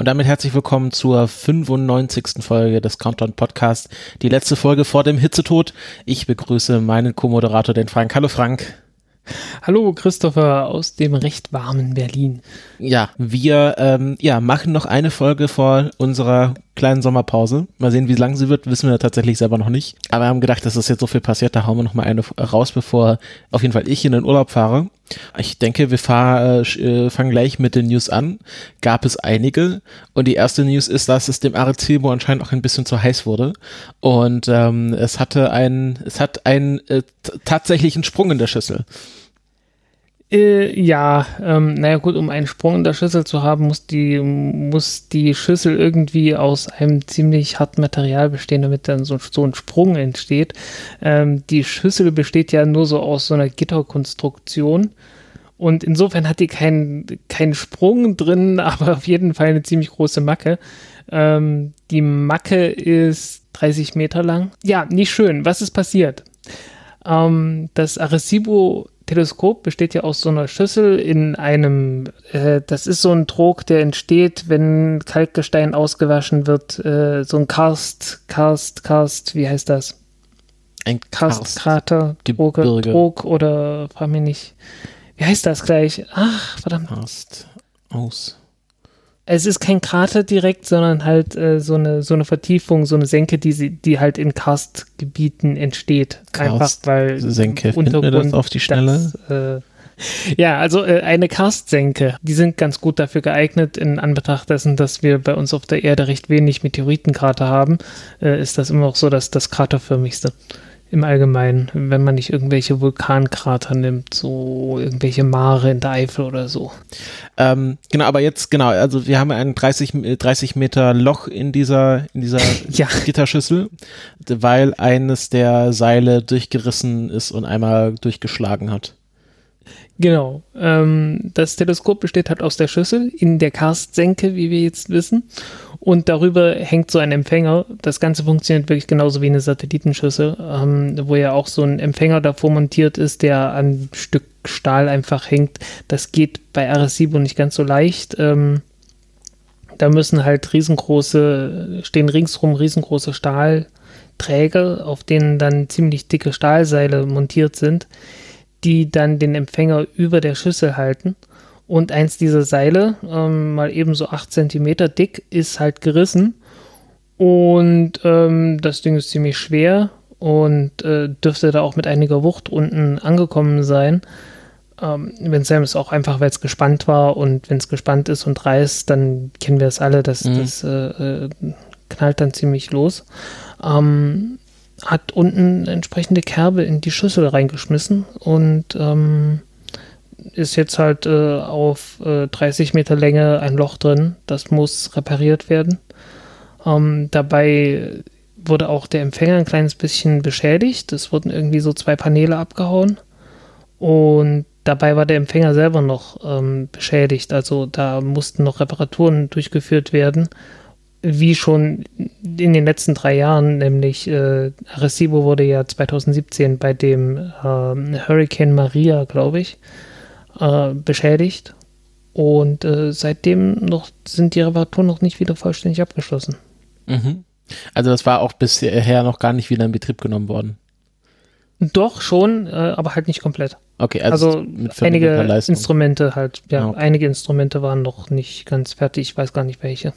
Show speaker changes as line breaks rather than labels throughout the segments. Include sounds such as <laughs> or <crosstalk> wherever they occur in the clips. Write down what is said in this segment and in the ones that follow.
Und damit herzlich willkommen zur 95. Folge des Countdown Podcast. Die letzte Folge vor dem Hitzetod. Ich begrüße meinen Co-Moderator, den Frank. Hallo Frank.
Hallo Christopher aus dem recht warmen Berlin.
Ja, wir ähm, ja, machen noch eine Folge vor unserer kleinen Sommerpause. Mal sehen, wie lang sie wird, wissen wir tatsächlich selber noch nicht. Aber wir haben gedacht, dass das jetzt so viel passiert, da hauen wir noch mal eine raus, bevor auf jeden Fall ich in den Urlaub fahre. Ich denke, wir fahr, äh, fangen gleich mit den News an. Gab es einige. Und die erste News ist, dass es dem Arecibo anscheinend auch ein bisschen zu heiß wurde. Und ähm, es hatte ein, es hat einen äh, tatsächlichen Sprung in der Schüssel.
Äh, ja, ähm, naja gut, um einen Sprung in der Schüssel zu haben, muss die, muss die Schüssel irgendwie aus einem ziemlich harten Material bestehen, damit dann so, so ein Sprung entsteht. Ähm, die Schüssel besteht ja nur so aus so einer Gitterkonstruktion. Und insofern hat die keinen keinen Sprung drin, <laughs> aber auf jeden Fall eine ziemlich große Macke. Ähm, die Macke ist 30 Meter lang. Ja, nicht schön. Was ist passiert? Ähm, das Arecibo Teleskop besteht ja aus so einer Schüssel in einem, äh, das ist so ein Trog, der entsteht, wenn Kalkgestein ausgewaschen wird, äh, so ein Karst, Karst, Karst, wie heißt das?
Ein
Karstkrater, Droge, Trog oder, frag mich nicht, wie heißt das gleich? Ach, verdammt.
Karst aus
es ist kein Krater direkt, sondern halt äh, so, eine, so eine Vertiefung, so eine Senke, die, sie, die halt in Karstgebieten entsteht.
Karst
Einfach weil
Senke, Untergrund das auf die Schnelle?
Das, äh, ja, also äh, eine Karstsenke, die sind ganz gut dafür geeignet, in Anbetracht dessen, dass wir bei uns auf der Erde recht wenig Meteoritenkrater haben, äh, ist das immer noch so dass das kraterförmigste im Allgemeinen, wenn man nicht irgendwelche Vulkankrater nimmt, so irgendwelche Mare in der Eifel oder so.
Ähm, genau, aber jetzt, genau, also wir haben ein 30, 30 Meter Loch in dieser, in dieser <laughs> ja. Gitterschüssel, weil eines der Seile durchgerissen ist und einmal durchgeschlagen hat.
Genau. Ähm, das Teleskop besteht halt aus der Schüssel in der Karstsenke, wie wir jetzt wissen. Und darüber hängt so ein Empfänger. Das Ganze funktioniert wirklich genauso wie eine Satellitenschüssel, ähm, wo ja auch so ein Empfänger davor montiert ist, der an Stück Stahl einfach hängt. Das geht bei Arecibo nicht ganz so leicht. Ähm, da müssen halt riesengroße, stehen ringsrum riesengroße Stahlträger, auf denen dann ziemlich dicke Stahlseile montiert sind die dann den Empfänger über der Schüssel halten. Und eins dieser Seile, ähm, mal eben so 8 cm dick, ist halt gerissen. Und ähm, das Ding ist ziemlich schwer und äh, dürfte da auch mit einiger Wucht unten angekommen sein. Ähm, wenn es auch einfach, weil es gespannt war und wenn es gespannt ist und reißt, dann kennen wir es alle, dass mhm. das äh, äh, knallt dann ziemlich los. Ähm, hat unten entsprechende Kerbe in die Schüssel reingeschmissen und ähm, ist jetzt halt äh, auf äh, 30 Meter Länge ein Loch drin. Das muss repariert werden. Ähm, dabei wurde auch der Empfänger ein kleines bisschen beschädigt. Es wurden irgendwie so zwei Paneele abgehauen. Und dabei war der Empfänger selber noch ähm, beschädigt. Also da mussten noch Reparaturen durchgeführt werden wie schon in den letzten drei Jahren, nämlich äh, Arecibo wurde ja 2017 bei dem äh, Hurricane Maria, glaube ich, äh, beschädigt. Und äh, seitdem noch sind die Reparaturen noch nicht wieder vollständig abgeschlossen.
Mhm. Also das war auch bisher noch gar nicht wieder in Betrieb genommen worden.
Doch schon, äh, aber halt nicht komplett.
Okay,
also, also einige Instrumente halt, ja, okay. einige Instrumente waren noch nicht ganz fertig, ich weiß gar nicht welche.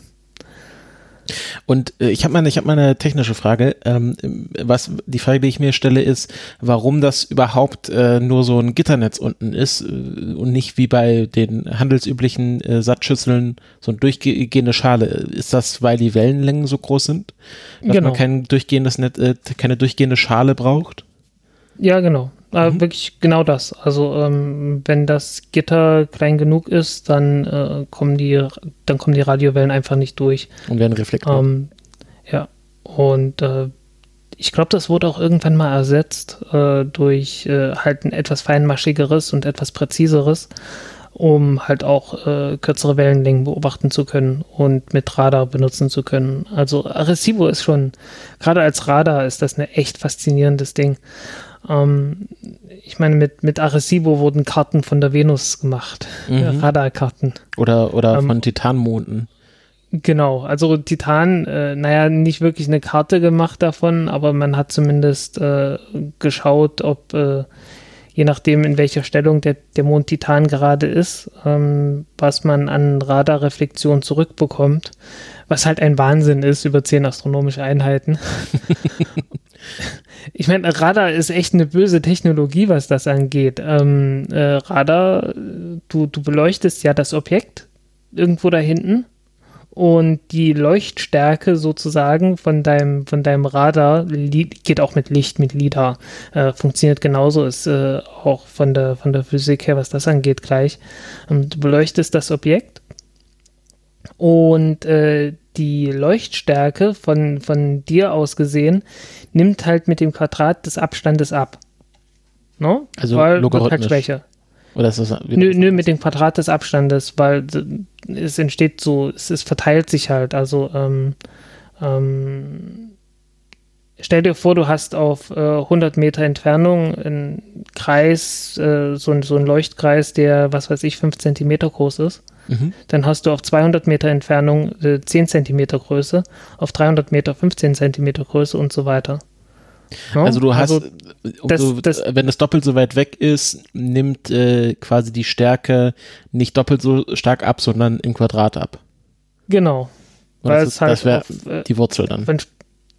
Und äh, ich habe mal, ich habe mal eine technische Frage. Ähm, was die Frage, die ich mir stelle, ist, warum das überhaupt äh, nur so ein Gitternetz unten ist äh, und nicht wie bei den handelsüblichen äh, Sattschüsseln so eine durchgehende Schale. Ist das, weil die Wellenlängen so groß sind, dass genau. man kein durchgehendes Net, äh, keine durchgehende Schale braucht?
Ja, genau. Äh, mhm. wirklich genau das. Also ähm, wenn das Gitter klein genug ist, dann äh, kommen die, dann kommen die Radiowellen einfach nicht durch.
Und werden reflektiert.
Ähm, ja. Und äh, ich glaube, das wurde auch irgendwann mal ersetzt äh, durch äh, halt ein etwas feinmaschigeres und etwas präziseres, um halt auch äh, kürzere Wellenlängen beobachten zu können und mit Radar benutzen zu können. Also Arecibo ist schon, gerade als Radar ist das ein echt faszinierendes Ding. Ähm, ich meine, mit, mit Arecibo wurden Karten von der Venus gemacht, mhm. Radarkarten.
Oder, oder ähm, von Titanmonden.
Genau, also Titan, äh, naja, nicht wirklich eine Karte gemacht davon, aber man hat zumindest äh, geschaut, ob äh, je nachdem, in welcher Stellung der, der Mond Titan gerade ist, ähm, was man an Radarreflexion zurückbekommt, was halt ein Wahnsinn ist über zehn astronomische Einheiten. <laughs> <laughs> ich meine, Radar ist echt eine böse Technologie, was das angeht. Ähm, äh, Radar, du, du beleuchtest ja das Objekt irgendwo da hinten und die Leuchtstärke sozusagen von deinem, von deinem Radar geht auch mit Licht, mit LIDAR. Äh, funktioniert genauso, ist äh, auch von der, von der Physik her, was das angeht, gleich. Ähm, du beleuchtest das Objekt und äh, die Leuchtstärke von, von dir aus gesehen nimmt halt mit dem Quadrat des Abstandes ab. No?
Also Weil
logarithmisch. Halt schwächer.
Oder ist das
nö, nö, mit dem Quadrat des Abstandes, weil es entsteht so, es, es verteilt sich halt. Also ähm, ähm, stell dir vor, du hast auf äh, 100 Meter Entfernung einen Kreis, äh, so, so einen Leuchtkreis, der, was weiß ich, 5 Zentimeter groß ist. Mhm. Dann hast du auf 200 Meter Entfernung äh, 10 Zentimeter Größe, auf 300 Meter 15 Zentimeter Größe und so weiter.
No? Also du hast, also, umso, das, das, wenn es doppelt so weit weg ist, nimmt äh, quasi die Stärke nicht doppelt so stark ab, sondern im Quadrat ab.
Genau.
weil das, es halt das wäre äh, die Wurzel dann.
Wenn,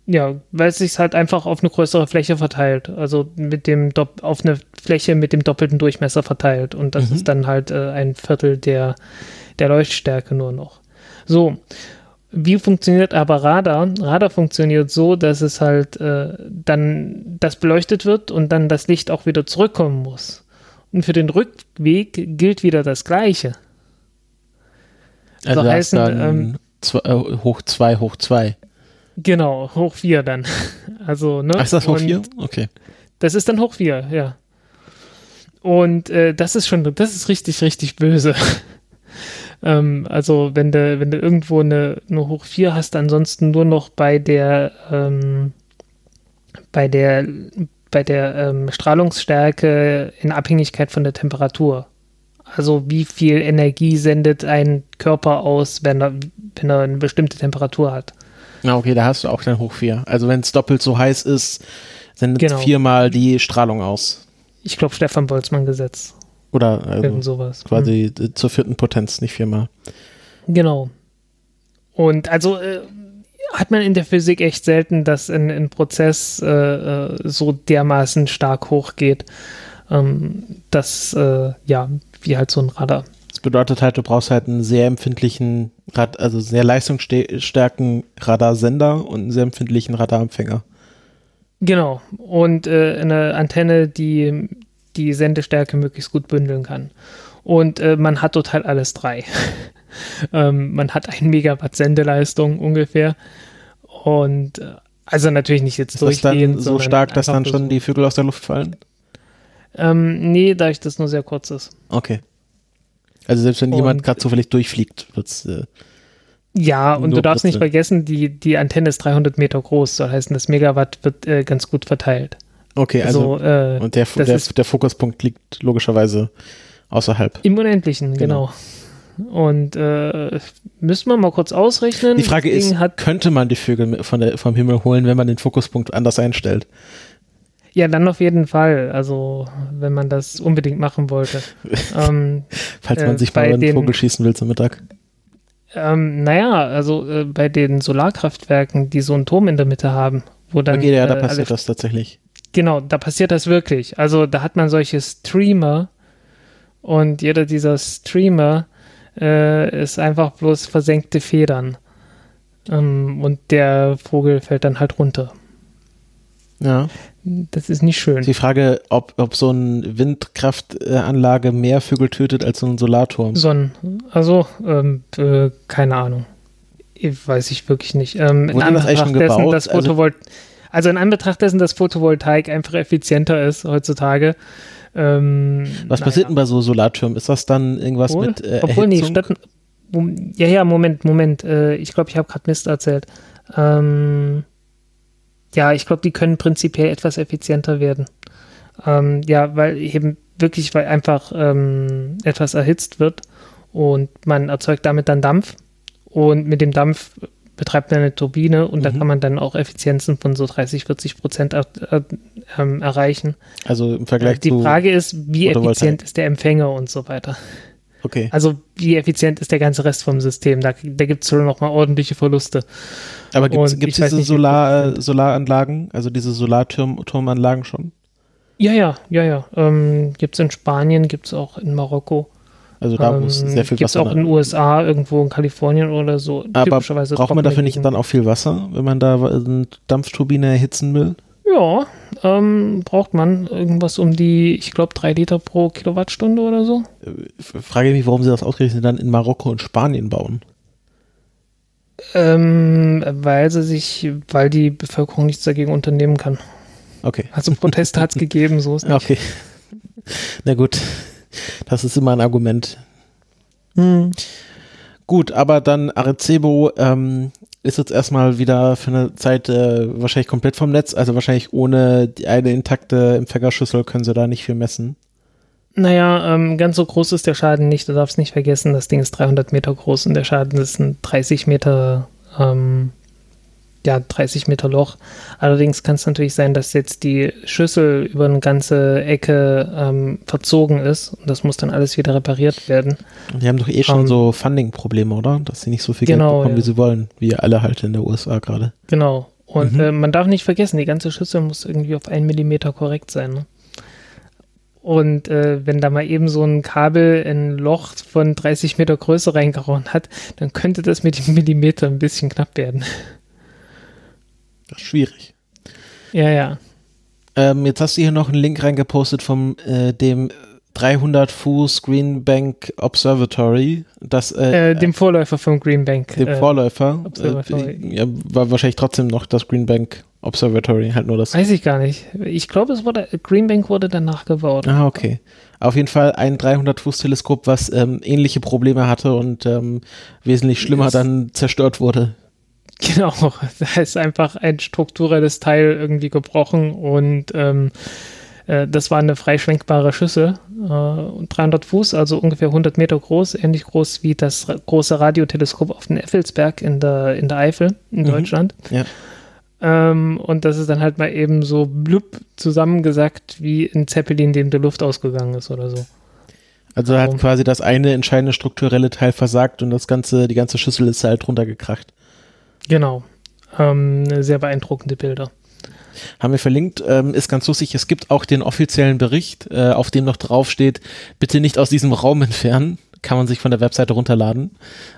ja, weil es sich halt einfach auf eine größere Fläche verteilt. Also mit dem Dopp auf eine Fläche mit dem doppelten Durchmesser verteilt. Und das mhm. ist dann halt äh, ein Viertel der, der Leuchtstärke nur noch. So. Wie funktioniert aber Radar? Radar funktioniert so, dass es halt äh, dann das beleuchtet wird und dann das Licht auch wieder zurückkommen muss. Und für den Rückweg gilt wieder das Gleiche.
Also so heißen, ähm, zwei, äh, hoch 2 hoch 2.
Genau, hoch 4 dann. <laughs> Also, ne?
Ach, ist das hoch 4? Okay.
Das ist dann hoch 4, ja. Und äh, das ist schon, das ist richtig, richtig böse. <laughs> Ähm, also wenn du, wenn du irgendwo eine, eine Hoch 4 hast, ansonsten nur noch bei der, ähm, bei der, bei der ähm, Strahlungsstärke in Abhängigkeit von der Temperatur. Also wie viel Energie sendet ein Körper aus, wenn er, wenn er eine bestimmte Temperatur hat.
Na okay, da hast du auch dann hoch 4. Also wenn es doppelt so heiß ist, sendet genau. viermal die Strahlung aus.
Ich glaube Stefan Boltzmann Gesetz.
Oder also sowas. quasi mhm. zur vierten Potenz, nicht viermal.
Genau. Und also äh, hat man in der Physik echt selten, dass ein, ein Prozess äh, äh, so dermaßen stark hochgeht, ähm, dass, äh, ja, wie halt so ein Radar.
Bedeutet halt, du brauchst halt einen sehr empfindlichen, Rad also sehr leistungsstärken Radarsender und einen sehr empfindlichen Radarempfänger.
Genau. Und äh, eine Antenne, die die Sendestärke möglichst gut bündeln kann. Und äh, man hat dort halt alles drei. <laughs> ähm, man hat ein Megawatt Sendeleistung ungefähr. Und äh, also natürlich nicht jetzt
ist durchgehend. Das dann so stark, dass dann schon die Vögel aus der Luft fallen?
Ähm, nee, da ich das nur sehr kurz ist.
Okay. Also selbst wenn und, jemand gerade zufällig durchfliegt, wird es. Äh,
ja, und du darfst nicht vergessen, die, die Antenne ist 300 Meter groß. Soll heißen, das Megawatt wird äh, ganz gut verteilt.
Okay, also, also äh, und der, der, der, Fokuspunkt liegt logischerweise außerhalb.
Im Unendlichen, genau. genau. Und äh, müssen wir mal kurz ausrechnen.
Die Frage ist, hat, könnte man die Vögel von der, vom Himmel holen, wenn man den Fokuspunkt anders einstellt?
Ja, dann auf jeden Fall. Also, wenn man das unbedingt machen wollte. <laughs>
ähm, Falls man äh, sich mal einen Vogel schießen will zum Mittag.
Ähm, naja, also äh, bei den Solarkraftwerken, die so einen Turm in der Mitte haben, wo dann.
Okay, ja, da äh, passiert das tatsächlich.
Genau, da passiert das wirklich. Also da hat man solche Streamer und jeder dieser Streamer äh, ist einfach bloß versenkte Federn. Ähm, und der Vogel fällt dann halt runter.
Ja.
Das ist nicht schön.
Die Frage, ob, ob so eine Windkraftanlage mehr Vögel tötet als so ein Solarturm.
Sonnen. Also, ähm, äh, keine Ahnung. Weiß ich wirklich nicht. Ähm, in Anbetracht dessen, dass
Also-
Photovol also in Anbetracht dessen, dass Photovoltaik einfach effizienter ist heutzutage. Ähm,
Was
naja.
passiert denn bei so Solartürmen? Ist das dann irgendwas
Obwohl,
mit äh,
obwohl nee, statt, ja, ja, Moment, Moment. Äh, ich glaube, ich habe gerade Mist erzählt. Ähm, ja, ich glaube, die können prinzipiell etwas effizienter werden. Ähm, ja, weil eben wirklich, weil einfach ähm, etwas erhitzt wird und man erzeugt damit dann Dampf und mit dem Dampf betreibt man eine Turbine und da
Mhm.
kann man dann auch Effizienzen von so 30, 40 Prozent er, er, ähm, erreichen.
Also im Vergleich
Die
zu.
Frage ist, wie effizient ist der Empfänger und so weiter.
Okay.
Also wie effizient ist der ganze Rest vom System? Da, da gibt es schon noch mal ordentliche Verluste.
Aber gibt es
ich
diese
nicht,
Solar, äh, Solaranlagen, also diese Solarturmanlagen schon?
Ja, ja, ja, ja. Ähm, gibt es in Spanien, gibt es auch in Marokko.
Also da, wo es
ähm,
sehr viel
Gibt es
Wasser
auch in den USA, irgendwo in Kalifornien oder so.
Aber braucht man dafür nicht dann auch viel Wasser, wenn man da eine Dampfturbine erhitzen will?
Ja, ähm, braucht man irgendwas um die, ich glaube, drei Liter pro Kilowattstunde oder so.
F- Frage mich, warum sie das ausgerechnet dann in Marokko und Spanien bauen.
Ähm, weil sie sich, weil die Bevölkerung nichts dagegen unternehmen kann.
Okay.
Also Proteste hat es <laughs> gegeben, so ist nicht.
Okay. Na gut. Das ist immer ein Argument.
Hm.
Gut, aber dann Arecibo ähm, ist jetzt erstmal wieder für eine Zeit äh, wahrscheinlich komplett vom Netz. Also wahrscheinlich ohne die eine intakte Empfängerschüssel können sie da nicht viel messen.
Naja, ähm, ganz so groß ist der Schaden nicht. Du darfst nicht vergessen, das Ding ist 300 Meter groß und der Schaden ist ein 30 Meter, ähm, ja, 30 Meter Loch. Allerdings kann es natürlich sein, dass jetzt die Schüssel über eine ganze Ecke ähm, verzogen ist und das muss dann alles wieder repariert werden.
Die haben doch eh schon
Ähm,
so Funding-Probleme, oder? Dass sie nicht so viel
Genau,
Geld bekommen, wie
ja.
sie wollen. Wie alle halt in der USA gerade.
Genau. Und
Mhm.
äh, man darf nicht vergessen, die ganze Schüssel muss irgendwie auf einen Millimeter korrekt sein. Ne? Und äh, wenn da mal eben so ein Kabel ein Loch von 30 Meter Größe reingehauen hat, dann könnte das mit dem Millimeter ein bisschen knapp werden.
Das ist schwierig.
Ja, ja.
Ähm, jetzt hast du hier noch einen Link reingepostet vom äh, dem 300 Fuß Green Bank Observatory, das äh,
Äh, dem Vorläufer vom Green Bank.
dem
äh,
Vorläufer
Observatory.
äh, ja, war wahrscheinlich trotzdem noch das Green Bank Observatory, halt nur das.
Weiß ich gar nicht. Ich glaube, es wurde Green Bank wurde danach gebaut.
Ah, okay. Auf jeden Fall ein 300 Fuß Teleskop, was ähm, ähnliche Probleme hatte und ähm, wesentlich schlimmer
Yes.
dann zerstört wurde.
Genau, <laughs> da ist einfach ein strukturelles Teil irgendwie gebrochen und ähm, äh, das war eine freischwenkbare Schüssel, äh, und 300 Fuß, also ungefähr 100 Meter groß, ähnlich groß wie das große Radioteleskop auf den Effelsberg in der, in der Eifel in
Mhm.
Deutschland.
Ja.
Ähm, und das ist dann halt mal eben so blub zusammengesackt wie ein Zeppelin, dem die Luft ausgegangen ist oder so.
Also hat quasi das eine entscheidende strukturelle Teil versagt und das ganze, die ganze Schüssel ist halt runtergekracht.
Genau. Ähm, sehr beeindruckende Bilder.
Haben wir verlinkt, ähm, ist ganz lustig. Es gibt auch den offiziellen Bericht, äh, auf dem noch drauf steht, bitte nicht aus diesem Raum entfernen. Kann man sich von der Webseite runterladen,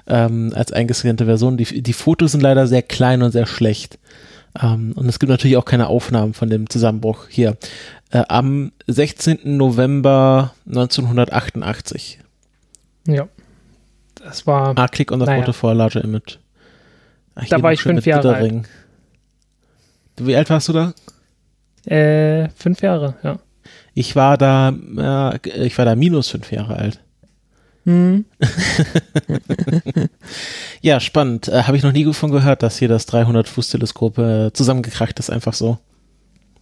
ähm, als eingescannte Version. Die, die Fotos sind leider sehr klein und sehr schlecht. Ähm, und es gibt natürlich auch keine Aufnahmen von dem Zusammenbruch hier. Äh, am 16. November 1988.
Ja. Das war.
Ah, click on the
Naja.
photo for a larger image. Ach,
Da war ich fünf Jahre alt.
Wie alt warst du da?
Äh, fünf Jahre, ja.
Ich war da, äh, ich war da minus fünf Jahre alt.
Hm. <laughs>
Ja, spannend. Äh, Habe ich noch nie davon gehört, dass hier das 300-Fuß-Teleskop äh, zusammengekracht ist, einfach so.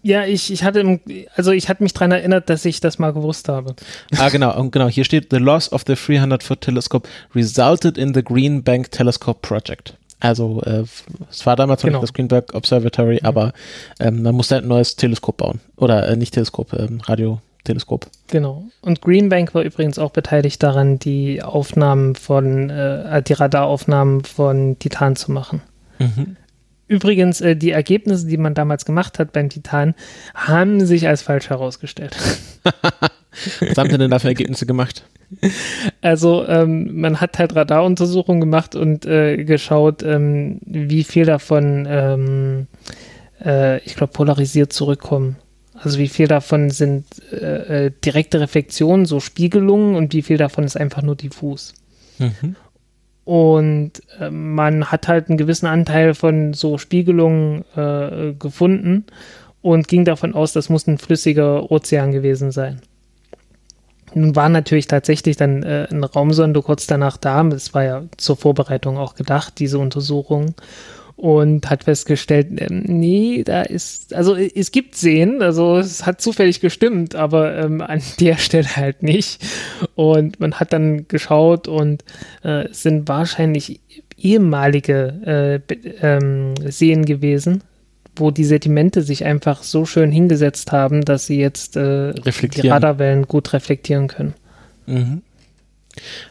Ja, ich, ich hatte, im, also ich hatte mich daran erinnert, dass ich das mal gewusst habe.
Ah, genau, und genau, hier steht, the loss of the 300-Foot telescope resulted in the Green Bank Telescope Project. Also, äh, es war damals noch
Genau.
nicht das Green Bank Observatory, aber ähm, man musste halt ein neues Teleskop bauen. Oder äh, nicht Teleskop, ähm, Radioteleskop.
Genau. Und Green Bank war übrigens auch beteiligt daran, die Aufnahmen von, äh, die Radaraufnahmen von Titan zu machen.
Mhm.
Übrigens, äh, die Ergebnisse, die man damals gemacht hat beim Titan, haben sich als falsch herausgestellt. <laughs>
Was haben Sie denn da für Ergebnisse gemacht?
Also ähm, man hat halt Radaruntersuchungen gemacht und äh, geschaut, ähm, wie viel davon, ähm, äh, ich glaube, polarisiert zurückkommen. Also wie viel davon sind äh, äh, direkte Reflexionen, so Spiegelungen und wie viel davon ist einfach nur diffus. Mhm. Und äh, man hat halt einen gewissen Anteil von so Spiegelungen äh, gefunden und ging davon aus, das muss ein flüssiger Ozean gewesen sein. Nun war natürlich tatsächlich dann äh, eine Raumsonde kurz danach da. Es war ja zur Vorbereitung auch gedacht, diese Untersuchung und hat festgestellt, ähm, nee, da ist, also es gibt Seen, also es hat zufällig gestimmt, aber ähm, an <laughs> der Stelle halt nicht. Und man hat dann geschaut und äh, es sind wahrscheinlich ehemalige äh, ähm, Seen gewesen, wo die Sedimente sich einfach so schön hingesetzt haben, dass sie jetzt äh, die Radarwellen gut reflektieren können. Mhm.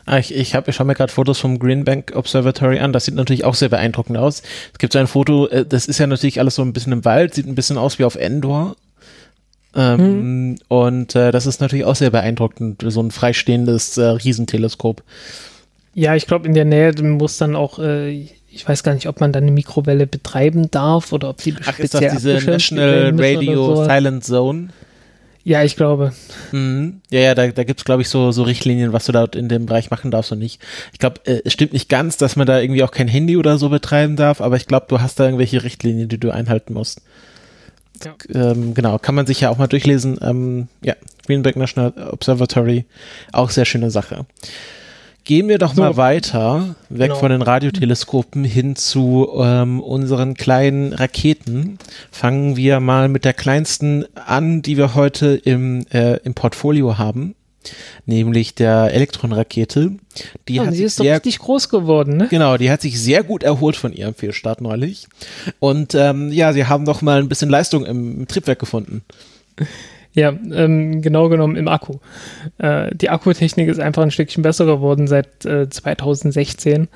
Ah, ich ich, hab, ich schaue mir gerade Fotos vom Green Bank Observatory an. Das sieht natürlich auch sehr beeindruckend aus. Es gibt so ein Foto, äh, das ist ja natürlich alles so ein bisschen im Wald, sieht ein bisschen aus wie auf Endor. Ähm, hm. Und äh, das ist natürlich auch sehr beeindruckend, so ein freistehendes äh, Riesenteleskop.
Ja, ich glaube, in der Nähe muss dann auch, äh, ich weiß gar nicht, ob man dann eine Mikrowelle betreiben darf oder ob die
Ach, ist das diese National Radio Silent Zone?
Ja, ich glaube.
Mhm. Ja, ja, da, da gibt es, glaube ich, so, so Richtlinien, was du da in dem Bereich machen darfst und nicht. Ich glaube, äh, es stimmt nicht ganz, dass man da irgendwie auch kein Handy oder so betreiben darf, aber ich glaube, du hast da irgendwelche Richtlinien, die du einhalten musst. Ja. Ähm, genau, kann man sich ja auch mal durchlesen. Ähm, ja, Greenback National Observatory, auch sehr schöne Sache. Gehen wir doch so. mal weiter, weg genau. von den Radioteleskopen hin zu ähm, unseren kleinen Raketen. Fangen wir mal mit der kleinsten an, die wir heute im, äh, im Portfolio haben, nämlich der Elektronrakete.
Die, ja, hat sie ist sehr, doch richtig groß geworden, ne?
Genau, die hat sich sehr gut erholt von ihrem Fehlstart neulich. Und ähm, ja, sie haben doch mal ein bisschen Leistung im, im Triebwerk gefunden. <laughs>
Ja, ähm, genau genommen im Akku. Äh, die Akkutechnik ist einfach ein Stückchen besser geworden seit äh, 2016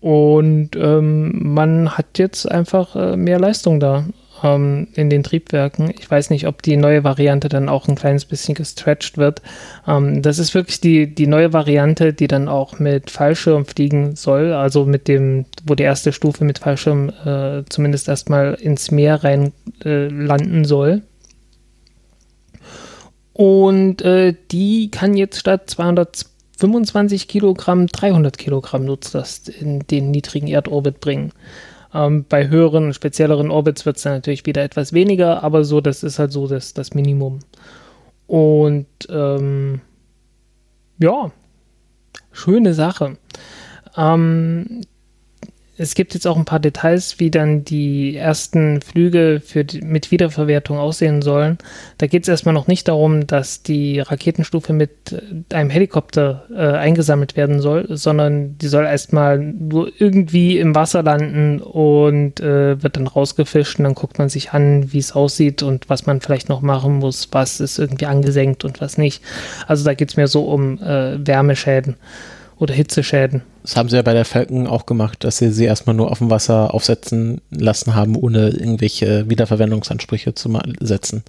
und ähm, man hat jetzt einfach äh, mehr Leistung da ähm, in den Triebwerken. Ich weiß nicht, ob die neue Variante dann auch ein kleines bisschen gestretched wird. Ähm, das ist wirklich die, die neue Variante, die dann auch mit Fallschirm fliegen soll, also mit dem, wo die erste Stufe mit Fallschirm äh, zumindest erstmal ins Meer rein äh, landen soll und äh, die kann jetzt statt 225 Kilogramm 300 Kilogramm Nutzlast in den niedrigen Erdorbit bringen. Ähm, bei höheren, spezielleren Orbits wird es dann natürlich wieder etwas weniger, aber so, das ist halt so das, das Minimum. Und ähm, ja, schöne Sache. Ähm, es gibt jetzt auch ein paar Details, wie dann die ersten Flüge für die, mit Wiederverwertung aussehen sollen. Da geht es erstmal noch nicht darum, dass die Raketenstufe mit äh, einem Helikopter äh, eingesammelt werden soll, sondern die soll erstmal nur irgendwie im Wasser landen und äh, wird dann rausgefischt und dann guckt man sich an, wie es aussieht und was man vielleicht noch machen muss, was ist irgendwie angesenkt und was nicht. Also da geht es mehr so um äh, Wärmeschäden oder Hitzeschäden.
Das haben sie ja bei der Falcon auch gemacht, dass sie sie erstmal nur auf dem Wasser aufsetzen lassen haben, ohne irgendwelche Wiederverwendungsansprüche zu setzen.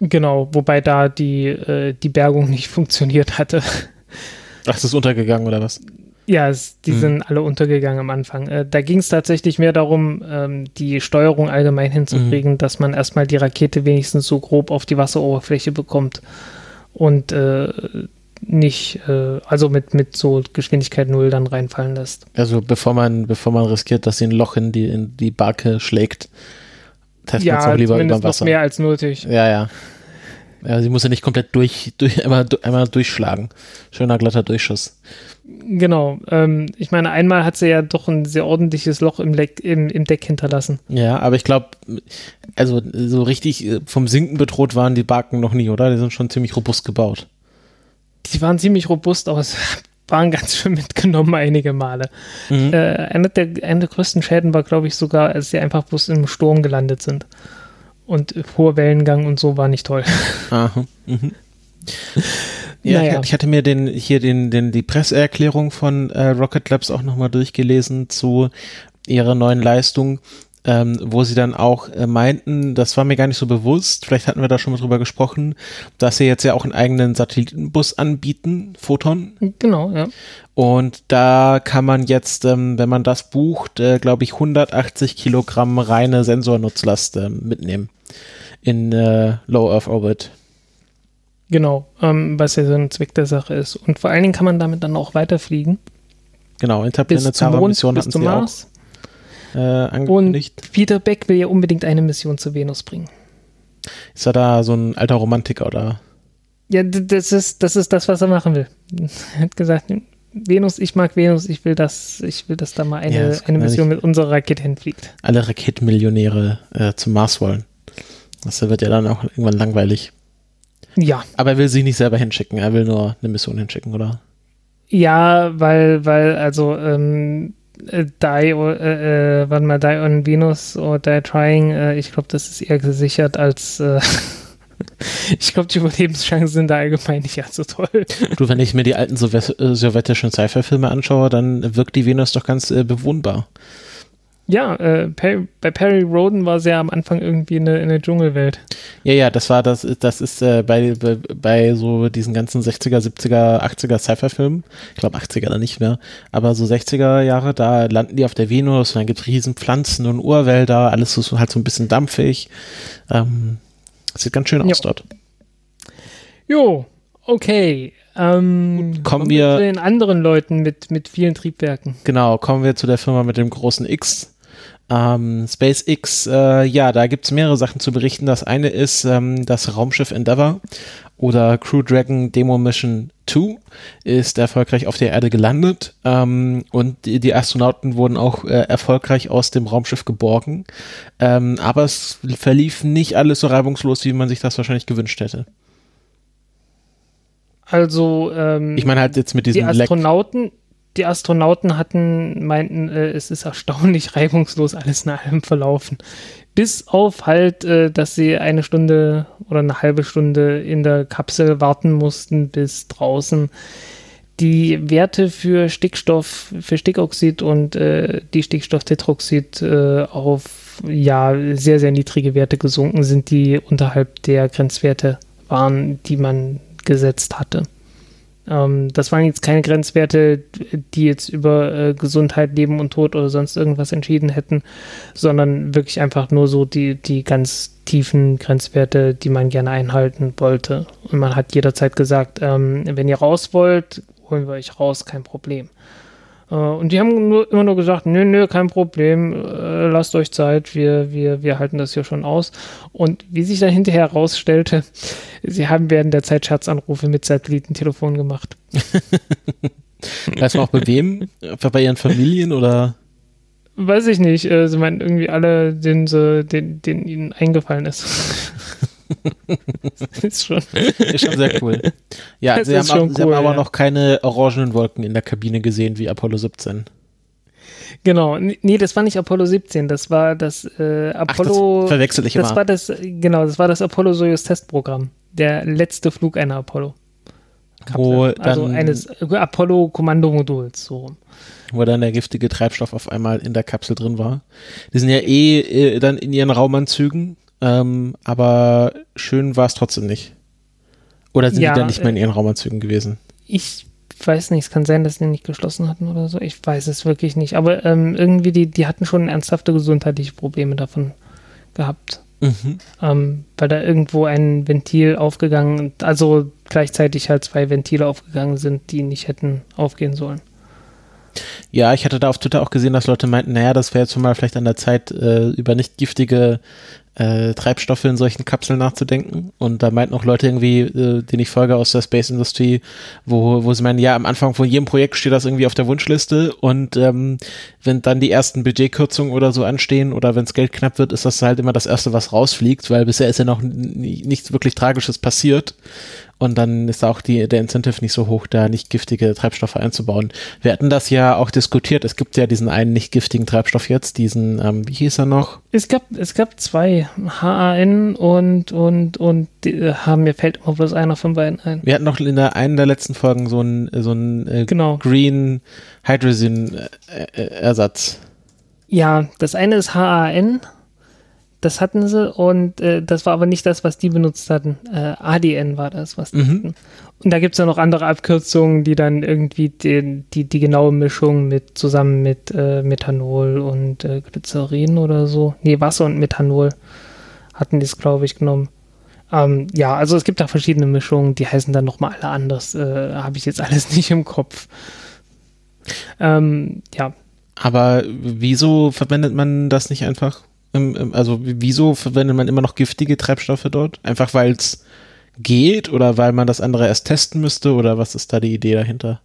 Genau, wobei da die, äh, die Bergung nicht <laughs> funktioniert hatte.
Ach, ist es untergegangen oder was?
Ja, es, die hm. sind alle untergegangen am Anfang. Äh, da ging es tatsächlich mehr darum, ähm, die Steuerung allgemein hinzukriegen, hm. dass man erstmal die Rakete wenigstens so grob auf die Wasseroberfläche bekommt. Und äh, nicht, äh, also mit, mit so Geschwindigkeit null dann reinfallen lässt.
Also bevor man, bevor man riskiert, dass sie ein Loch in die, in die Barke schlägt,
testet ja, man es auch lieber über Wasser. Noch mehr als nötig.
Ja, ja. Ja, sie muss ja nicht komplett durch, durch einmal, einmal durchschlagen. Schöner glatter Durchschuss.
Genau. Ähm, ich meine, einmal hat sie ja doch ein sehr ordentliches Loch im, Leck, im, im Deck hinterlassen.
Ja, aber ich glaube, also so richtig äh, vom Sinken bedroht waren die Barken noch nie, oder? Die sind schon ziemlich robust gebaut
die waren ziemlich robust aus, <laughs> waren ganz schön mitgenommen einige Male. Mhm. Äh, einer, der, einer der größten Schäden war, glaube ich, sogar, als sie einfach bloß im Sturm gelandet sind. Und hoher Wellengang und so war nicht toll. <laughs> Aha. Mhm.
Ja, naja. ich, hatte mir den hier den, den die Presseerklärung von äh, Rocket Labs auch nochmal durchgelesen zu ihrer neuen Leistung ähm, wo sie dann auch äh, meinten, das war mir gar nicht so bewusst, vielleicht hatten wir da schon mal drüber gesprochen, dass sie jetzt ja auch einen eigenen Satellitenbus anbieten, Photon.
Genau, ja.
Und da kann man jetzt, ähm, wenn man das bucht, äh, glaube ich, 180 Kilogramm reine Sensornutzlast äh, mitnehmen. in äh, Low Earth Orbit.
Genau, ähm, was ja so ein Zweck der Sache ist. Und vor allen Dingen kann man damit dann auch weiterfliegen.
Genau, interplanetare Mission hatten sie Mars. auch äh, angekündigt.
Und Peter Beck will ja unbedingt eine Mission zu Venus bringen.
Ist er da so ein alter Romantiker oder?
Ja, das ist, das ist das, was er machen will. Er hat gesagt, Venus, ich mag Venus, ich will, dass, ich will, dass da mal eine, ja, eine Mission mit unserer Rakete hinfliegt.
Alle Raketenmillionäre äh, zum Mars wollen. Das wird ja dann auch irgendwann langweilig.
Ja.
Aber er will sich nicht selber hinschicken, er will nur eine Mission hinschicken, oder?
Ja, weil, weil, also, ähm, äh, Die, äh, äh, warte mal, Die on Venus oder Die Trying, äh, ich glaube, das ist eher gesichert als, äh, <laughs> ich glaube, die Überlebenschancen sind da allgemein nicht so toll.
Du, wenn ich mir die alten äh, sowjetischen Sci-Fi-Filme anschaue, dann wirkt die Venus doch ganz äh, bewohnbar.
Ja, äh, Perry, bei Perry Roden war sie ja am Anfang irgendwie eine, eine Dschungelwelt.
Ja, ja, das war das, das ist äh, bei, bei, bei so diesen ganzen 60er, 70er, 80er Sci-Fi-Filmen, ich glaube 80er da nicht mehr, aber so 60er Jahre, da landen die auf der Venus und dann gibt es riesen Pflanzen und Urwälder, alles so halt so ein bisschen dampfig. Ähm, sieht ganz schön aus jo. dort.
Jo, okay. Ähm,
kommen, kommen wir
zu den anderen Leuten mit, mit vielen Triebwerken.
Genau, kommen wir zu der Firma mit dem großen X. Ähm, SpaceX, äh, ja, da gibt es mehrere Sachen zu berichten. Das eine ist ähm, das Raumschiff Endeavour oder Crew Dragon Demo Mission 2 ist erfolgreich auf der Erde gelandet ähm, und die, die, Astronauten wurden auch äh, erfolgreich aus dem Raumschiff geborgen. Ähm, aber es verlief nicht alles so reibungslos, wie man sich das wahrscheinlich gewünscht hätte.
Also ähm,
ich meine halt jetzt mit diesen
die Astronauten, Leck die Astronauten hatten, meinten, äh, es ist erstaunlich <laughs> reibungslos alles in allem verlaufen. Bis auf halt, äh, dass sie eine Stunde oder eine halbe Stunde in der Kapsel warten mussten, bis draußen die Werte für Stickstoff, für Stickoxid und äh, die Stickstofftetroxid äh, auf ja sehr, sehr niedrige Werte gesunken sind, die unterhalb der Grenzwerte waren, die man gesetzt hatte. Ähm, das waren jetzt keine Grenzwerte, die jetzt über äh, Gesundheit, Leben und Tod oder sonst irgendwas entschieden hätten, sondern wirklich einfach nur so die, die ganz tiefen Grenzwerte, die man gerne einhalten wollte. Und man hat jederzeit gesagt, ähm, wenn ihr raus wollt, holen wir euch raus, kein Problem. Äh, und die haben nur, immer nur gesagt, nö, nö, kein Problem, äh, lasst euch Zeit, wir, wir, wir halten das hier schon aus. Und wie sich dann hinterher herausstellte, <laughs> sie haben während der Zeit Scherzanrufe mit Satellitentelefonen gemacht. <laughs>
Weißt du auch bei wem? Bei ihren Familien oder?
Weiß ich nicht. Äh, sie meinen irgendwie alle, denen, sie, den, denen ihnen eingefallen ist. <laughs> <laughs>
ist, schon, ist schon sehr cool. Ja, sie, haben, auch, sie haben, aber ja. noch keine orangenen Wolken in der Kabine gesehen wie Apollo 17.
Genau, nee, das war nicht Apollo 17, das war das äh, Apollo.
Ach, das verwechsel ich
das immer. war das, genau, das war das Apollo Soyuz Testprogramm. Der letzte Flug einer Apollo.
Wo
also eines Apollo Kommandomoduls, so
Wo dann der giftige Treibstoff auf einmal in der Kapsel drin war. Die sind ja eh äh, dann in ihren Raumanzügen ähm, aber schön war es trotzdem nicht. Oder sind ja, die dann nicht mehr in ihren Raumanzügen gewesen?
Ich weiß nicht, es kann sein, dass die nicht geschlossen hatten oder so. Ich weiß es wirklich nicht. Aber ähm, irgendwie, die, die hatten schon ernsthafte gesundheitliche Probleme davon gehabt. Mhm. Ähm, weil da irgendwo ein Ventil aufgegangen, also gleichzeitig halt zwei Ventile aufgegangen sind, die nicht hätten aufgehen sollen.
Ja, ich hatte da auf Twitter auch gesehen, dass Leute meinten, naja, das wäre jetzt schon mal vielleicht an der Zeit, äh, über nicht giftige äh, Treibstoffe in solchen Kapseln nachzudenken. Und da meinten auch Leute irgendwie, äh, denen ich folge aus der Space Industry, wo, wo sie meinen, ja, am Anfang von jedem Projekt steht das irgendwie auf der Wunschliste und ähm, wenn dann die ersten Budgetkürzungen oder so anstehen oder wenn es Geld knapp wird, ist das halt immer das Erste, was rausfliegt, weil bisher ist ja noch nichts wirklich Tragisches passiert. Und dann ist auch die, der Incentive nicht so hoch, da nicht giftige Treibstoffe einzubauen. Wir hatten das ja auch diskutiert. Es gibt ja diesen einen nicht giftigen Treibstoff jetzt, diesen, ähm, wie hieß er noch?
Es gab, es gab zwei, HAN und, und, und die, äh, mir fällt immer bloß einer von beiden ein.
Wir hatten noch in der einen der letzten Folgen so einen, so einen äh,
genau.
Green Hydrogen äh, äh, Ersatz.
Ja, das eine ist HAN das hatten sie und äh, das war aber nicht das, was die benutzt hatten. Äh, ADN war das, was die mhm. hatten. Und da gibt es ja noch andere Abkürzungen, die dann irgendwie die, die, die genaue Mischung mit zusammen mit äh, Methanol und äh, Glycerin oder so. Nee, Wasser und Methanol hatten die es, glaube ich, genommen. Ähm, ja, also es gibt da verschiedene Mischungen, die heißen dann nochmal alle anders. Äh, Habe ich jetzt alles <laughs> nicht im Kopf. Ähm, ja.
Aber wieso verwendet man das nicht einfach? Also wieso verwendet man immer noch giftige Treibstoffe dort? Einfach weil es geht oder weil man das andere erst testen müsste oder was ist da die Idee dahinter?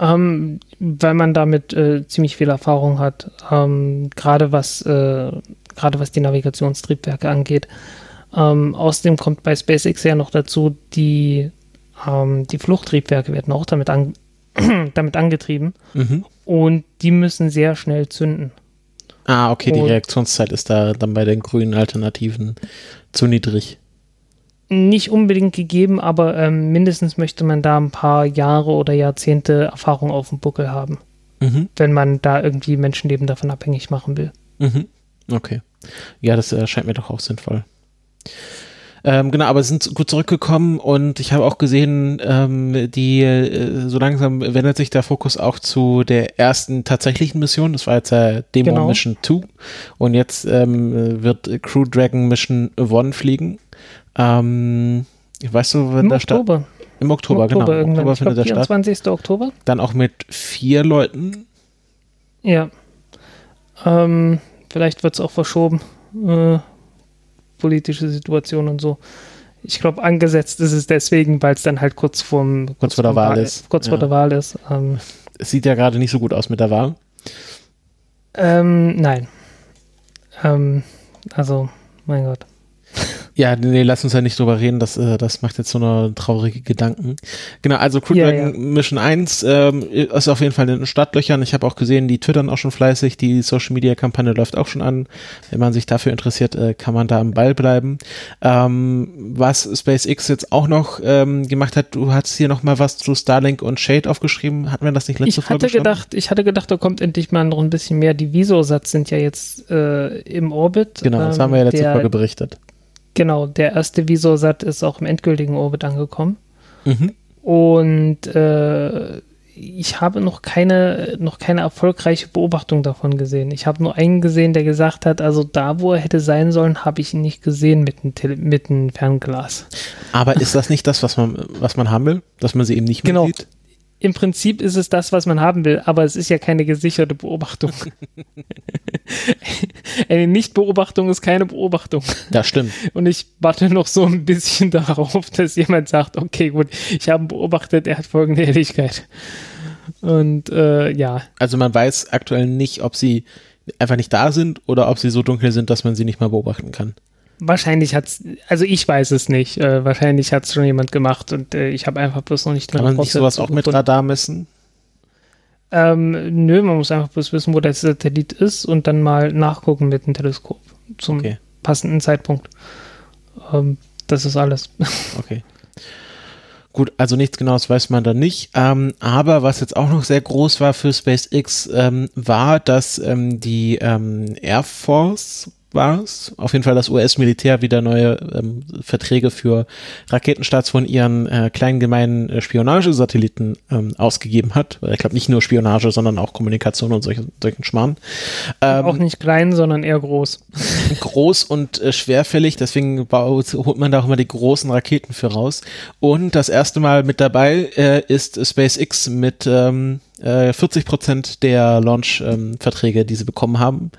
Ähm, weil man damit äh, ziemlich viel Erfahrung hat, ähm, gerade was, äh, gerade was die Navigationstriebwerke angeht. Ähm, außerdem kommt bei SpaceX ja noch dazu, die, ähm, die Fluchttriebwerke werden auch damit, an, <clears throat> damit angetrieben mhm. und die müssen sehr schnell zünden.
Ah, okay, und die Reaktionszeit ist da dann bei den grünen Alternativen zu niedrig.
Nicht unbedingt gegeben, aber ähm, mindestens möchte man da ein paar Jahre oder Jahrzehnte Erfahrung auf dem Buckel haben, mhm. wenn man da irgendwie Menschenleben davon abhängig machen will.
Mhm. Okay. Ja, das äh, scheint mir doch auch sinnvoll. Ähm, genau, aber sind gut zurückgekommen und ich habe auch gesehen, ähm, die äh, so langsam wendet sich der Fokus auch zu der ersten tatsächlichen Mission. Das war jetzt äh, Demo genau. Mission 2 und jetzt ähm, wird Crew Dragon Mission 1 fliegen. Ähm, weißt du, wenn
Im Oktober.
Im Oktober, Im Oktober
genau. Im Oktober findet der 24. Statt. Oktober.
Dann auch mit vier Leuten.
Ja. Ähm, vielleicht wird es auch verschoben. Äh, politische Situation und so. Ich glaube, angesetzt ist es deswegen, weil es dann halt kurz vorm
kurz, kurz vor der Wahl, Wahl ist.
Kurz ja. vor der Wahl ist. Ähm,
es sieht ja gerade nicht so gut aus mit der Wahl.
Ähm, nein. Ähm, also, mein Gott.
Ja, nee, lass uns ja nicht drüber reden, das, äh, das macht jetzt so eine traurige Gedanken. Genau, also Crew ja, Dragon ja. Mission 1 ähm, ist auf jeden Fall in den Startlöchern. Ich habe auch gesehen, die twittern auch schon fleißig, die Social Media Kampagne läuft auch schon an. Wenn man sich dafür interessiert, äh, kann man da am Ball bleiben. Ähm, was SpaceX jetzt auch noch ähm, gemacht hat, du hast hier nochmal was zu Starlink und Shade aufgeschrieben. Hatten wir das nicht letzte
ich Folge hatte gedacht, Ich hatte gedacht, da kommt endlich mal noch ein bisschen mehr. Die Visosatz sind ja jetzt äh, im Orbit.
Genau, das haben wir ja letzte der, Folge berichtet.
Genau, der erste Visosat ist auch im endgültigen Orbit angekommen. Mhm. Und äh, ich habe noch keine, noch keine erfolgreiche Beobachtung davon gesehen. Ich habe nur einen gesehen, der gesagt hat, also da, wo er hätte sein sollen, habe ich ihn nicht gesehen mit einem, Tele mit einem Fernglas.
Aber ist das nicht das, was man, was man haben will? Dass man sie eben nicht mehr genau. sieht?
Im Prinzip ist es das, was man haben will, aber es ist ja keine gesicherte Beobachtung. <laughs> Eine Nichtbeobachtung ist keine Beobachtung.
Das stimmt.
Und ich warte noch so ein bisschen <laughs> darauf, dass jemand sagt, okay, gut, ich habe ihn beobachtet, er hat folgende Helligkeit. Und äh, ja.
Also man weiß aktuell nicht, ob sie einfach nicht da sind oder ob sie so dunkel sind, dass man sie nicht mal beobachten kann.
Wahrscheinlich hat es, also ich weiß es nicht. Äh, wahrscheinlich hat es schon jemand gemacht und äh, ich habe einfach bloß noch nicht
drin. Kann man nicht sowas auch mit Radar messen?
Ähm, nö, man muss einfach bloß wissen, wo der Satellit ist und dann mal nachgucken mit dem Teleskop zum okay. passenden Zeitpunkt. Ähm, das ist alles. <laughs>
Okay. Gut, also nichts Genaues weiß man da nicht. Ähm, aber was jetzt auch noch sehr groß war für SpaceX, ähm, war, dass ähm, die ähm, Air Force war es. Auf jeden Fall das US-Militär wieder neue ähm, Verträge für Raketenstarts von ihren äh, kleinen gemeinen äh, Spionagesatelliten ähm, ausgegeben hat. Ich glaube nicht nur Spionage, sondern auch Kommunikation und solche, solchen Schmarrn.
Ähm, auch nicht klein, sondern eher groß. <laughs>
Groß und äh, schwerfällig, deswegen baut, holt man da auch immer die großen Raketen für raus. Und das erste Mal mit dabei äh, ist SpaceX mit ähm, 40 äh, Prozent der Launch-Verträge, ähm, die sie bekommen haben.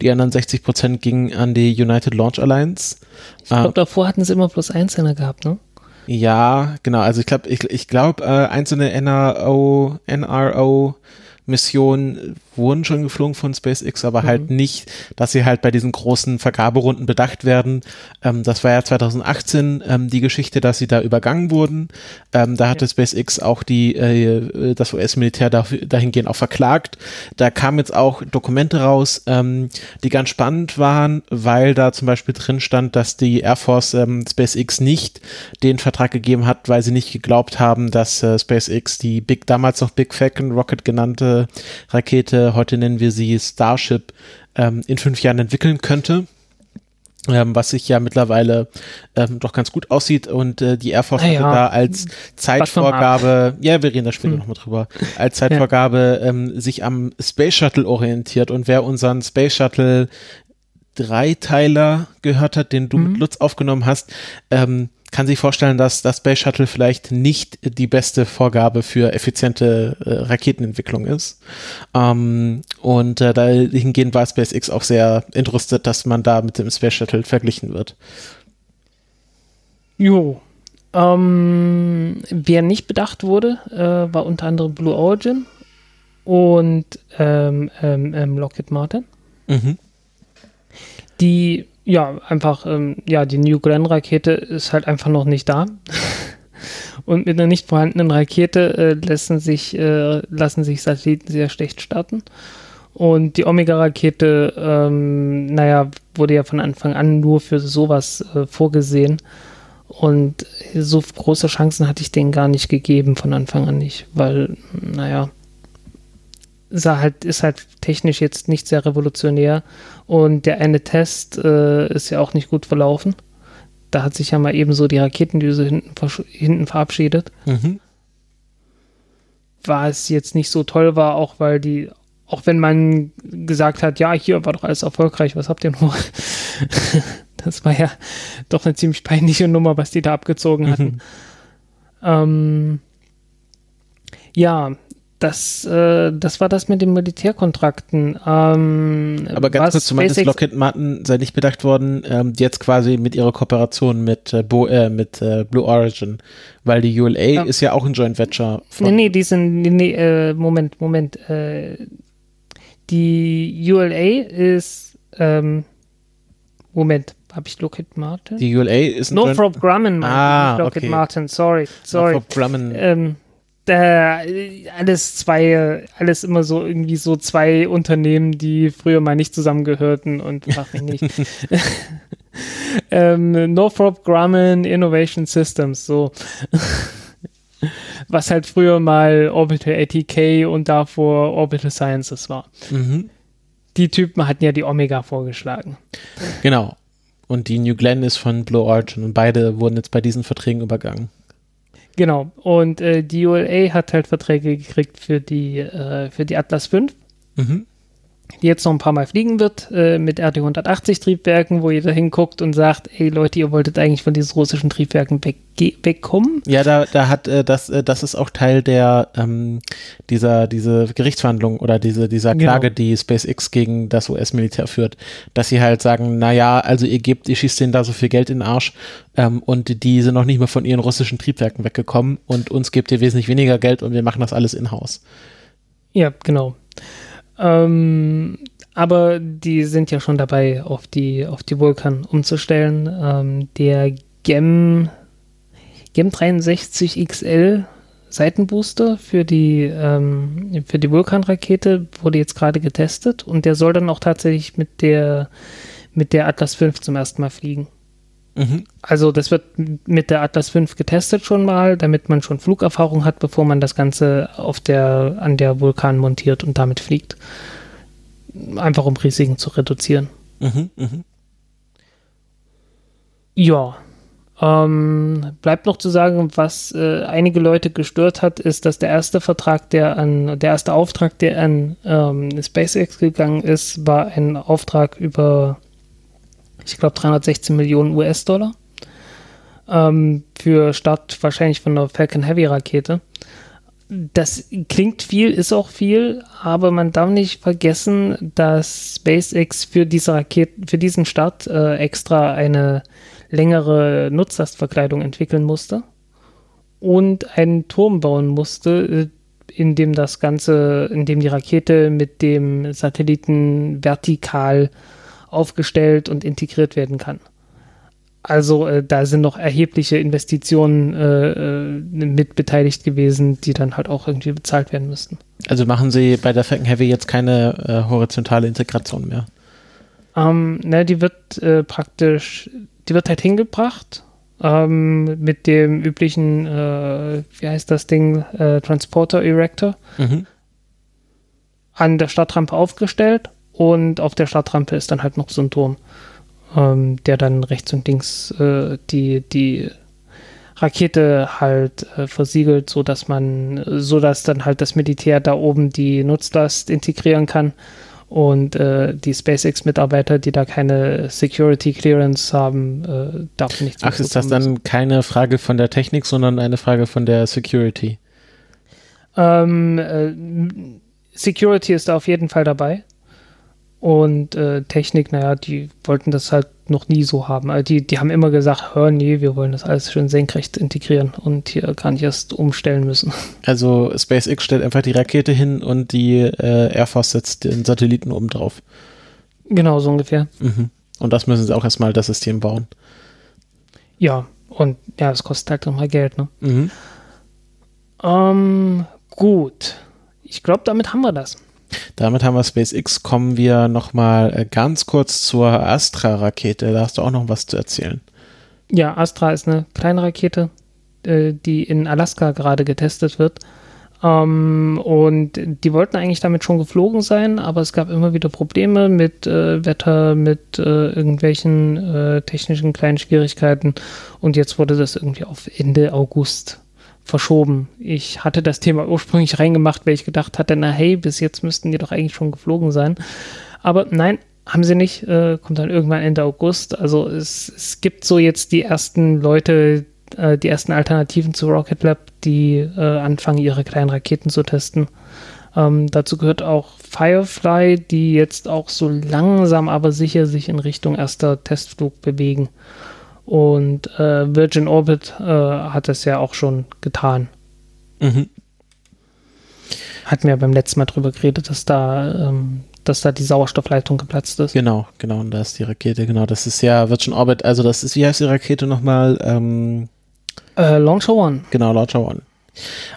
Die anderen 60 Prozent gingen an die United Launch Alliance.
Ich glaube, äh, davor hatten sie immer plus Einzelne gehabt, ne?
Ja, genau. Also ich glaube, ich, ich glaube, äh, einzelne NRO, NRO Missionen wurden schon geflogen von SpaceX, aber halt mhm. halt nicht, dass sie halt bei diesen großen Vergaberunden bedacht werden. Ähm, das war ja 2018 ähm, die Geschichte, dass sie da übergangen wurden. Ähm, da hatte ja. SpaceX auch die, äh, das US-Militär dahingehend auch verklagt. Da kamen jetzt auch Dokumente raus, ähm, die ganz spannend waren, weil da zum Beispiel drin stand, dass die Air Force ähm, SpaceX nicht den Vertrag gegeben hat, weil sie nicht geglaubt haben, dass äh, SpaceX die Big, damals noch Big Falcon Rocket genannte Rakete heute nennen wir sie Starship, ähm, in fünf Jahren entwickeln könnte. Ähm, was sich ja mittlerweile ähm, doch ganz gut aussieht und äh, die Air Force ja, da als Zeitvorgabe, ja, wir reden da später hm. nochmal drüber, als Zeitvorgabe ja. ähm, sich am Space Shuttle orientiert und wer unseren Space Shuttle Dreiteiler gehört hat, den du mhm. mit Lutz aufgenommen hast, ähm, kann sich vorstellen, dass das Space Shuttle vielleicht nicht die beste Vorgabe für effiziente äh, Raketenentwicklung ist. Ähm, und äh, dahingehend war SpaceX auch sehr interessiert, dass man da mit dem Space Shuttle verglichen wird.
Jo. Ähm, wer nicht bedacht wurde, äh, war unter anderem Blue Origin und ähm, ähm, ähm Lockheed Martin. Mhm. Die ja, einfach, ähm, ja, die New Glenn-Rakete ist halt einfach noch nicht da. <laughs> Und mit einer nicht vorhandenen Rakete äh, lassen, sich, äh, lassen sich Satelliten sehr schlecht starten. Und die Omega-Rakete, ähm, naja, wurde ja von Anfang an nur für sowas äh, vorgesehen. Und so große Chancen hatte ich denen gar nicht gegeben, von Anfang an nicht, weil, naja, halt, ist halt technisch jetzt nicht sehr revolutionär. Und der eine Test äh, ist ja auch nicht gut verlaufen. Da hat sich ja mal eben so die Raketendüse hinten, hinten verabschiedet. Mhm. Was jetzt nicht so toll war, auch weil die, auch wenn man gesagt hat, ja, hier war doch alles erfolgreich, was habt ihr nur? <laughs> das war ja doch eine ziemlich peinliche Nummer, was die da abgezogen hatten. Mhm. Ähm, ja, das, äh, das war das mit den Militärkontrakten. Ähm,
Aber ganz kurz, du meintest, Lockheed Martin sei nicht bedacht worden, ähm, jetzt quasi mit ihrer Kooperation mit, äh, Bo, äh, mit äh, Blue Origin, weil die ULA ja. ist ja auch ein Joint Venture.
Von nee, nee, die sind, nee, nee äh, Moment, Moment. Äh, die ULA ist, ähm, Moment, habe ich Lockheed Martin?
Die ULA ist
ein Northrop Grumman, ah, Lockheed okay. Martin, sorry, sorry. Northrop Grumman. Ähm, äh, alles zwei, alles immer so irgendwie so zwei Unternehmen, die früher mal nicht zusammengehörten und <laughs> frag mich nicht. <laughs> ähm, Northrop Grumman Innovation Systems, so. <laughs> Was halt früher mal Orbital ATK und davor Orbital Sciences war. Mhm. Die Typen hatten ja die Omega vorgeschlagen.
Genau. Und die New Glenn ist von Blue Origin und beide wurden jetzt bei diesen Verträgen übergangen.
Genau. Und äh, die ULA hat halt Verträge gekriegt für die, äh, für die Atlas 5. Mhm die jetzt noch ein paar Mal fliegen wird, äh, mit RD-180 Triebwerken, wo jeder hinguckt und sagt, ey Leute, ihr wolltet eigentlich von diesen russischen Triebwerken weg, wegkommen.
Ja, da, da hat äh, das, äh, das ist auch Teil der ähm, dieser, diese Gerichtsverhandlung oder diese, dieser genau. Klage, genau. die SpaceX gegen das US-Militär führt, dass sie halt sagen, naja, also ihr gebt, ihr schießt denen da so viel Geld in den Arsch ähm, und die sind noch nicht mal von ihren russischen Triebwerken weggekommen und uns gebt ihr wesentlich weniger Geld und wir machen das alles in-house.
Ja, genau. Ähm, aber die sind ja schon dabei, auf die, auf die Vulkan umzustellen. Ähm, der GEM, GEM 63 XL Seitenbooster für die, ähm, für die Vulkan-Rakete wurde jetzt gerade getestet und der soll dann auch tatsächlich mit der, mit der Atlas 5 zum ersten Mal fliegen. Mhm. Also das wird mit der Atlas 5 getestet schon mal, damit man schon Flugerfahrung hat, bevor man das Ganze auf der, an der Vulkan montiert und damit fliegt. Einfach um Risiken zu reduzieren. Mhm, mh. Ja. Ähm, bleibt noch zu sagen, was äh, einige Leute gestört hat, ist, dass der erste Vertrag, der an, der erste Auftrag, der an ähm, SpaceX gegangen ist, war ein Auftrag über ich glaube 316 Millionen US-Dollar. Ähm, für Start wahrscheinlich von der Falcon Heavy Rakete. Das klingt viel, ist auch viel, aber man darf nicht vergessen, dass SpaceX für diese Rakete, für diesen Start äh, extra eine längere Nutzlastverkleidung entwickeln musste und einen Turm bauen musste, äh, in dem das Ganze, in dem die Rakete mit dem Satelliten vertikal aufgestellt und integriert werden kann. Also äh, da sind noch erhebliche Investitionen äh, äh, mit beteiligt gewesen, die dann halt auch irgendwie bezahlt werden müssten.
Also machen Sie bei der Falcon Heavy jetzt keine äh, horizontale Integration mehr?
Ähm, ne, die wird äh, praktisch, die wird halt hingebracht ähm, mit dem üblichen, äh, wie heißt das Ding, Transporter Erector mhm. an der Stadtrampe aufgestellt und auf der Startrampe ist dann halt noch so ein Turm, ähm, der dann rechts und links äh, die, die Rakete halt äh, versiegelt, sodass man, sodass dann halt das Militär da oben die Nutzlast integrieren kann Und äh, die SpaceX-Mitarbeiter, die da keine Security Clearance haben, äh, darf nicht.
Ach, ist das dann keine Frage von der Technik, sondern eine Frage von der Security?
Ähm, äh, Security ist da auf jeden Fall dabei. Und äh, Technik, naja, die wollten das halt noch nie so haben. Also die, die haben immer gesagt, hör, nee, wir wollen das alles schön senkrecht integrieren und hier gar nicht erst umstellen müssen. <laughs>
Also SpaceX stellt einfach die Rakete hin und die äh, Air Force setzt den Satelliten oben drauf.
Genau, so ungefähr.
Mhm. Und das müssen sie auch erstmal das System bauen.
Ja, und ja, es kostet halt nochmal Geld, ne?
Mhm.
Ähm, gut. Ich glaube, damit haben wir das.
Damit haben wir SpaceX. Kommen wir nochmal äh, ganz kurz zur Astra-Rakete. Da hast du auch noch was zu erzählen.
Ja, Astra ist eine kleine Rakete, äh, die in Alaska gerade getestet wird. Ähm, und die wollten eigentlich damit schon geflogen sein, aber es gab immer wieder Probleme mit äh, Wetter, mit irgendwelchen technischen kleinen Schwierigkeiten. Und jetzt wurde das irgendwie auf Ende August verschoben. Ich hatte das Thema ursprünglich reingemacht, weil ich gedacht hatte, na hey, bis jetzt müssten die doch eigentlich schon geflogen sein. Aber nein, haben sie nicht. Äh, kommt dann irgendwann Ende August. Also es, es gibt so jetzt die ersten Leute, äh, die ersten Alternativen zu Rocket Lab, die äh, anfangen, ihre kleinen Raketen zu testen. Ähm, dazu gehört auch Firefly, die jetzt auch so langsam aber sicher sich in Richtung erster Testflug bewegen. Und äh, Virgin Orbit äh, hat das ja auch schon getan.
Mhm.
Hatten wir beim letzten Mal drüber geredet, dass da, ähm, dass da die Sauerstoffleitung geplatzt ist.
Genau, genau, und da ist die Rakete, genau. Das ist ja Virgin Orbit, also das ist, wie heißt die Rakete nochmal? Ähm,
Äh, Launcher One.
genau, Launcher One.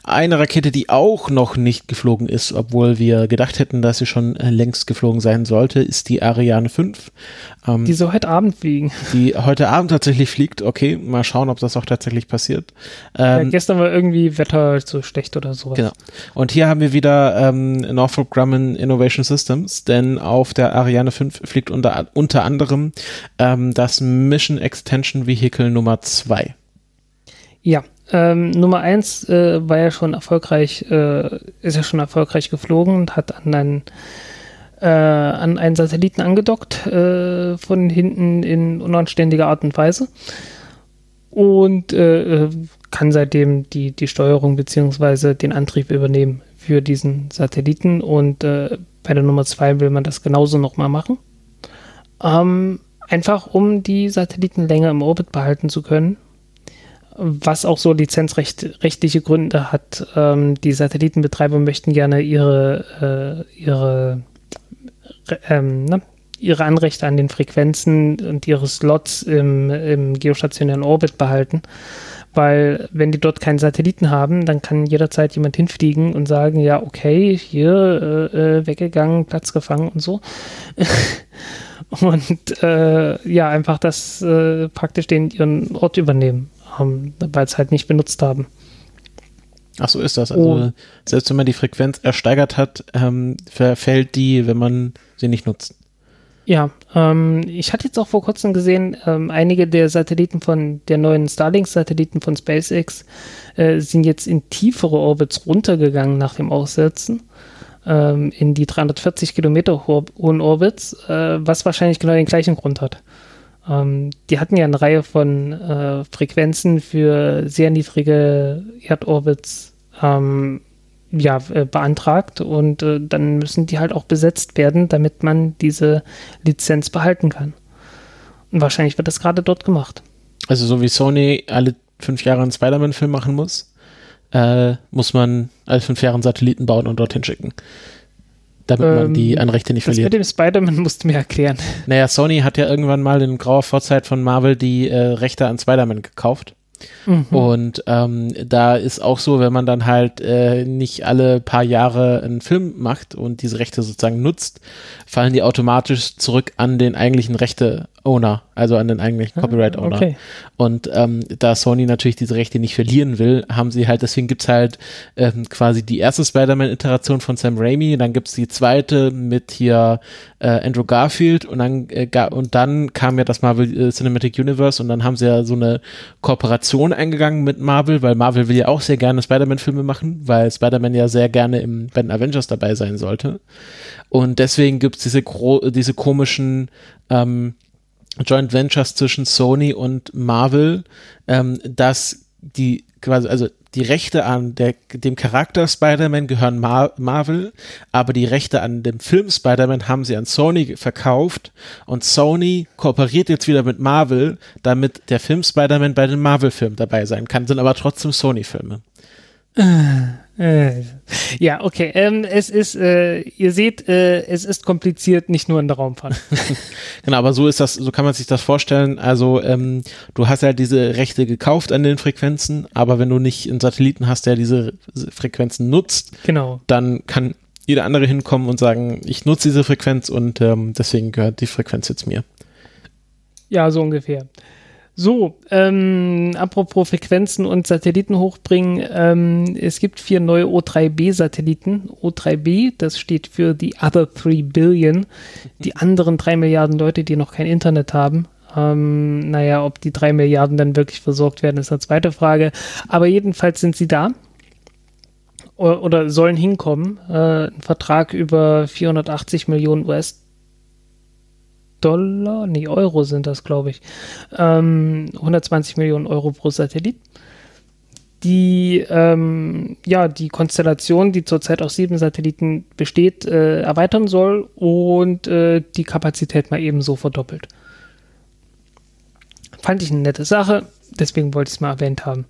Eine Rakete, die auch noch nicht geflogen ist, obwohl wir gedacht hätten, dass sie schon äh, längst geflogen sein sollte, ist die Ariane 5. Ähm,
Die soll heute Abend fliegen.
die heute Abend tatsächlich fliegt. Okay, mal schauen, ob das auch tatsächlich passiert.
Ja,
Ähm,
gestern war irgendwie Wetter zu schlecht oder sowas.
Genau. Und hier haben wir wieder ähm, Northrop Grumman Innovation Systems, denn auf der Ariane 5 fliegt unter, unter anderem ähm, das Mission Extension Vehicle Nummer 2.
Ja, ähm, Nummer eins äh, war ja schon erfolgreich, äh, ist ja schon erfolgreich geflogen und hat an einen, äh, an einen Satelliten angedockt, äh, von hinten in unanständiger Art und Weise. Und äh, kann seitdem die, die Steuerung beziehungsweise den Antrieb übernehmen für diesen Satelliten. Und äh, bei der Nummer zwei will man das genauso nochmal machen. Ähm, einfach um die Satelliten länger im Orbit behalten zu können was auch so lizenzrechtliche Gründe hat. Ähm, die Satellitenbetreiber möchten gerne ihre, äh, ihre, ähm, ne, ihre Anrechte an den Frequenzen und ihre Slots im, im geostationären Orbit behalten. Weil wenn die dort keinen Satelliten haben, dann kann jederzeit jemand hinfliegen und sagen, ja, okay, hier äh, äh, weggegangen, Platz gefangen und so. <laughs> und äh, ja, einfach das äh, praktisch den ihren Ort übernehmen ähm, weil es halt nicht benutzt haben.
Ach so ist das. Also
Oh.
selbst wenn man die Frequenz ersteigert hat, ähm, verfällt die, wenn man sie nicht nutzt.
Ja, ähm, ich hatte jetzt auch vor kurzem gesehen, ähm, einige der Satelliten von der neuen Starlink-Satelliten von SpaceX äh, sind jetzt in tiefere Orbits runtergegangen nach dem Aussetzen. Ähm, in die 340 Kilometer ho- hohen Orbits, äh, was wahrscheinlich genau den gleichen Grund hat. Ähm, die hatten ja eine Reihe von äh, Frequenzen für sehr niedrige Erdorbits ähm, ja, äh, beantragt und äh, dann müssen die halt auch besetzt werden, damit man diese Lizenz behalten kann. Und wahrscheinlich wird das gerade dort gemacht.
Also so wie Sony alle fünf Jahre einen Spider-Man-Film machen muss, äh, muss man alle fünf Jahre einen Satelliten bauen und dorthin schicken. Damit man
Ähm,
die Anrechte nicht
Das mit
verliert.
dem Spider-Man musst du mir erklären.
Naja, Sony hat ja irgendwann mal in grauer Vorzeit von Marvel die äh, Rechte an Spider-Man gekauft.
Mhm.
Und ähm, da ist auch so, wenn man dann halt äh, nicht alle paar Jahre einen Film macht und diese Rechte sozusagen nutzt, fallen die automatisch zurück an den eigentlichen Rechte-Owner, also an den eigentlichen Copyright-Owner.
Ah, Okay.
Und ähm, da Sony natürlich diese Rechte nicht verlieren will, haben sie halt, deswegen gibt's halt ähm, quasi die erste Spider-Man-Iteration von Sam Raimi, dann gibt's die zweite mit hier äh, Andrew Garfield und dann, äh, und dann kam ja das Marvel äh, Cinematic Universe und dann haben sie ja so eine Kooperation Kooperation eingegangen mit Marvel, weil Marvel will ja auch sehr gerne Spider-Man-Filme machen, weil Spider-Man ja sehr gerne im, bei den Avengers dabei sein sollte. Und deswegen gibt es diese, diese komischen ähm, Joint Ventures zwischen Sony und Marvel, ähm, dass die quasi, also die Rechte an der, dem Charakter Spider-Man gehören Mar Marvel, aber die Rechte an dem Film Spider-Man haben sie an Sony verkauft und Sony kooperiert jetzt wieder mit Marvel, damit der Film Spider-Man bei den Marvel-Filmen dabei sein kann, sind aber trotzdem Sony-Filme.
Äh, ja, okay. Ähm, es ist, äh, ihr seht, äh, es ist kompliziert, nicht nur in der Raumfahrt. <laughs>
genau, aber so ist das, so kann man sich das vorstellen. Also ähm, du hast halt diese Rechte gekauft an den Frequenzen, aber wenn du nicht einen Satelliten hast, der diese Frequenzen nutzt,
genau.
dann kann jeder andere hinkommen und sagen, ich nutze diese Frequenz und ähm, deswegen gehört die Frequenz jetzt mir.
Ja, so ungefähr. So, ähm, apropos Frequenzen und Satelliten hochbringen. Ähm, es gibt vier neue O3B-Satelliten. O3B, das steht für die Other 3 Billion. Die <laughs> anderen drei Milliarden Leute, die noch kein Internet haben. Ähm, naja, ob die drei Milliarden dann wirklich versorgt werden, ist eine zweite Frage. Aber jedenfalls sind sie da oder sollen hinkommen. Äh, ein Vertrag über 480 Millionen US Dollar, nee, Euro sind das, glaube ich. Ähm, 120 Millionen Euro pro Satellit. Die, ähm, ja, die Konstellation, die zurzeit aus sieben Satelliten besteht, äh, erweitern soll und äh, die Kapazität mal ebenso verdoppelt. Fand ich eine nette Sache, deswegen wollte ich es mal erwähnt haben.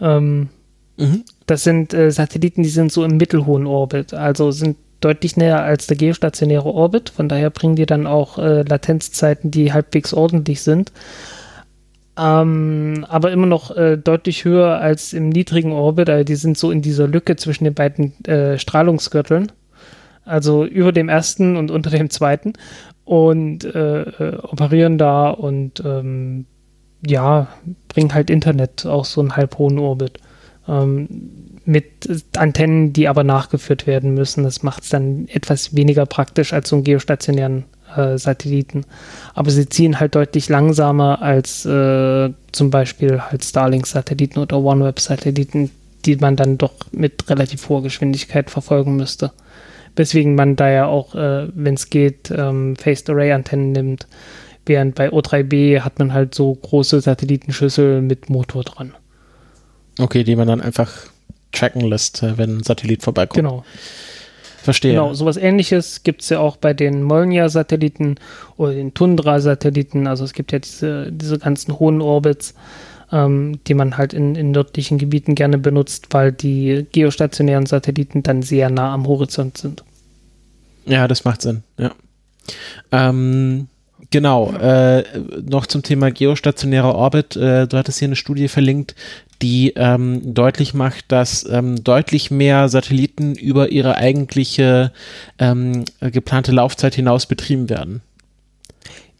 Ähm, mhm. Das sind äh, Satelliten, die sind so im mittelhohen Orbit, also sind deutlich näher als der geostationäre Orbit. Von daher bringen die dann auch äh, Latenzzeiten, die halbwegs ordentlich sind. Ähm, aber immer noch äh, deutlich höher als im niedrigen Orbit. Also die sind so in dieser Lücke zwischen den beiden äh, Strahlungsgürteln. Also über dem ersten und unter dem zweiten. Und äh, äh, operieren da und ähm, ja, bringen halt Internet auch so einen halbhohen Orbit. Ähm, mit Antennen, die aber nachgeführt werden müssen. Das macht es dann etwas weniger praktisch als so einen geostationären äh, Satelliten. Aber sie ziehen halt deutlich langsamer als äh, zum Beispiel halt Starlink-Satelliten oder OneWeb-Satelliten, die man dann doch mit relativ hoher Geschwindigkeit verfolgen müsste. Weswegen man da ja auch, äh, wenn es geht, ähm, Phased Array-Antennen nimmt. Während bei O3B hat man halt so große Satellitenschüssel mit Motor dran.
Okay, die man dann einfach tracken lässt, äh, wenn ein Satellit vorbeikommt.
Genau.
Verstehe.
Genau, sowas ähnliches gibt es ja auch bei den Molnja-Satelliten oder den Tundra-Satelliten. Also es gibt ja diese, diese ganzen hohen Orbits, ähm, die man halt in, in nördlichen Gebieten gerne benutzt, weil die geostationären Satelliten dann sehr nah am Horizont sind.
Ja, das macht Sinn, ja. Ähm, Genau, äh, noch zum Thema geostationärer Orbit. Äh, du hattest hier eine Studie verlinkt, die ähm, deutlich macht, dass ähm, deutlich mehr Satelliten über ihre eigentliche ähm, geplante Laufzeit hinaus betrieben werden.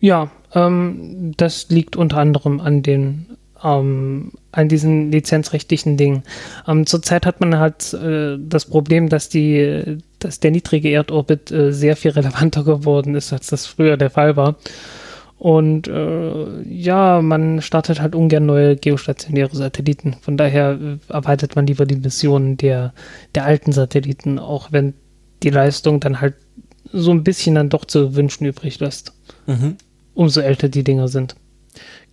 Ja, ähm, das liegt unter anderem an den ähm, an diesen lizenzrechtlichen Dingen. Ähm, zurzeit hat man halt äh, das Problem, dass die, dass der niedrige Erdorbit äh, sehr viel relevanter geworden ist, als das früher der Fall war. Und äh, ja, man startet halt ungern neue geostationäre Satelliten. Von daher äh, erweitert man lieber die Missionen der, der alten Satelliten, auch wenn die Leistung dann halt so ein bisschen dann doch zu wünschen übrig lässt. Mhm. Umso älter die Dinger sind.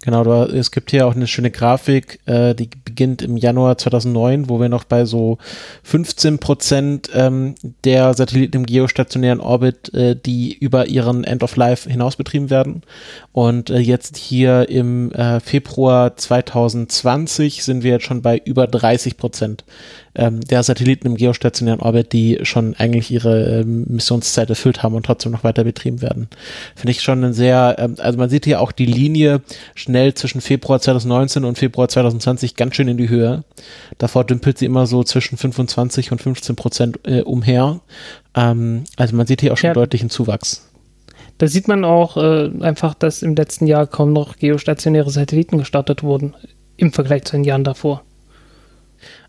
Genau, es gibt hier auch eine schöne Grafik, äh, die beginnt im Januar 2009, wo wir noch bei so 15 Prozent ähm, der Satelliten im geostationären Orbit, äh, die über ihren End of Life hinaus betrieben werden. Und äh, jetzt hier im äh, Februar 2020 sind wir jetzt schon bei über 30 Prozent ähm, der Satelliten im geostationären Orbit, die schon eigentlich ihre ähm, Missionszeit erfüllt haben und trotzdem noch weiter betrieben werden. Finde ich schon ein sehr, ähm, also man sieht hier auch die Linie schnell zwischen Februar 2019 und Februar 2020 ganz schön in die Höhe. Davor dümpelt sie immer so zwischen 25 und 15 Prozent äh, umher. Ähm, also man sieht hier auch schon ja. deutlichen Zuwachs.
Da sieht man auch äh, einfach, dass im letzten Jahr kaum noch geostationäre Satelliten gestartet wurden im Vergleich zu den Jahren davor.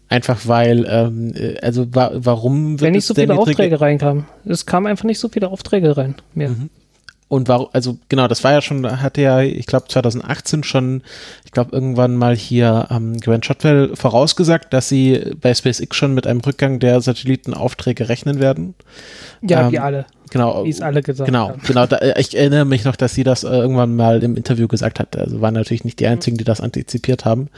Einfach weil, ähm, äh, also wa warum
wird Wenn nicht so viele Aufträge reinkamen. Es kamen einfach nicht so viele Aufträge rein mehr. Mhm.
Und war, also genau, das war ja schon, hatte ja, ich glaube 2018 schon, ich glaube irgendwann mal hier ähm, Grant Shotwell vorausgesagt, dass sie bei SpaceX schon mit einem Rückgang der Satellitenaufträge rechnen werden.
Ja, ähm, wie alle.
Genau.
Wie es alle gesagt
genau,
haben.
Genau, da, ich erinnere mich noch, dass sie das äh, irgendwann mal im Interview gesagt hat. Also waren natürlich nicht die einzigen, die das antizipiert haben.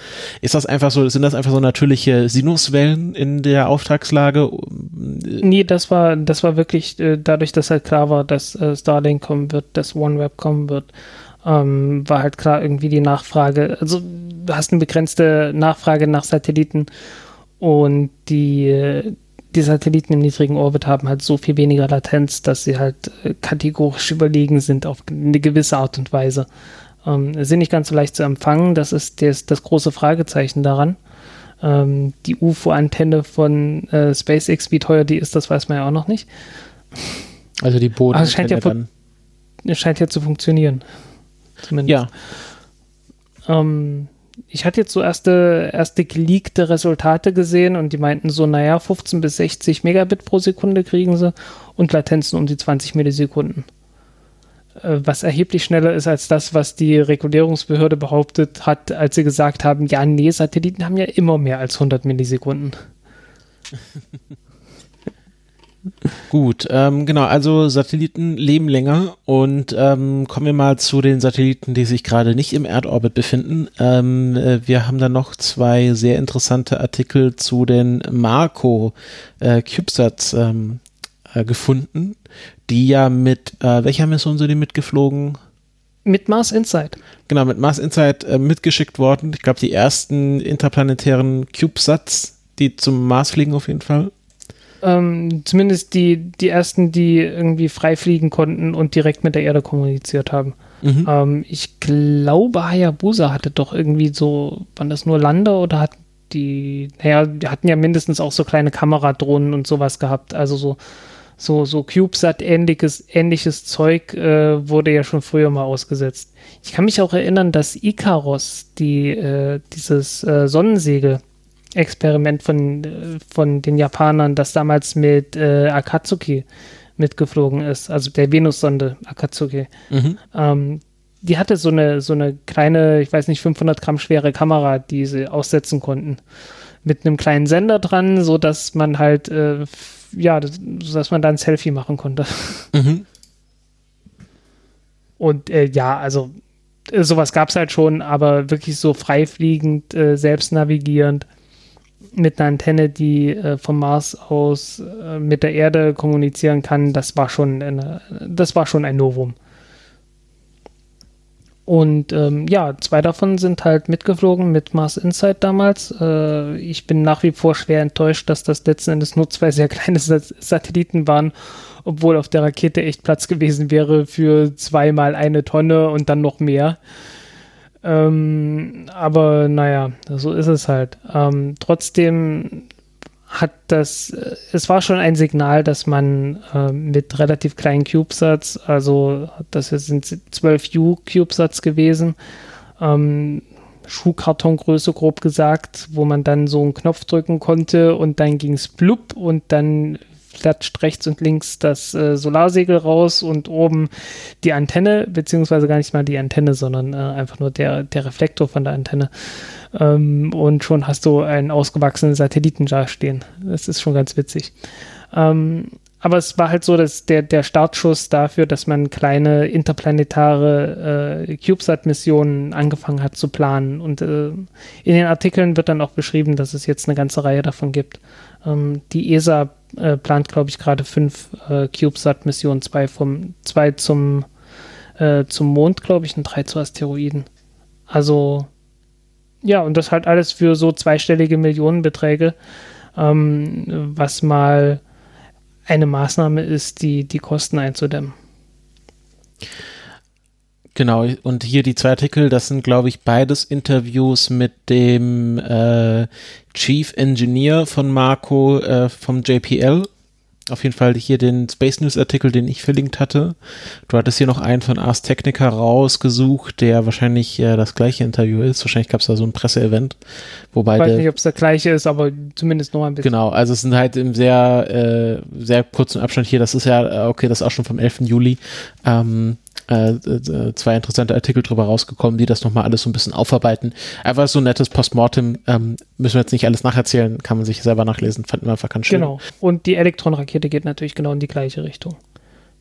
Ist das einfach so, sind das einfach so natürliche Sinuswellen in der Auftragslage?
Nee, das war, das war wirklich äh, dadurch, dass halt klar war, dass äh, Starlink kommen wird, dass OneWeb kommen wird, ähm, war halt klar irgendwie die Nachfrage. Also du hast eine begrenzte Nachfrage nach Satelliten und die, äh, die Satelliten im niedrigen Orbit haben halt so viel weniger Latenz, dass sie halt äh, kategorisch überlegen sind auf eine gewisse Art und Weise. Ähm, sind nicht ganz so leicht zu empfangen, das ist das, das große Fragezeichen daran. Ähm, die UFO-Antenne von äh, SpaceX, wie teuer die ist, das weiß man ja auch noch nicht.
Also die Boden.
Also es scheint ja, dann. scheint ja zu funktionieren.
Zumindest.
Ja. Ähm, ich hatte jetzt so erste, erste geleakte Resultate gesehen und die meinten so, naja, 15 bis 60 Megabit pro Sekunde kriegen sie und Latenzen um die 20 Millisekunden. Äh, was erheblich schneller ist als das, was die Regulierungsbehörde behauptet hat, als sie gesagt haben, ja, nee, Satelliten haben ja immer mehr als 100 Millisekunden. <laughs>
Gut, ähm, genau, also Satelliten leben länger und ähm, kommen wir mal zu den Satelliten, die sich gerade nicht im Erdorbit befinden. Ähm, äh, wir haben da noch zwei sehr interessante Artikel zu den Marco äh, CubeSats ähm, äh, gefunden, die ja mit, äh, welcher Mission sind die mitgeflogen?
Mit Mars Insight.
Genau, mit Mars Insight äh, mitgeschickt worden. Ich glaube, die ersten interplanetären CubeSats, die zum Mars fliegen auf jeden Fall.
Ähm, zumindest die, die ersten, die irgendwie frei fliegen konnten und direkt mit der Erde kommuniziert haben. Mhm. Ähm, ich glaube, Hayabusa hatte doch irgendwie so, waren das nur Lander oder hat die, naja, die hatten ja mindestens auch so kleine Kameradrohnen und sowas gehabt. Also so, so, so CubeSat-ähnliches ähnliches Zeug äh, wurde ja schon früher mal ausgesetzt. Ich kann mich auch erinnern, dass Icaros, die, äh, dieses äh, Sonnensegel, Experiment von, von den Japanern, das damals mit äh, Akatsuki mitgeflogen ist, also der Venussonde Akatsuki. Mhm. Ähm, die hatte so eine, so eine kleine, ich weiß nicht, 500 Gramm schwere Kamera, die sie aussetzen konnten. Mit einem kleinen Sender dran, so dass man halt, äh, ja, so dass man da ein Selfie machen konnte. <laughs> Mhm. Und äh, ja, also äh, sowas gab es halt schon, aber wirklich so freifliegend, äh, selbst navigierend mit einer Antenne, die äh, vom Mars aus äh, mit der Erde kommunizieren kann, das war schon eine, das war schon ein Novum. Und ähm, ja, zwei davon sind halt mitgeflogen mit Mars Insight damals. Äh, ich bin nach wie vor schwer enttäuscht, dass das letzten Endes nur zwei sehr kleine Satelliten waren, obwohl auf der Rakete echt Platz gewesen wäre für zweimal eine Tonne und dann noch mehr. Ähm, aber naja, so ist es halt. Ähm, trotzdem hat das, äh, es war schon ein Signal, dass man äh, mit relativ kleinen CubeSats, also das sind 12 U-CubeSats gewesen, ähm, Schuhkartongröße grob gesagt, wo man dann so einen Knopf drücken konnte und dann ging es blub und dann klatscht rechts und links das äh, Solarsegel raus und oben die Antenne, beziehungsweise gar nicht mal die Antenne, sondern äh, einfach nur der, der Reflektor von der Antenne. Ähm, und schon hast du einen ausgewachsenen Satelliten da stehen. Das ist schon ganz witzig. Ähm, aber es war halt so, dass der, der Startschuss dafür, dass man kleine interplanetare äh, CubeSat-Missionen angefangen hat zu planen. Und äh, in den Artikeln wird dann auch beschrieben, dass es jetzt eine ganze Reihe davon gibt. Ähm, die ESA äh, plant, glaube ich, gerade fünf äh, CubeSat-Missionen, zwei vom, zwei zum, äh, zum Mond, glaube ich, und drei zu Asteroiden. Also, ja, und das halt alles für so zweistellige Millionenbeträge, ähm, was mal eine Maßnahme ist, die, die Kosten einzudämmen.
Genau, und hier die zwei Artikel, das sind, glaube ich, beides Interviews mit dem äh, Chief Engineer von Marco äh, vom JPL. Auf jeden Fall hier den Space News Artikel, den ich verlinkt hatte. Du hattest hier noch einen von Ars Technica rausgesucht, der wahrscheinlich äh, das gleiche Interview ist. Wahrscheinlich gab es da so ein Presseevent. Wobei
ich weiß nicht, ob es das gleiche ist, aber zumindest noch ein bisschen.
Genau, also es sind halt im sehr, äh, sehr kurzen Abstand hier. Das ist ja, äh, okay, das ist auch schon vom 11. Juli. Ähm, äh, äh, zwei interessante Artikel drüber rausgekommen, die das nochmal alles so ein bisschen aufarbeiten. Einfach so ein nettes Postmortem, ähm, müssen wir jetzt nicht alles nacherzählen, kann man sich selber nachlesen, fanden wir einfach ganz schön.
Genau. Und die Elektronrakete geht natürlich genau in die gleiche Richtung.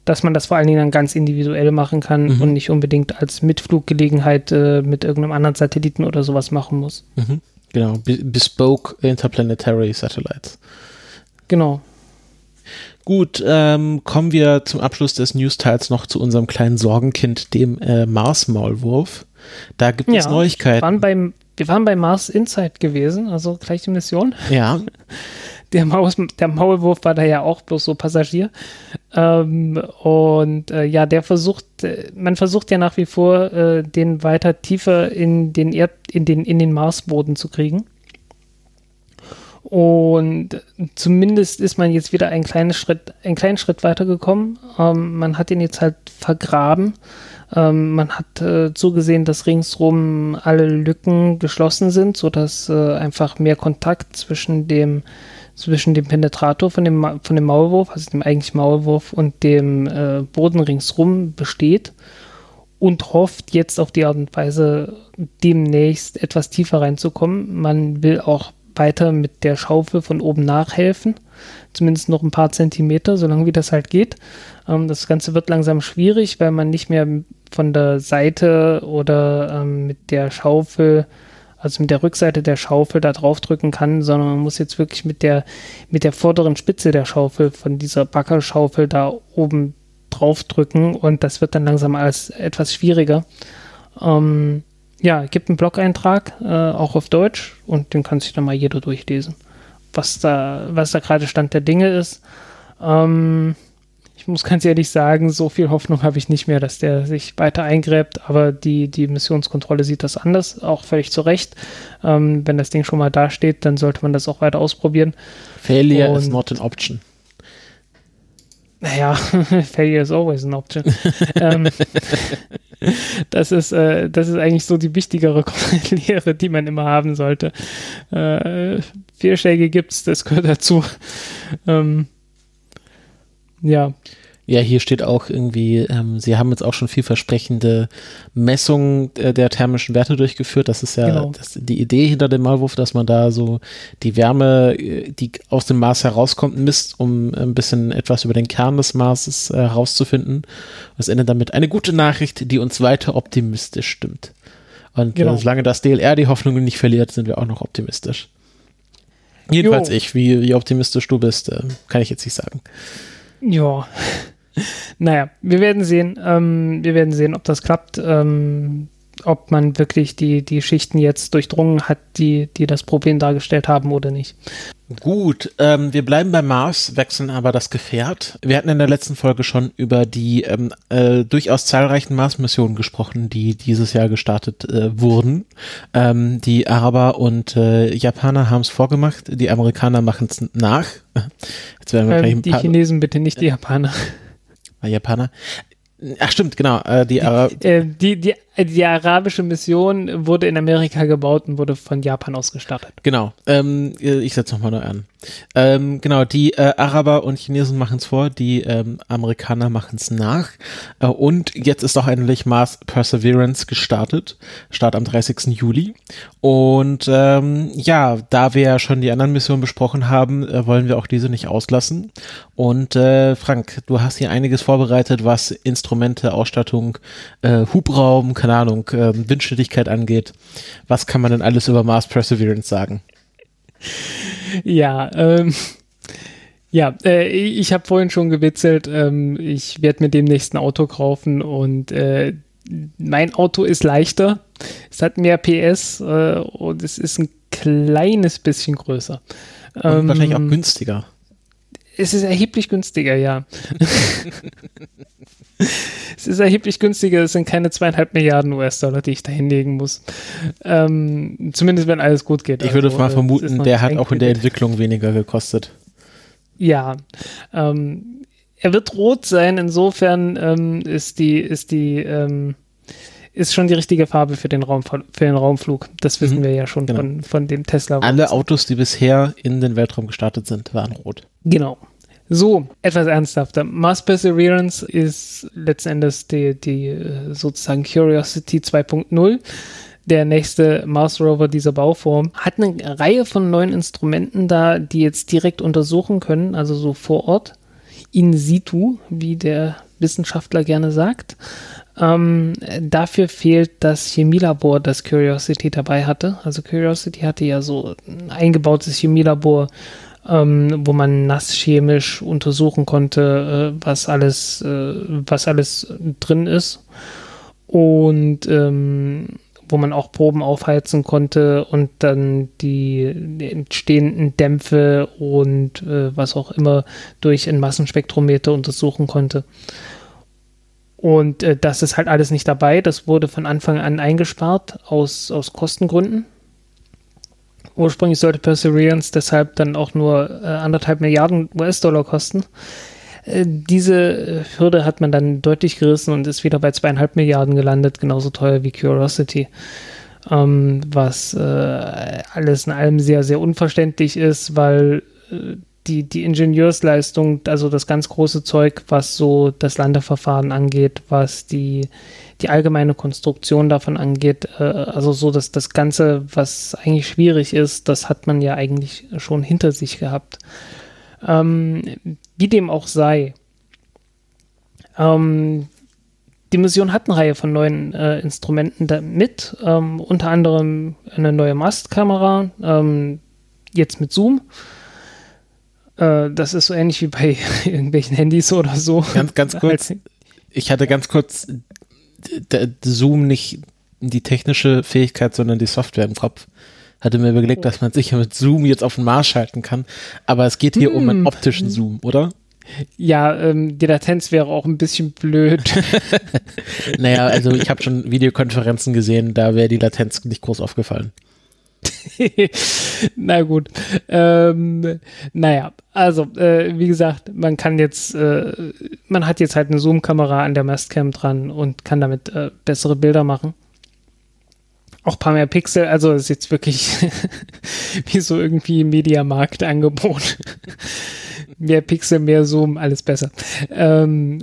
Dass man das vor allen Dingen dann ganz individuell machen kann
Mhm.
und nicht unbedingt als Mitfluggelegenheit äh, mit irgendeinem anderen Satelliten oder sowas machen muss.
Mhm. Genau, Be Bespoke Interplanetary Satellites.
Genau.
Gut, ähm, kommen wir zum Abschluss des News-Teils noch zu unserem kleinen Sorgenkind, dem äh, Mars-Maulwurf. Da gibt es
Ja,
Neuigkeiten.
Waren beim, wir waren bei Mars Insight gewesen, also gleich die Mission.
ja, <laughs>
Der, Maus, der Maulwurf war da ja auch bloß so Passagier. Ähm, und äh, ja, der versucht, äh, man versucht ja nach wie vor, äh, den weiter tiefer in den Erd, in den, in den Marsboden zu kriegen. Und zumindest ist man jetzt wieder einen kleinen Schritt, einen kleinen Schritt weitergekommen. Ähm, man hat ihn jetzt halt vergraben. Ähm, man hat äh, zugesehen, dass ringsrum alle Lücken geschlossen sind, sodass äh, einfach mehr Kontakt zwischen dem zwischen dem Penetrator von dem, von dem Maulwurf, also dem eigentlichen Maulwurf und dem äh, Boden ringsrum besteht und hofft jetzt auf die Art und Weise demnächst etwas tiefer reinzukommen. Man will auch weiter mit der Schaufel von oben nachhelfen, zumindest noch ein paar Zentimeter, solange wie das halt geht. Ähm, das Ganze wird langsam schwierig, weil man nicht mehr von der Seite oder ähm, mit der Schaufel also mit der Rückseite der Schaufel da drauf drücken kann, sondern man muss jetzt wirklich mit der, mit der vorderen Spitze der Schaufel, von dieser Backerschaufel da oben drauf drücken und das wird dann langsam alles etwas schwieriger. Ähm, ja, gibt einen Blog-Eintrag, äh, auch auf Deutsch und den kann sich dann mal jeder durchlesen, was da, was da gerade Stand der Dinge ist. Ähm, ich muss ganz ehrlich sagen, so viel Hoffnung habe ich nicht mehr, dass der sich weiter eingräbt, aber die, die Missionskontrolle sieht das anders, auch völlig zu Recht. Ähm, wenn das Ding schon mal dasteht, dann sollte man das auch weiter ausprobieren.
Failure is
Und-
not an option.
Naja, <laughs> failure is always an option. <laughs> ähm, das, ist, äh, das ist eigentlich so die wichtigere <laughs> Lehre, die man immer haben sollte. Äh, Fehlschläge gibt's, das gehört dazu. Ähm, ja,
Ja, hier steht auch irgendwie, ähm, sie haben jetzt auch schon vielversprechende Messungen äh, der thermischen Werte durchgeführt. Das ist ja
Genau.
das, die Idee hinter dem Maulwurf, dass man da so die Wärme, äh, die aus dem Mars herauskommt, misst, um ein bisschen etwas über den Kern des Marses äh, herauszufinden. Das endet damit eine gute Nachricht, die uns weiter optimistisch stimmt. Und
Genau.
äh, solange das DLR die Hoffnungen nicht verliert, sind wir auch noch optimistisch. Jedenfalls
Jo.
ich, wie, wie optimistisch du bist, äh, kann ich jetzt nicht sagen.
Ja. Naja, wir werden sehen. Ähm, wir werden sehen, ob das klappt. Ähm, ob man wirklich die, die Schichten jetzt durchdrungen hat, die, die das Problem dargestellt haben oder nicht.
Gut, ähm, wir bleiben bei Mars, wechseln aber das Gefährt. Wir hatten in der letzten Folge schon über die ähm, äh, durchaus zahlreichen Mars-Missionen gesprochen, die dieses Jahr gestartet äh, wurden. Ähm, die Araber und äh, Japaner haben es vorgemacht, die Amerikaner machen es nach. <laughs> Jetzt werden wir gleich
Ähm,
ein
die
paar
Chinesen bitte, nicht die Japaner.
Äh, Japaner. Ach stimmt, genau. Äh, die Ara
Äh, die, die, die arabische Mission wurde in Amerika gebaut und wurde von Japan aus gestartet.
Genau. Ähm, ich setze nochmal neu an. Ähm, genau, die äh, Araber und Chinesen machen es vor, die ähm, Amerikaner machen es nach. Äh, und jetzt ist auch endlich Mars Perseverance gestartet. Start am 30. Juli. Und ähm, ja, da wir ja schon die anderen Missionen besprochen haben, äh, wollen wir auch diese nicht auslassen. Und äh, Frank, du hast hier einiges vorbereitet, was Instrumente, Ausstattung, äh, Hubraum, keine Ahnung, äh, Windschnittigkeit angeht. Was kann man denn alles über Mars Perseverance sagen?
Ja, ähm, ja, äh, ich habe vorhin schon gewitzelt, ähm, ich werde mir demnächst ein Auto kaufen und äh, mein Auto ist leichter, es hat mehr PS äh, und es ist ein kleines bisschen größer.
Und
Ähm,
wahrscheinlich auch günstiger.
Es ist erheblich günstiger, ja. <laughs> <laughs> es ist erheblich günstiger, es sind keine zweieinhalb Milliarden US-Dollar, die ich da hinlegen muss. Ähm, zumindest wenn alles gut geht.
Ich würde
Also,
mal
es ist
vermuten, der hat auch in der. Entwicklung weniger gekostet.
Ja. Ähm, er wird rot sein, insofern ähm, ist die, ist die, ähm, ist schon die richtige Farbe für den, Raum, für den Raumflug. Das wissen
Mhm,
wir ja schon
genau.
von, von dem Tesla.
Alle Autos, die bisher in den Weltraum gestartet sind, waren rot.
Genau. So, etwas ernsthafter. Mars Perseverance ist letzten Endes die, die äh, sozusagen Curiosity 2.0 der nächste Mars Rover dieser Bauform, hat eine Reihe von neuen Instrumenten da, die jetzt direkt untersuchen können, also so vor Ort, in situ, wie der Wissenschaftler gerne sagt. Ähm, dafür fehlt das Chemielabor, das Curiosity dabei hatte. Also Curiosity hatte ja so ein eingebautes Chemielabor, ähm, wo man nasschemisch untersuchen konnte, äh, was alles, äh, was alles drin ist. Und ähm, wo man auch Proben aufheizen konnte und dann die, entstehenden Dämpfe und äh, was auch immer durch ein Massenspektrometer untersuchen konnte. Und äh, das ist halt alles nicht dabei. Das wurde von Anfang an eingespart aus, aus Kostengründen. Ursprünglich sollte Perseverance deshalb dann auch nur äh, anderthalb Milliarden US-Dollar kosten. Äh, diese äh, Hürde hat man dann deutlich gerissen und ist wieder bei zweieinhalb Milliarden gelandet, genauso teuer wie Curiosity. Ähm, was äh, alles in allem sehr, sehr unverständlich ist, weil äh, die, die Ingenieursleistung, also das ganz große Zeug, was so das Landeverfahren angeht, was die, die allgemeine Konstruktion davon angeht, äh, also so dass das Ganze, was eigentlich schwierig ist, das hat man ja eigentlich schon hinter sich gehabt. Ähm, wie dem auch sei. Ähm, die Mission hat eine Reihe von neuen äh, Instrumenten mit, ähm, unter anderem eine neue Mastkamera, ähm, jetzt mit Zoom. Äh, das ist so ähnlich wie bei <laughs> irgendwelchen Handys oder so.
Ganz, ganz <laughs> kurz. Ich hatte ganz kurz Zoom nicht die technische Fähigkeit, sondern die Software im Kopf hatte mir überlegt, dass man sicher mit Zoom jetzt auf den Mars schalten kann. Aber es geht hier hm. um einen hm. optischen Zoom, oder?
Ja, ähm, die Latenz wäre auch ein bisschen blöd. <laughs>
naja, also ich habe schon Videokonferenzen gesehen, da wäre die Latenz nicht groß aufgefallen. <laughs>
Na gut. Ähm, naja, also äh, wie gesagt, man kann jetzt, äh, man hat jetzt halt eine Zoom-Kamera an der Mastcam dran und kann damit äh, bessere Bilder machen auch paar mehr Pixel, also ist jetzt wirklich <laughs> wie so irgendwie Mediamarkt-Angebot. <laughs> mehr Pixel, mehr Zoom, alles besser. Ähm,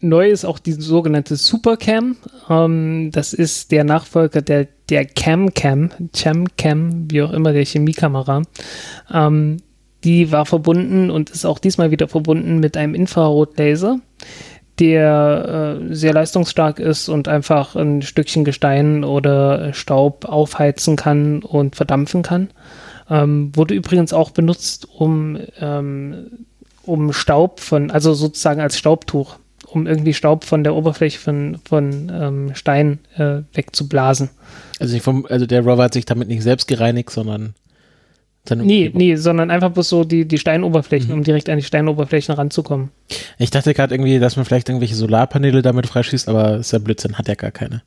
neu ist auch die sogenannte Supercam. Ähm, das ist der Nachfolger der, der Cam-Cam, Cam-Cam, wie auch immer, der Chemiekamera. Ähm, die war verbunden und ist auch diesmal wieder verbunden mit einem Infrarotlaser der äh, sehr leistungsstark ist und einfach ein Stückchen Gestein oder Staub aufheizen kann und verdampfen kann. Ähm, wurde übrigens auch benutzt, um, ähm, um Staub von, also sozusagen als Staubtuch, um irgendwie Staub von der Oberfläche von, von ähm, Stein äh, wegzublasen.
Also, vom, also der Rover hat sich damit nicht selbst gereinigt, sondern
Nee, nee, sondern einfach bloß so die, die Steinoberflächen, mhm. um direkt an die Steinoberflächen ranzukommen.
Ich dachte gerade irgendwie, dass man vielleicht irgendwelche Solarpaneele damit freischießt, aber ist ja Blödsinn, hat ja gar keine.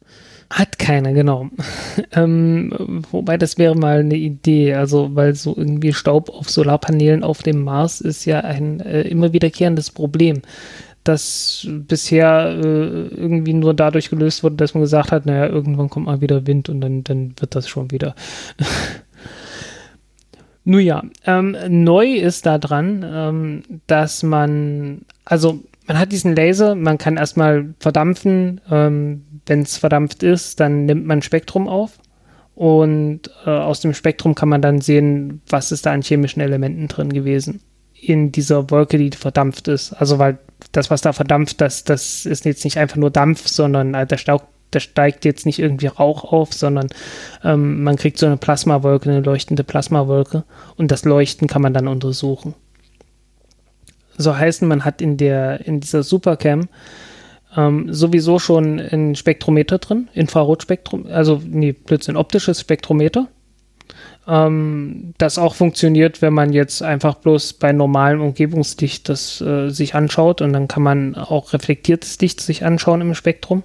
Hat keine, genau. <laughs> ähm, wobei das wäre mal eine Idee, also weil so irgendwie Staub auf Solarpanelen auf dem Mars ist ja ein äh, immer wiederkehrendes Problem, das bisher äh, irgendwie nur dadurch gelöst wurde, dass man gesagt hat, naja, irgendwann kommt mal wieder Wind und dann, dann wird das schon wieder. <laughs> Nun ja, ähm, neu ist da dran, ähm, dass man, also man hat diesen Laser, man kann erstmal verdampfen. Ähm, Wenn es verdampft ist, dann nimmt man Spektrum auf. Und äh, aus dem Spektrum kann man dann sehen, was ist da an chemischen Elementen drin gewesen in dieser Wolke, die verdampft ist. Also weil das, was da verdampft, das, das ist jetzt nicht einfach nur Dampf, sondern äh, der Staub da steigt jetzt nicht irgendwie Rauch auf, sondern ähm, man kriegt so eine Plasmawolke, eine leuchtende Plasmawolke und das Leuchten kann man dann untersuchen. So heißen, man hat in der, in dieser Supercam ähm, sowieso schon ein Spektrometer drin, Infrarotspektrum, also nee, plötzlich ein optisches Spektrometer. Ähm, das auch funktioniert, wenn man jetzt einfach bloß bei normalem Umgebungslicht das äh, sich anschaut und dann kann man auch reflektiertes Licht sich anschauen im Spektrum.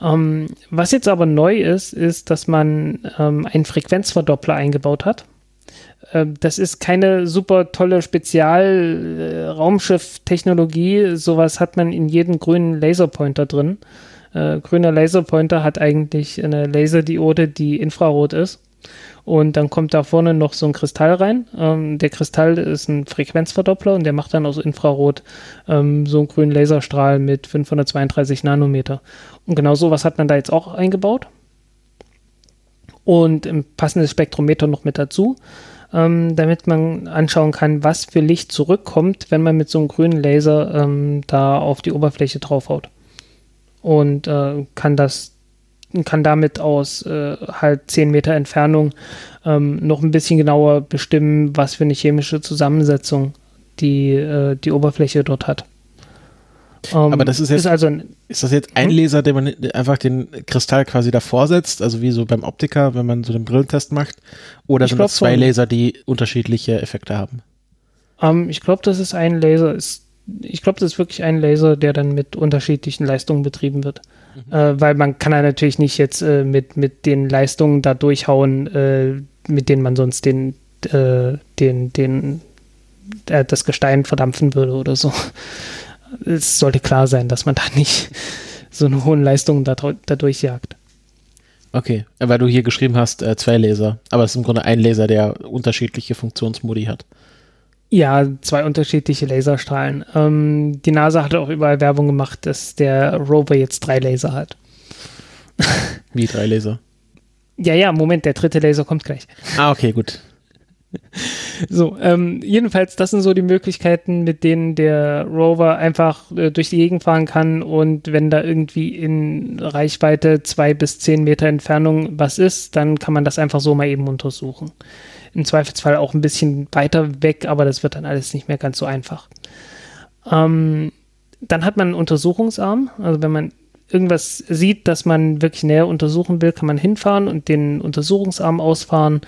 Ähm, was jetzt aber neu ist, ist, dass man ähm, einen Frequenzverdoppler eingebaut hat. Ähm, das ist keine super tolle Spezial-Raumschiff-Technologie. Äh, Sowas hat man in jedem grünen Laserpointer drin. Äh, grüner Laserpointer hat eigentlich eine Laserdiode, die Infrarot ist. Und dann kommt da vorne noch so ein Kristall rein. Ähm, der Kristall ist ein Frequenzverdoppler und der macht dann aus Infrarot ähm, so einen grünen Laserstrahl mit 532 Nanometer. Und genau sowas hat man da jetzt auch eingebaut. Und ein passendes Spektrometer noch mit dazu, ähm, damit man anschauen kann, was für Licht zurückkommt, wenn man mit so einem grünen Laser ähm, da auf die Oberfläche draufhaut. Und äh, kann das kann damit aus äh, halt 10 Meter Entfernung ähm, noch ein bisschen genauer bestimmen, was für eine chemische Zusammensetzung die, äh, die Oberfläche dort hat.
Um, Aber das ist jetzt, ist, also ein, ist das jetzt ein hm? Laser, der man einfach den Kristall quasi davor setzt, also wie so beim Optiker, wenn man so den Brillentest macht? Oder sind das zwei Laser, die unterschiedliche Effekte haben?
Um, ähm, ich glaube, das ist ein Laser, ist, ich glaube, das ist wirklich ein Laser, der dann mit unterschiedlichen Leistungen betrieben wird. Äh, weil man kann ja natürlich nicht jetzt äh, mit, mit den Leistungen da durchhauen, äh, mit denen man sonst den, äh, den, den, äh, das Gestein verdampfen würde oder so. Es sollte klar sein, dass man da nicht so eine hohen Leistungen da, da durchjagt.
Okay, weil du hier geschrieben hast, äh, zwei Laser. Aber es ist im Grunde ein Laser, der unterschiedliche Funktionsmodi hat.
Ja, zwei unterschiedliche Laserstrahlen. Ähm, die NASA hat auch überall Werbung gemacht, dass der Rover jetzt drei Laser hat. <laughs>
Wie drei Laser?
Ja, ja, Moment, der dritte Laser kommt gleich.
Ah, okay, gut. <laughs>
So, ähm, jedenfalls, das sind so die Möglichkeiten, mit denen der Rover einfach äh, durch die Gegend fahren kann und wenn da irgendwie in Reichweite zwei bis zehn Meter Entfernung was ist, dann kann man das einfach so mal eben untersuchen im Zweifelsfall auch ein bisschen weiter weg, aber das wird dann alles nicht mehr ganz so einfach. Ähm, dann hat man einen Untersuchungsarm, also wenn man irgendwas sieht, das man wirklich näher untersuchen will, kann man hinfahren und den Untersuchungsarm ausfahren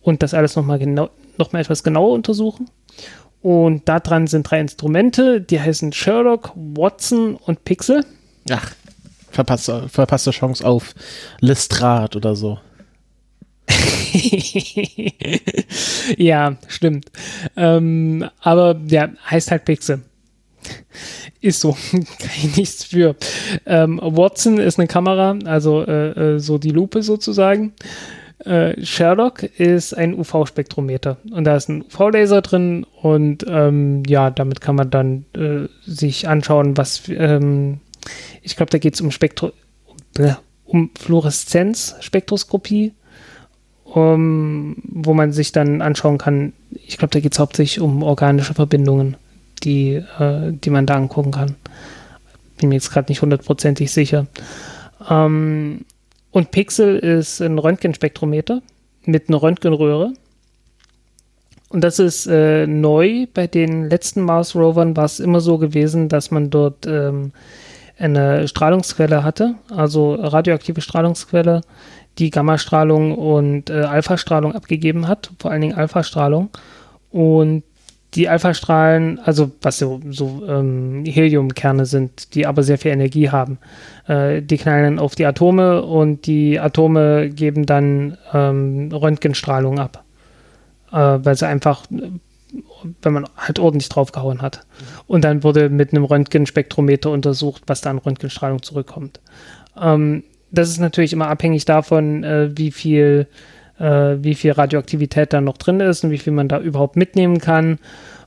und das alles nochmal genau, noch mal etwas genauer untersuchen. Und da dran sind drei Instrumente, die heißen Sherlock, Watson und Pixel.
Ach, verpasste, verpasste Chance auf Lestrade oder so. <laughs> <laughs>
ja, stimmt. Ähm, aber ja, heißt halt Pixel. Ist so, <laughs> kann ich nichts für. Ähm, Watson ist eine Kamera, also äh, äh so die Lupe sozusagen. Äh, Sherlock ist ein UV-Spektrometer und da ist ein UV-Laser drin und ähm, ja, damit kann man dann äh, sich anschauen, was ähm, ich glaube, da geht es um Spektro um Fluoreszenz-Spektroskopie um, wo man sich dann anschauen kann, ich glaube, da geht es hauptsächlich um organische Verbindungen, die, äh, die man da angucken kann. Bin mir jetzt gerade nicht hundertprozentig sicher. Ähm, und Pixel ist ein Röntgenspektrometer mit einer Röntgenröhre. Und das ist äh, neu. Bei den letzten Mars-Rovern war es immer so gewesen, dass man dort ähm, eine Strahlungsquelle hatte, also radioaktive Strahlungsquelle, die Gammastrahlung und äh, Alphastrahlung abgegeben hat, vor allen Dingen Alphastrahlung. Und die Alphastrahlen, also was so, so ähm, Heliumkerne sind, die aber sehr viel Energie haben, äh, die knallen auf die Atome und die Atome geben dann ähm, Röntgenstrahlung ab, äh, weil sie einfach, wenn man halt ordentlich draufgehauen hat. Und dann wurde mit einem Röntgenspektrometer untersucht, was da an Röntgenstrahlung zurückkommt. Ähm, das ist natürlich immer abhängig davon, äh, wie viel äh, wie viel Radioaktivität da noch drin ist und wie viel man da überhaupt mitnehmen kann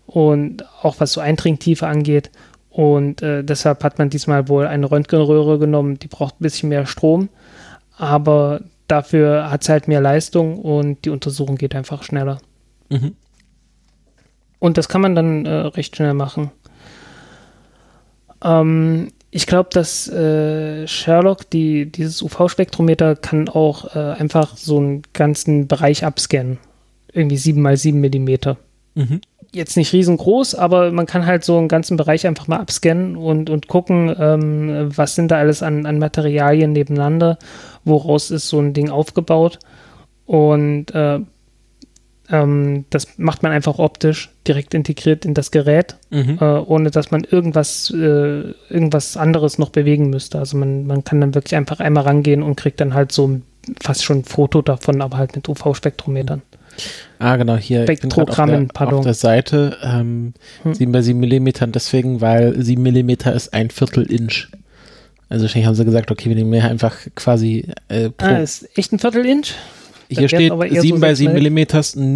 und auch was so Eindringtiefe angeht. Und äh, deshalb hat man diesmal wohl eine Röntgenröhre genommen, die braucht ein bisschen mehr Strom, aber dafür hat es halt mehr Leistung und die Untersuchung geht einfach schneller. Mhm. Und das kann man dann äh, recht schnell machen. Ähm, ich glaube, dass äh, Sherlock, die, dieses UV-Spektrometer, kann auch äh, einfach so einen ganzen Bereich abscannen. Irgendwie 7 mal 7 Millimeter. Mhm. Jetzt nicht riesengroß, aber man kann halt so einen ganzen Bereich einfach mal abscannen und, und gucken, ähm, was sind da alles an, an Materialien nebeneinander, woraus ist so ein Ding aufgebaut. Und äh, ähm, das macht man einfach optisch direkt integriert in das Gerät, mhm. äh, ohne dass man irgendwas, äh, irgendwas anderes noch bewegen müsste. Also man, man kann dann wirklich einfach einmal rangehen und kriegt dann halt so fast schon ein Foto davon, aber halt mit UV-Spektrometern.
Ah, genau, hier
Spektrogrammen,
auf der, auf der Seite ähm, hm. 7 bei 7 Millimetern, deswegen, weil 7 Millimeter ist ein Viertel Inch. Also wahrscheinlich haben sie gesagt, okay, wir nehmen mehr einfach quasi
äh, pro. Ah, ist echt ein Viertel Inch?
Hier steht 7 so bei 7 mm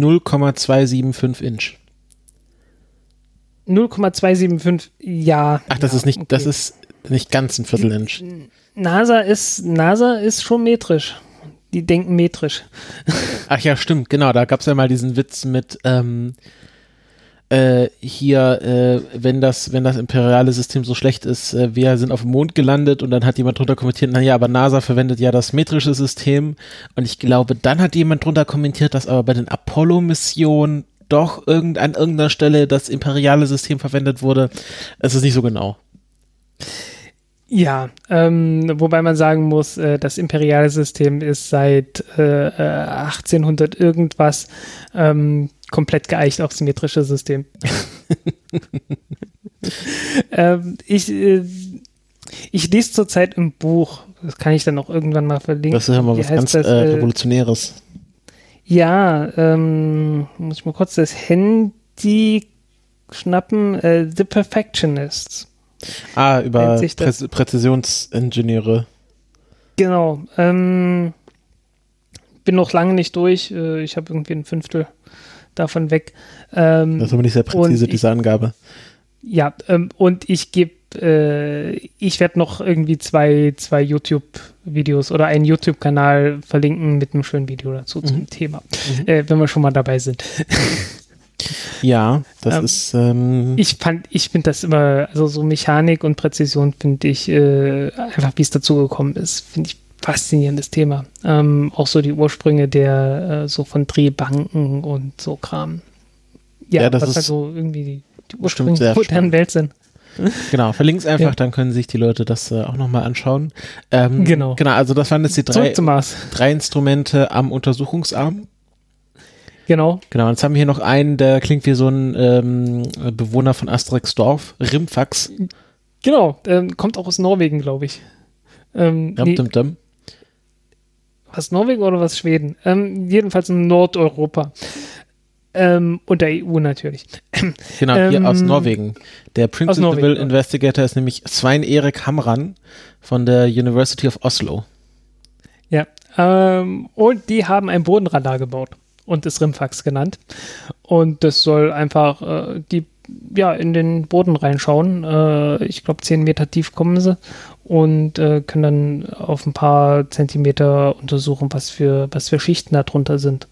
0,275 Inch.
0,275, ja.
Ach, das
ja,
ist nicht, okay. das ist nicht ganz ein Viertel-Inch.
NASA ist, NASA ist schon metrisch. Die denken metrisch.
Ach ja, stimmt, genau. Da gab es ja mal diesen Witz mit, ähm, äh, hier, äh, wenn das, wenn das imperiale System so schlecht ist, äh, wir sind auf dem Mond gelandet und dann hat jemand drunter kommentiert, naja, aber NASA verwendet ja das metrische System und ich glaube, dann hat jemand drunter kommentiert, dass aber bei den Apollo-Missionen doch irgend, an irgendeiner Stelle das imperiale System verwendet wurde. Es ist nicht so genau.
Ja, ähm, wobei man sagen muss, äh, das imperiale System ist seit äh, 1800 äh, irgendwas ähm, komplett geeicht auf symmetrische System. ähm, ich, äh, ich lese zurzeit im Buch, das kann ich dann auch irgendwann mal verlinken.
Das ist ja mal was ganz das, äh, äh, Revolutionäres.
Ja, ähm, muss ich mal kurz das Handy schnappen. Äh, The Perfectionists.
Ah, über Prä Präzisionsingenieure.
Genau. Ähm, bin noch lange nicht durch. Äh, ich habe irgendwie ein Fünftel davon weg.
Ähm, das ist aber nicht sehr präzise, ich, diese Angabe.
Ja, ähm, und ich gebe, äh, ich werde noch irgendwie zwei, zwei YouTube-Videos oder einen YouTube-Kanal verlinken mit einem schönen Video dazu mhm. zum Thema, mhm. äh, wenn wir schon mal dabei sind. <laughs>
Ja, das ähm, ist. Ähm
ich fand, ich finde das immer, also so Mechanik und Präzision finde ich äh, einfach, wie es dazu gekommen ist, finde ich faszinierendes Thema. Ähm, auch so die Ursprünge der, äh, so von Drehbanken und so Kram. Ja, ja das was ist halt so irgendwie die, die Ursprünge der modernen Welt sind.
Genau, verlinke es einfach, ja. dann können sich die Leute das äh, auch nochmal anschauen. Ähm,
genau.
Genau, also das waren jetzt die drei, drei Instrumente am Untersuchungsarm.
Genau.
Genau, jetzt haben wir hier noch einen, der klingt wie so ein ähm, Bewohner von Asterix Dorf, Rimfax.
Genau, ähm, kommt auch aus Norwegen, glaube ich.
Ähm, dum, dum, dum.
Was Norwegen oder was Schweden? Ähm, jedenfalls in Nordeuropa. Ähm, und der EU natürlich. <clears throat>
Genau, hier ähm, aus Norwegen. Der Principal Investigator ist nämlich Svein Erik Hamran von der University of Oslo.
Ja, ähm, und die haben ein Bodenradar gebaut und ist Rimfax genannt. Und das soll einfach äh, die ja in den Boden reinschauen. Äh, ich glaube, 10 Meter tief kommen sie und äh, können dann auf ein paar Zentimeter untersuchen, was für, was für Schichten da drunter sind.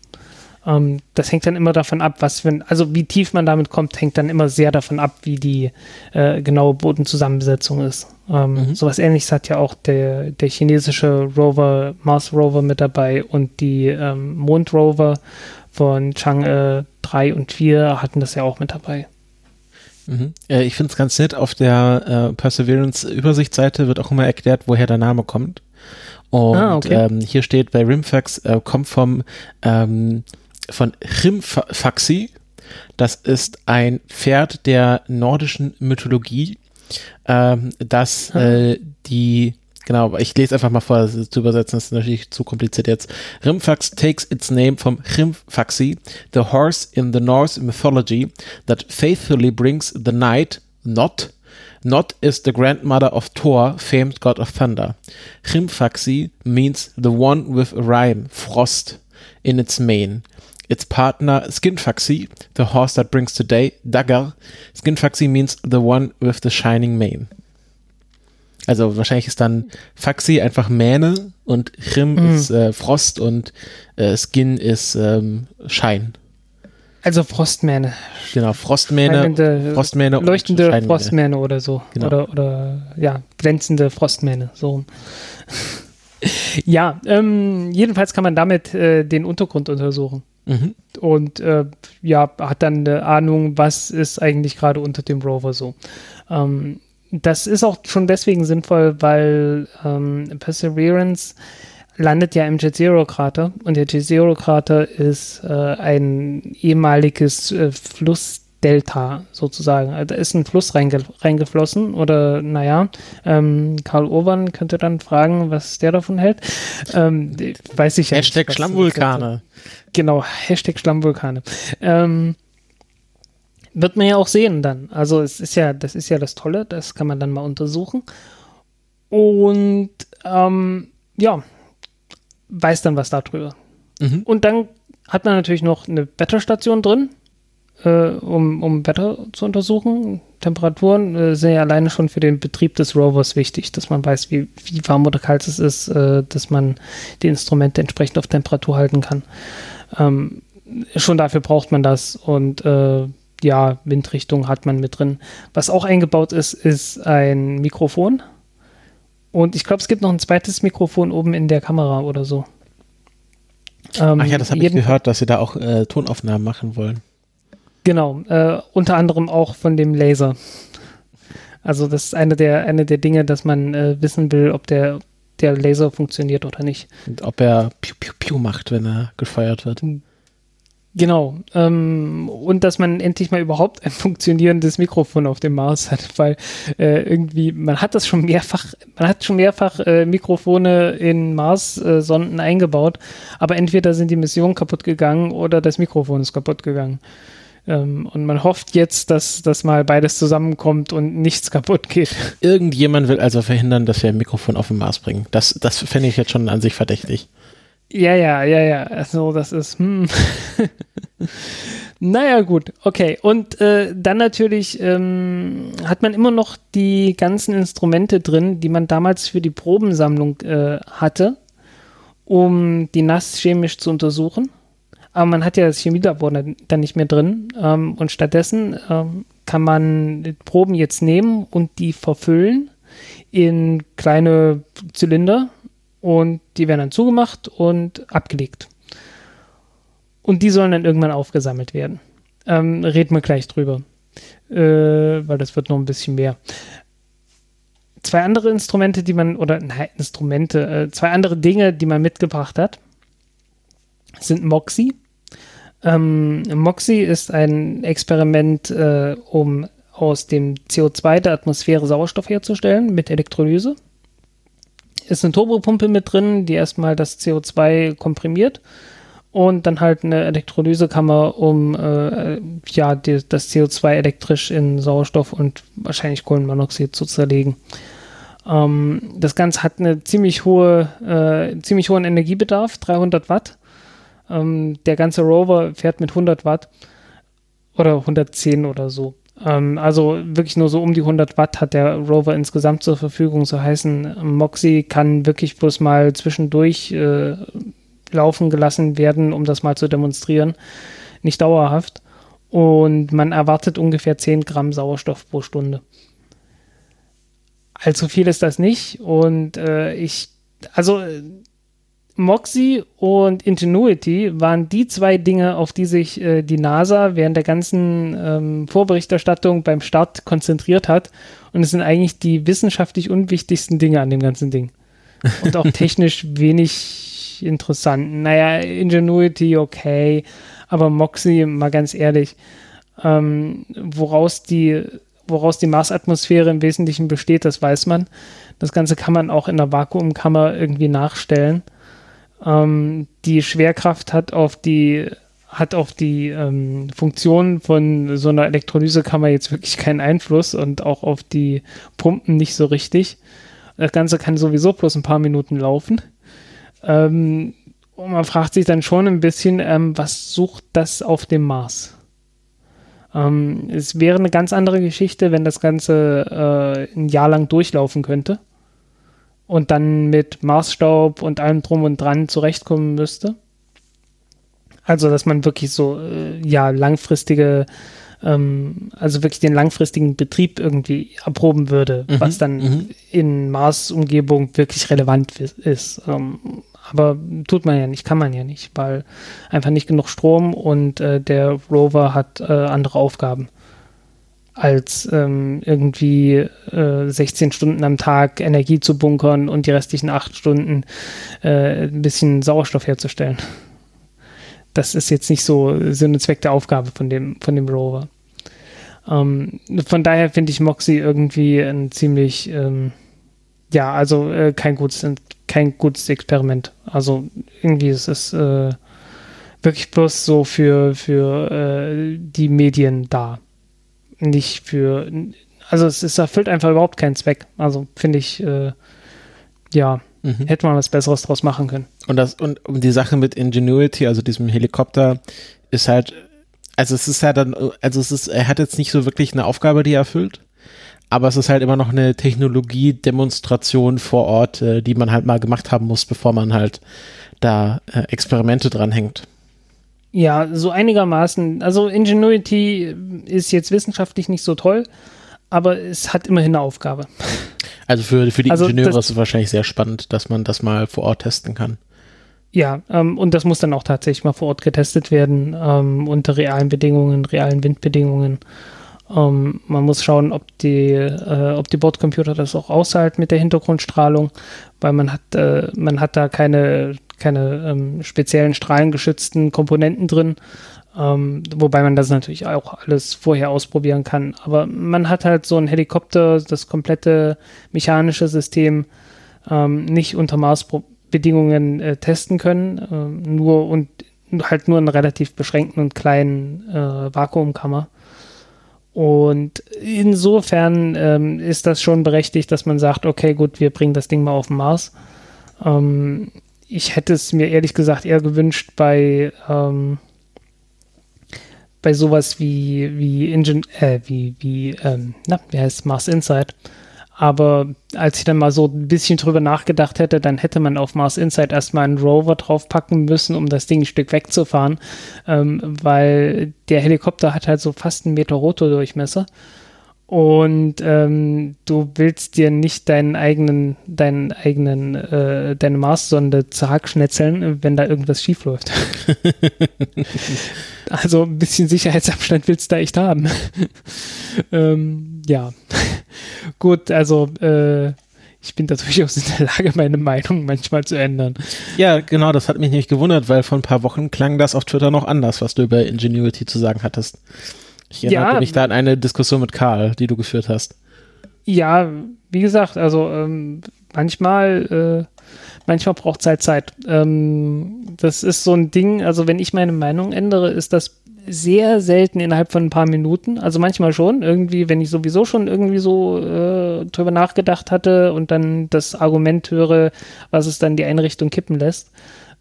Ähm, das hängt dann immer davon ab, was für, also wie tief man damit kommt, hängt dann immer sehr davon ab, wie die äh, genaue Bodenzusammensetzung ist. Ähm, mhm. Sowas ähnliches hat ja auch der, der chinesische Rover, Mars Rover mit dabei und die ähm, Mond Rover von Chang'e 3 und 4 hatten das ja auch mit dabei.
Mhm. Äh, ich finde es ganz nett, auf der äh, Perseverance-Übersichtsseite wird auch immer erklärt, woher der Name kommt. Und ah, okay. ähm, hier steht bei Rimfax, äh, kommt vom ähm, von Rimfaxi. Das ist ein Pferd der nordischen Mythologie, ähm, das äh, die Genau, ich lese einfach mal vor, das zu übersetzen, das ist natürlich zu kompliziert jetzt. Rimfax takes its name from Rimfaxi, the horse in the Norse mythology that faithfully brings the night, not, not is the grandmother of Thor, famed god of thunder. Rimfaxi means the one with a rhyme, frost, in its mane. Its partner, Skinfaxi, the horse that brings today, Dagger. Skinfaxi means the one with the shining mane. Also wahrscheinlich ist dann Faxi einfach Mähne und Chrim mhm. ist äh, Frost und äh, Skin ist ähm, Schein.
Also Frostmähne.
Genau, Frostmähne,
Scheinende,
Frostmähne
leuchtende Frostmähne oder so. Genau. Oder, oder ja, glänzende Frostmähne. So. <laughs> ja, ähm, jedenfalls kann man damit äh, den Untergrund untersuchen. Mhm. Und äh, ja, hat dann eine Ahnung, was ist eigentlich gerade unter dem Rover so. Ähm, das ist auch schon deswegen sinnvoll, weil ähm, Perseverance landet ja im Jet Zero Krater und der Jet Zero Krater ist äh, ein ehemaliges äh, Flussdelta sozusagen. Also da ist ein Fluss reinge reingeflossen oder naja, ähm, Karl Urban könnte dann fragen, was der davon hält. Ähm, weiß ich
ja Hashtag nicht, Schlammvulkane.
Genau, Hashtag Schlammvulkane. Ähm, wird man ja auch sehen dann. Also es ist ja, das ist ja das Tolle, das kann man dann mal untersuchen. Und ähm, ja, weiß dann was darüber. Mhm. Und dann hat man natürlich noch eine Wetterstation drin, äh, um, um Wetter zu untersuchen. Temperaturen äh, sind ja alleine schon für den Betrieb des Rovers wichtig, dass man weiß, wie, wie warm oder kalt es ist, äh, dass man die Instrumente entsprechend auf Temperatur halten kann. Ähm, schon dafür braucht man das und äh, ja, Windrichtung hat man mit drin. Was auch eingebaut ist, ist ein Mikrofon. Und ich glaube, es gibt noch ein zweites Mikrofon oben in der Kamera oder so.
Ähm, Ach ja, das habe ich gehört, dass sie da auch äh, Tonaufnahmen machen wollen.
Genau, äh, unter anderem auch von dem Laser. Also das ist eine der, eine der Dinge, dass man äh, wissen will, ob der, der Laser funktioniert oder nicht.
Und ob er Piu Piu Piu macht, wenn er gefeuert wird.
Genau. Ähm, und dass man endlich mal überhaupt ein funktionierendes Mikrofon auf dem Mars hat, weil äh, irgendwie, man hat das schon mehrfach, man hat schon mehrfach äh, Mikrofone in Mars-Sonden eingebaut, aber entweder sind die Missionen kaputt gegangen oder das Mikrofon ist kaputt gegangen. Ähm, und man hofft jetzt, dass, dass mal beides zusammenkommt und nichts kaputt geht.
Irgendjemand will also verhindern, dass wir ein Mikrofon auf den Mars bringen. Das, das fände ich jetzt schon an sich verdächtig.
Ja, ja, ja, ja. Also das ist. Hm. <laughs> naja, gut, okay. Und äh, dann natürlich ähm, hat man immer noch die ganzen Instrumente drin, die man damals für die Probensammlung äh, hatte, um die NAS chemisch zu untersuchen. Aber man hat ja das Chemielabor dann nicht mehr drin. Ähm, und stattdessen ähm, kann man Proben jetzt nehmen und die verfüllen in kleine Zylinder und die werden dann zugemacht und abgelegt. Und die sollen dann irgendwann aufgesammelt werden. Ähm, reden wir gleich drüber, äh, weil das wird noch ein bisschen mehr. Zwei andere Instrumente, die man, oder nein, Instrumente, äh, zwei andere Dinge, die man mitgebracht hat, sind Moxie. Ähm, Moxie ist ein Experiment, äh, um aus dem CO2 der Atmosphäre Sauerstoff herzustellen mit Elektrolyse ist eine Turbopumpe mit drin, die erstmal das CO2 komprimiert und dann halt eine Elektrolysekammer, um äh, ja die, das CO2 elektrisch in Sauerstoff und wahrscheinlich Kohlenmonoxid zu zerlegen. Ähm, das Ganze hat eine ziemlich hohe, äh, ziemlich hohen Energiebedarf, 300 Watt. Ähm, der ganze Rover fährt mit 100 Watt oder 110 oder so. Ähm, also wirklich nur so um die 100 Watt hat der Rover insgesamt zur Verfügung. So heißen, Moxie kann wirklich bloß mal zwischendurch äh, laufen gelassen werden, um das mal zu demonstrieren. Nicht dauerhaft. Und man erwartet ungefähr 10 Gramm Sauerstoff pro Stunde. Allzu viel ist das nicht. Und äh, ich, also Moxie und Ingenuity waren die zwei Dinge, auf die sich äh, die NASA während der ganzen ähm, Vorberichterstattung beim Start konzentriert hat. Und es sind eigentlich die wissenschaftlich unwichtigsten Dinge an dem ganzen Ding. Und auch <laughs> technisch wenig interessant. Naja, Ingenuity okay, aber Moxie, mal ganz ehrlich, ähm, woraus die woraus die Marsatmosphäre im Wesentlichen besteht, das weiß man. Das Ganze kann man auch in der Vakuumkammer irgendwie nachstellen. Ähm, die Schwerkraft hat auf die hat auf die ähm, Funktion von so einer Elektrolysekammer jetzt wirklich keinen Einfluss und auch auf die Pumpen nicht so richtig. Das Ganze kann sowieso bloß ein paar Minuten laufen. Ähm, und man fragt sich dann schon ein bisschen, ähm, was sucht das auf dem Mars? Ähm, es wäre eine ganz andere Geschichte, wenn das Ganze äh, ein Jahr lang durchlaufen könnte und dann mit Marsstaub und allem drum und dran zurechtkommen müsste. Also, dass man wirklich so, äh, ja, langfristige, ähm, also wirklich den langfristigen Betrieb irgendwie erproben würde, mhm, was dann mhm. in Mars-Umgebung wirklich relevant ist. Ähm, aber tut man ja nicht, kann man ja nicht, weil einfach nicht genug Strom und äh, der Rover hat äh, andere Aufgaben als ähm, irgendwie äh, 16 Stunden am Tag Energie zu bunkern und die restlichen 8 Stunden äh, ein bisschen Sauerstoff herzustellen. Das ist jetzt nicht so Sinn und Zweck der Aufgabe von dem, von dem Rover. Ähm, von daher finde ich Moxie irgendwie ein ziemlich, ähm, ja, also äh, kein, gutes, kein gutes Experiment. Also irgendwie ist es äh, wirklich bloß so für, für äh, die Medien da nicht für, also es, es erfüllt einfach überhaupt keinen Zweck. Also finde ich, äh, ja, mhm. hätte man was Besseres draus machen können.
Und das, und, und die Sache mit Ingenuity, also diesem Helikopter, ist halt, also es ist ja dann, also es ist, er hat jetzt nicht so wirklich eine Aufgabe, die er erfüllt, aber es ist halt immer noch eine Technologiedemonstration vor Ort, äh, die man halt mal gemacht haben muss, bevor man halt da äh, Experimente dranhängt.
Ja, so einigermaßen. Also Ingenuity ist jetzt wissenschaftlich nicht so toll, aber es hat immerhin eine Aufgabe.
Also für, für die also Ingenieure ist es wahrscheinlich sehr spannend, dass man das mal vor Ort testen kann.
Ja, ähm, und das muss dann auch tatsächlich mal vor Ort getestet werden, ähm, unter realen Bedingungen, realen Windbedingungen. Ähm, man muss schauen, ob die, äh, ob die Bordcomputer das auch aushalten mit der Hintergrundstrahlung, weil man hat, äh, man hat da keine, keine ähm, speziellen strahlengeschützten Komponenten drin, ähm, wobei man das natürlich auch alles vorher ausprobieren kann. Aber man hat halt so ein Helikopter, das komplette mechanische System ähm, nicht unter Maßproben Bedingungen äh, testen können, äh, nur und halt nur in relativ beschränkten und kleinen äh, Vakuumkammer. Und insofern ähm, ist das schon berechtigt, dass man sagt, okay, gut, wir bringen das Ding mal auf den Mars. Ähm, ich hätte es mir ehrlich gesagt eher gewünscht bei, ähm, bei sowas wie, wie Engine, äh, wie, wie, ähm, na, wie heißt Mars Insight aber als ich dann mal so ein bisschen drüber nachgedacht hätte, dann hätte man auf Mars Insight erstmal einen Rover draufpacken müssen, um das Ding ein Stück wegzufahren, ähm, weil der Helikopter hat halt so fast einen Meter Rotordurchmesser. Und ähm, du willst dir nicht deinen eigenen, deinen eigenen, äh, deine Marssonde zerhackschnetzeln, wenn da irgendwas schief läuft. <laughs> also ein bisschen Sicherheitsabstand willst du da echt haben. <laughs> ähm, ja. Gut, also äh, ich bin da durchaus in der Lage, meine Meinung manchmal zu ändern.
Ja, genau, das hat mich nämlich gewundert, weil vor ein paar Wochen klang das auf Twitter noch anders, was du über Ingenuity zu sagen hattest. Ich erinnere ja, mich da an eine Diskussion mit Karl, die du geführt hast.
Ja, wie gesagt, also ähm, manchmal, äh, manchmal braucht es halt Zeit. Ähm, das ist so ein Ding, also wenn ich meine Meinung ändere, ist das sehr selten innerhalb von ein paar Minuten. Also manchmal schon, irgendwie, wenn ich sowieso schon irgendwie so äh, drüber nachgedacht hatte und dann das Argument höre, was es dann die Einrichtung kippen lässt.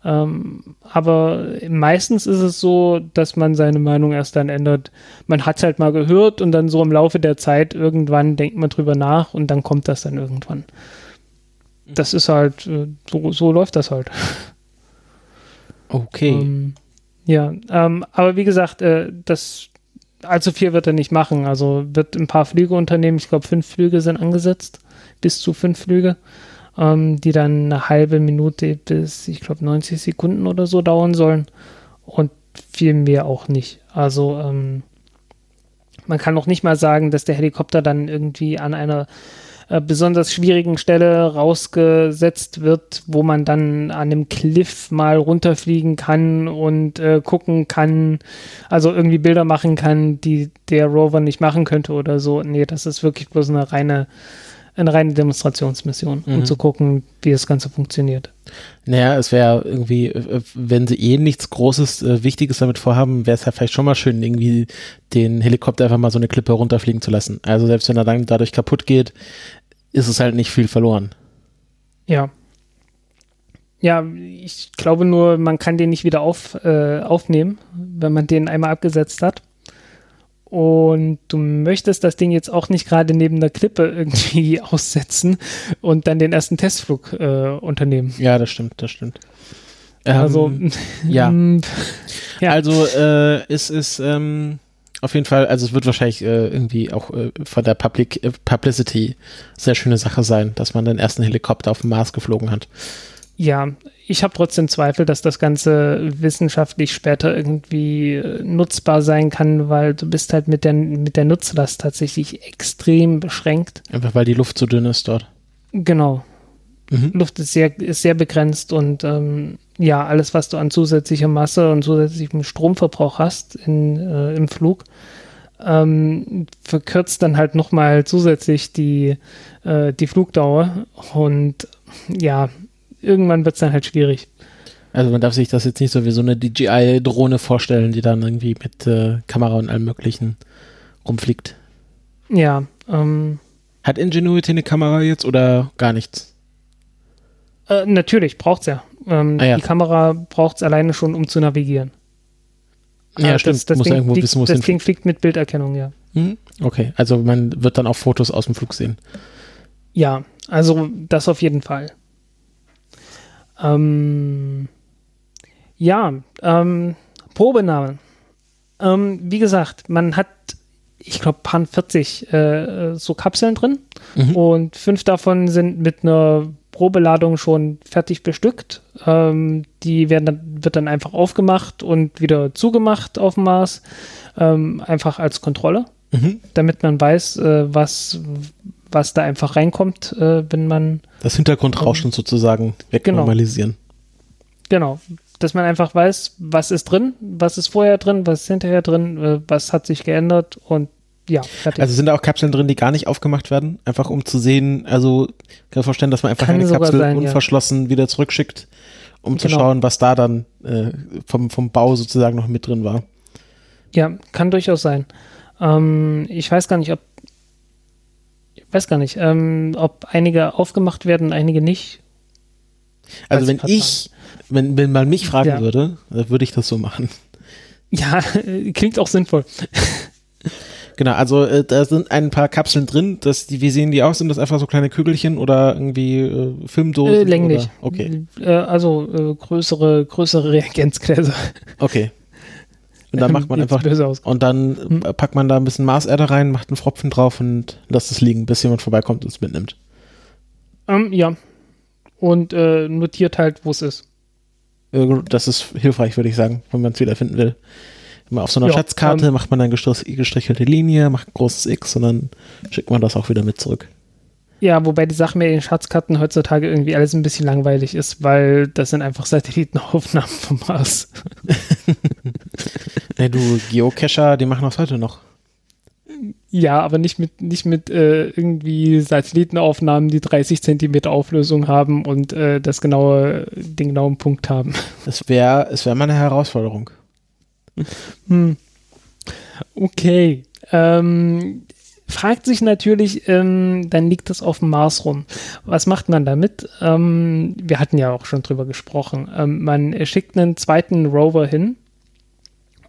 Ähm, aber meistens ist es so, dass man seine Meinung erst dann ändert. Man hat es halt mal gehört und dann so im Laufe der Zeit irgendwann denkt man drüber nach und dann kommt das dann irgendwann. Das ist halt, äh, so, so läuft das halt.
Okay.
Ähm, ja, ähm, aber wie gesagt, äh, das allzu viel wird er nicht machen. Also wird ein paar Flüge unternehmen. Ich glaube, fünf Flüge sind angesetzt, bis zu fünf Flüge, ähm, die dann eine halbe Minute bis, ich glaube, 90 Sekunden oder so dauern sollen. Und viel mehr auch nicht. Also ähm, man kann auch nicht mal sagen, dass der Helikopter dann irgendwie an einer äh, besonders schwierigen Stelle rausgesetzt wird, wo man dann an dem Cliff mal runterfliegen kann und äh, gucken kann, also irgendwie Bilder machen kann, die der Rover nicht machen könnte oder so. Nee, das ist wirklich bloß eine reine eine reine Demonstrationsmission, um mhm. zu gucken, wie das Ganze funktioniert.
Naja, es wäre irgendwie, äh, wenn sie eh nichts Großes, äh, Wichtiges damit vorhaben, wäre es ja vielleicht schon mal schön, irgendwie den Helikopter einfach mal so eine Klippe runterfliegen zu lassen. Also selbst wenn er dann dadurch kaputt geht, ist es halt nicht viel verloren.
Ja. Ja, ich glaube nur, man kann den nicht wieder auf, äh, aufnehmen, wenn man den einmal abgesetzt hat. Und du möchtest das Ding jetzt auch nicht gerade neben der Klippe irgendwie <laughs> aussetzen und dann den ersten Testflug äh, unternehmen.
Ja, das stimmt, das stimmt.
Also,
ähm, <laughs> ja. <laughs> ja. Also, äh, es ist, ähm, auf jeden Fall, also es wird wahrscheinlich äh, irgendwie auch äh, von der Public, äh, Publicity sehr schöne Sache sein, dass man den ersten Helikopter auf dem Mars geflogen hat.
Ja, ich habe trotzdem Zweifel, dass das Ganze wissenschaftlich später irgendwie äh, nutzbar sein kann, weil du bist halt mit der, mit der Nutzlast tatsächlich extrem beschränkt.
Einfach weil die Luft so dünn ist dort.
Genau. Mhm. Luft ist sehr, ist sehr begrenzt und ähm, ja, alles, was du an zusätzlicher Masse und zusätzlichem Stromverbrauch hast in, äh, im Flug, ähm, verkürzt dann halt nochmal zusätzlich die, äh, die Flugdauer und ja, irgendwann wird es dann halt schwierig.
Also man darf sich das jetzt nicht so wie so eine DJI-Drohne vorstellen, die dann irgendwie mit äh, Kamera und allem möglichen rumfliegt.
Ja. Ähm,
Hat Ingenuity eine Kamera jetzt oder gar nichts?
Äh, natürlich, braucht's ja. Ähm,
Ah, ja.
Die Kamera braucht es alleine schon, um zu navigieren.
Ja,
Äh,
stimmt.
Das, das,
Muss
Ding,
irgendwo
fliegt,
wissen, wo es
das Ding fliegt mit Bilderkennung, ja.
Hm? Okay, also man wird dann auch Fotos aus dem Flug sehen.
Ja, also das auf jeden Fall. Ähm, ja, ähm, Probenahme. Ähm, wie gesagt, man hat, ich glaube, paar 40 äh, so Kapseln drin
Mhm.
und fünf davon sind mit einer Probeladung schon fertig bestückt. Ähm, die werden dann, wird dann einfach aufgemacht und wieder zugemacht auf dem Mars, ähm, einfach als Kontrolle
Mhm.
damit man weiß, äh, was, was da einfach reinkommt, äh, wenn man,
Das Hintergrundrauschen sozusagen wegnormalisieren.
genau, dass man einfach weiß, was ist drin, was ist vorher drin, was ist hinterher drin, äh, was hat sich geändert und ja, fertig.
Also sind da auch Kapseln drin, die gar nicht aufgemacht werden? Einfach um zu sehen, also kann ich vorstellen, dass man einfach
Kann
eine Kapsel
sein, ja.
unverschlossen wieder zurückschickt, um zu
Genau.
schauen, was da dann äh, vom, vom Bau sozusagen noch mit drin war.
ja, kann durchaus sein. Ähm, ich weiß gar nicht, ob, ich weiß gar nicht, ähm, ob einige aufgemacht werden, einige nicht.
Also
Weiß
wenn
ich
wenn, wenn man mich fragen
Ja.
würde, äh, würde ich das so machen.
Ja, <laughs> klingt auch sinnvoll.
Genau, also äh, da sind ein paar Kapseln drin, das, die, wie sehen die aus? Sind das einfach so kleine Kügelchen oder irgendwie äh, Filmdosen?
Äh, länglich.
Oder? Okay,
Äh, also äh, größere, größere Reagenzgläser.
okay. Und dann macht man einfach. Und dann
Hm.
packt man da ein bisschen Marserde rein, macht einen Pfropfen drauf und lässt es liegen, bis jemand vorbeikommt und es mitnimmt.
Ähm, ja. Und äh, notiert halt, wo es ist.
Das ist hilfreich, würde ich sagen, wenn man es wiederfinden will. Immer auf so einer
Ja,
Schatzkarte
ähm,
macht man dann gestrich- gestrichelte Linie, macht ein großes X und dann schickt man das auch wieder mit zurück.
Ja, wobei die Sache mit den Schatzkarten heutzutage irgendwie alles ein bisschen langweilig ist, weil das sind einfach Satellitenaufnahmen <laughs> vom Mars. <laughs>
Hey, du Geocacher, die machen das heute noch.
Ja, aber nicht mit, nicht mit äh, irgendwie Satellitenaufnahmen, die 30 Zentimeter Auflösung haben und äh, das genaue, den genauen Punkt haben. <laughs>
Es wäre es wär mal eine Herausforderung.
Hm. Okay. Ähm, fragt sich natürlich, ähm, dann liegt das auf dem Mars rum. Was macht man damit? Ähm, wir hatten ja auch schon drüber gesprochen. Ähm, man schickt einen zweiten Rover hin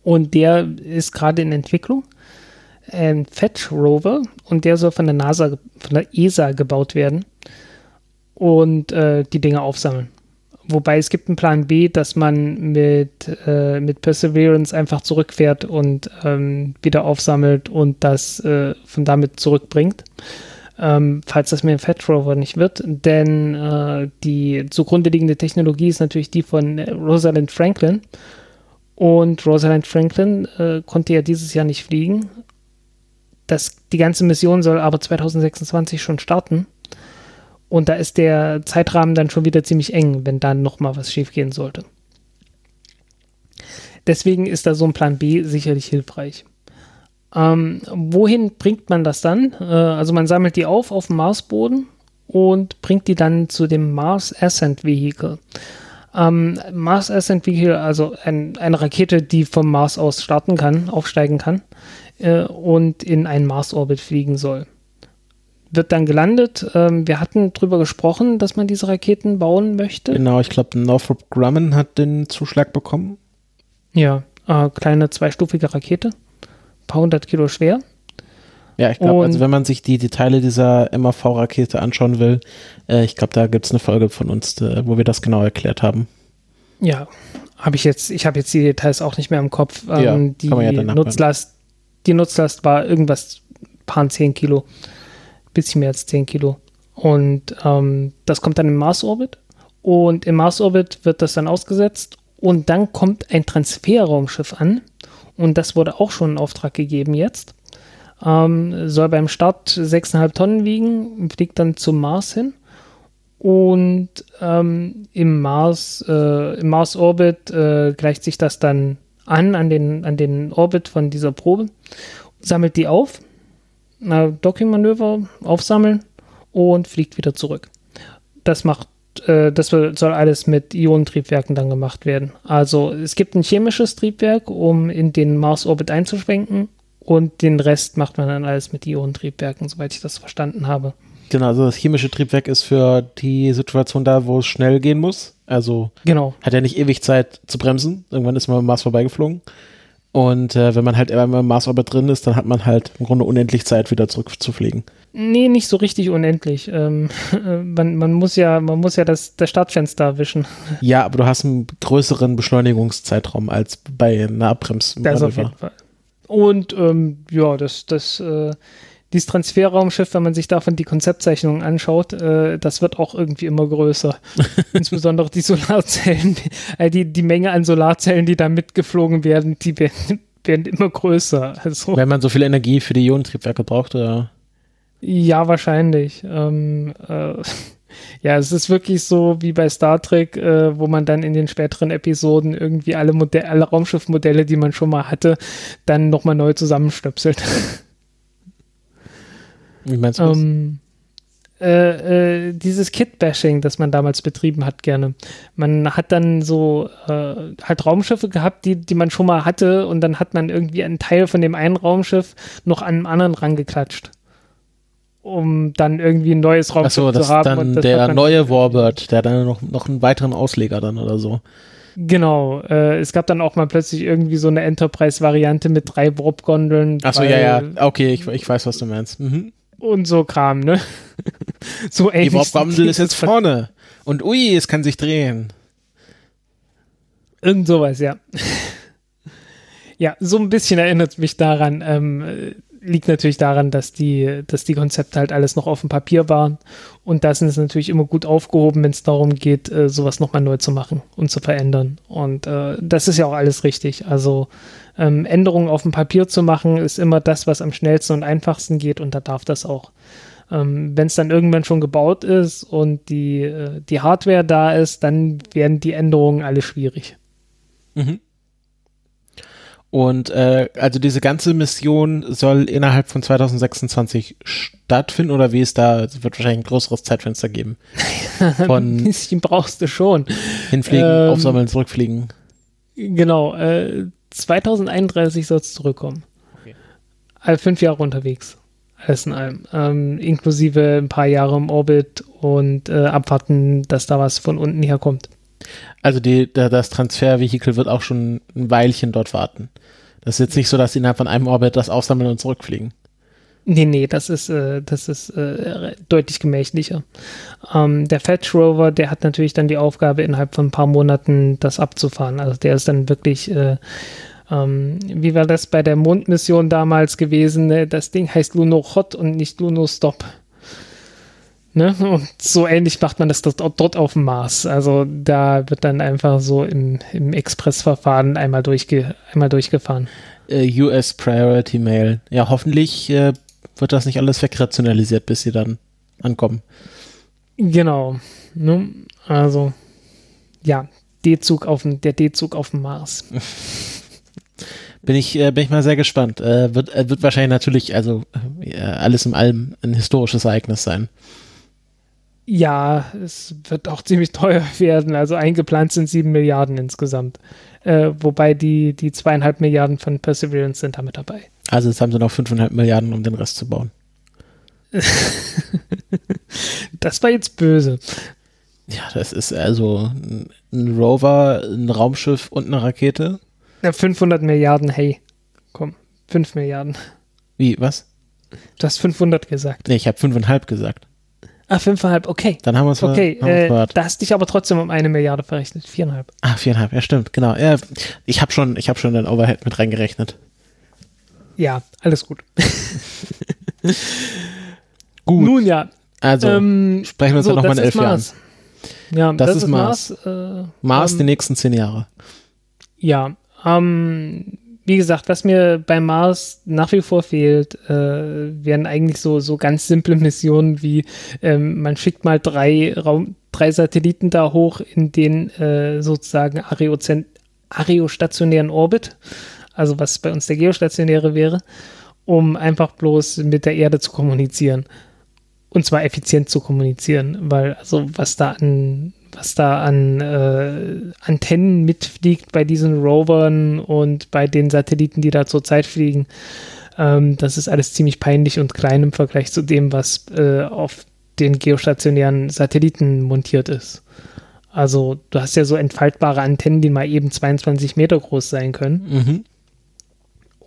und der ist gerade in Entwicklung. Ein Fetch Rover und der soll von der NASA, von der ESA gebaut werden und äh, die Dinge aufsammeln. Wobei es gibt einen Plan B, dass man mit, äh, mit Perseverance einfach zurückfährt und ähm, wieder aufsammelt und das äh, von damit zurückbringt. Ähm, falls das mit dem Fat Rover nicht wird. Denn äh, die zugrunde liegende Technologie ist natürlich die von Rosalind Franklin. Und Rosalind Franklin äh, konnte ja dieses Jahr nicht fliegen. Das, die ganze Mission soll aber 2026 schon starten. Und da ist der Zeitrahmen dann schon wieder ziemlich eng, wenn dann nochmal was schiefgehen sollte. Deswegen ist da so ein Plan B sicherlich hilfreich. Ähm, wohin bringt man das dann? Äh, also man sammelt die auf auf dem Marsboden und bringt die dann zu dem Mars Ascent Vehicle. Ähm, Mars Ascent Vehicle, also ein, eine Rakete, die vom Mars aus starten kann, aufsteigen kann äh, und in einen Mars-Orbit fliegen soll wird dann gelandet. Ähm, wir hatten drüber gesprochen, dass man diese Raketen bauen möchte.
Genau, ich glaube, Northrop Grumman hat den Zuschlag bekommen.
Ja, äh, kleine zweistufige Rakete, paar hundert Kilo schwer.
Ja, ich glaube, also wenn man sich die Details dieser MAV-Rakete anschauen will, äh, ich glaube, da gibt es eine Folge von uns, äh, wo wir das genau erklärt haben.
Ja, habe ich jetzt, ich habe jetzt die Details auch nicht mehr im Kopf. Ähm,
Ja,
die
ja
Nutzlast, die Nutzlast war irgendwas, paar zehn Kilo, bisschen mehr als zehn Kilo. Und ähm, das kommt dann im Mars-Orbit. Und im Mars-Orbit wird das dann ausgesetzt. Und dann kommt ein Transferraumschiff an. Und das wurde auch schon in Auftrag gegeben jetzt. Ähm, soll beim Start 6,5 Tonnen wiegen, fliegt dann zum Mars hin. Und ähm, im Mars, äh, im Mars-Orbit äh, gleicht sich das dann an, an den, an den Orbit von dieser Probe, sammelt die auf, na, Docking-Manöver, aufsammeln und fliegt wieder zurück. Das macht, äh, das soll alles mit Ionentriebwerken dann gemacht werden. Also es gibt ein chemisches Triebwerk, um in den Mars-Orbit einzuschwenken und den Rest macht man dann alles mit Ionentriebwerken, soweit ich das verstanden habe.
Genau, also das chemische Triebwerk ist für die Situation da, wo es schnell gehen muss. Also
Genau.
hat ja nicht ewig Zeit zu bremsen. Irgendwann ist man am Mars vorbeigeflogen. Und äh, wenn man halt einmal im Marsorbit drin ist, dann hat man halt im Grunde unendlich Zeit, wieder zurückzufliegen.
Nee, nicht so richtig unendlich. Ähm, äh, <laughs> man, man muss ja, man muss ja das, das Startfenster erwischen.
Ja, aber du hast einen größeren Beschleunigungszeitraum als bei einer Abbremsung.
Das auf jeden Fall. Und ähm, ja, das, das, äh, dieses Transferraumschiff, wenn man sich davon die Konzeptzeichnungen anschaut, äh, das wird auch irgendwie immer größer. <laughs> Insbesondere die Solarzellen, äh, die, die Menge an Solarzellen, die da mitgeflogen werden, die werden, werden immer größer. Also,
Wenn man so viel Energie für die Ionentriebwerke braucht, oder?
ja, wahrscheinlich. Ähm, äh, <laughs> ja, es ist wirklich so wie bei Star Trek, äh, wo man dann in den späteren Episoden irgendwie alle, Modell alle Raumschiffmodelle, die man schon mal hatte, dann nochmal neu zusammenstöpselt. <laughs>
Wie meinst du das?
Ähm, äh, äh, dieses Kit-Bashing, das man damals betrieben hat, gerne. Man hat dann so äh, halt Raumschiffe gehabt, die, die man schon mal hatte und dann hat man irgendwie einen Teil von dem einen Raumschiff noch an einem anderen rangeklatscht. Um dann irgendwie ein neues Raumschiff
Achso, das
zu haben.
dann
das
der neue Warbird, der dann noch, noch einen weiteren Ausleger dann oder so.
Genau, äh, es gab dann auch mal plötzlich irgendwie so eine Enterprise-Variante mit drei Warp-Gondeln.
Achso, ja, ja, okay, ich, ich weiß, was du meinst. Mhm.
Und so Kram, ne? <laughs> so ähnlich.
Die Warp-Gondel ist jetzt vorne. Und ui, es kann sich drehen.
Irgend sowas, ja. <laughs> ja, so ein bisschen erinnert mich daran. Ähm, äh, liegt natürlich daran, dass die, dass die Konzepte halt alles noch auf dem Papier waren. Und das ist natürlich immer gut aufgehoben, wenn es darum geht, äh, sowas nochmal neu zu machen und zu verändern. Und äh, das ist ja auch alles richtig. Also ähm, Änderungen auf dem Papier zu machen, ist immer das, was am schnellsten und einfachsten geht. Und da darf das auch. Ähm, wenn es dann irgendwann schon gebaut ist und die, äh, die Hardware da ist, dann werden die Änderungen alle schwierig.
Mhm. Und äh, also diese ganze Mission soll innerhalb von 2026 stattfinden oder wie ist da, es wird wahrscheinlich ein größeres Zeitfenster geben. <laughs>
Ein
Von
bisschen brauchst du schon.
hinfliegen,
Ähm,
aufsammeln, zurückfliegen.
Genau, äh, 2031 soll es zurückkommen.
Okay.
All fünf Jahre unterwegs. Alles in allem. Ähm, inklusive ein paar Jahre im Orbit und äh, abwarten, dass da was von unten herkommt.
Also die, das Transfervehikel wird auch schon ein Weilchen dort warten. Das ist jetzt nicht so, dass sie innerhalb von einem Orbit das aufsammeln und zurückfliegen.
Nee, nee, das ist, äh, das ist äh, deutlich gemächlicher. Ähm, der Fetch Rover, der hat natürlich dann die Aufgabe, innerhalb von ein paar Monaten das abzufahren. Also der ist dann wirklich, äh, ähm, wie war das bei der Mondmission damals gewesen? Ne? Das Ding heißt Luno Hot und nicht Luno Stop. Ne? Und so ähnlich macht man das dort, auf dem Mars. Also da wird dann einfach so im, im Expressverfahren einmal, durchge, einmal durchgefahren.
Äh, US Priority Mail. Ja, hoffentlich äh, wird das nicht alles wegrationalisiert, bis sie dann ankommen.
Genau. Ne? Also, ja, D-Zug auf dem, der D-Zug auf dem Mars. <laughs>
Bin ich, äh, bin ich mal sehr gespannt. Äh, wird, äh, wird wahrscheinlich natürlich, also alles in allem ein historisches Ereignis sein.
Ja, es wird auch <laughs> ziemlich teuer werden. Also eingeplant sind sieben Milliarden insgesamt. Äh, wobei die, die zweieinhalb Milliarden von Perseverance sind damit dabei.
Also jetzt haben sie noch 5,5 Milliarden, um den Rest zu bauen. <laughs>
Das war jetzt böse.
Ja, das ist also ein, ein Rover, ein Raumschiff und eine Rakete.
Ja, 500 Milliarden, hey. Komm, 5 Milliarden.
Wie, was?
Du hast 500 gesagt.
Nee, ich habe 5,5 gesagt.
Ah, 5,5, okay.
Dann haben wir es
Okay, äh, da hast dich aber trotzdem um eine Milliarde verrechnet. 4,5.
Ah, 4,5, ja stimmt, genau. Ja, ich habe schon, ich hab schon den Overhead mit reingerechnet.
Ja, alles gut. <laughs>
Gut.
Nun ja,
Also,
ähm,
sprechen wir uns ja noch mal in elf
Mars. Ja,
Das
das,
ist
ist
Mars.
Mars. äh,
Mars
ähm,
die nächsten zehn Jahre.
Ja, ähm, wie gesagt, was mir bei Mars nach wie vor fehlt, äh, wären eigentlich so, so ganz simple Missionen wie ähm, man schickt mal drei, Raum, drei Satelliten da hoch in den äh, sozusagen areostationären Orbit, also was bei uns der geostationäre wäre, um einfach bloß mit der Erde zu kommunizieren. Und zwar effizient zu kommunizieren, weil also was da an was da an äh, Antennen mitfliegt bei diesen Rovern und bei den Satelliten, die da zurzeit fliegen, ähm, das ist alles ziemlich peinlich und klein im Vergleich zu dem, was äh, auf den geostationären Satelliten montiert ist. Also du hast ja so entfaltbare Antennen, die mal eben 22 Meter groß sein können.
Mhm.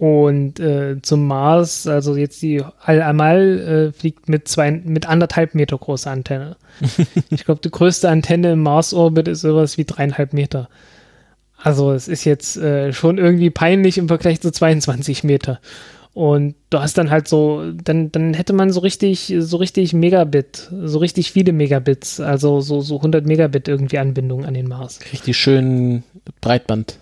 Und äh, zum Mars, also jetzt die Al-Amal äh, fliegt mit, zwei, mit anderthalb Meter großer Antenne. <laughs> ich glaube, die größte Antenne im Mars-Orbit ist sowas wie dreieinhalb Meter. Also es ist jetzt äh, schon irgendwie peinlich im Vergleich zu 22 Meter. Und du hast dann halt so, dann, dann hätte man so richtig, so richtig Megabit, so richtig viele Megabits, also so, so 100 Megabit irgendwie Anbindung an den Mars.
Richtig schön Breitband.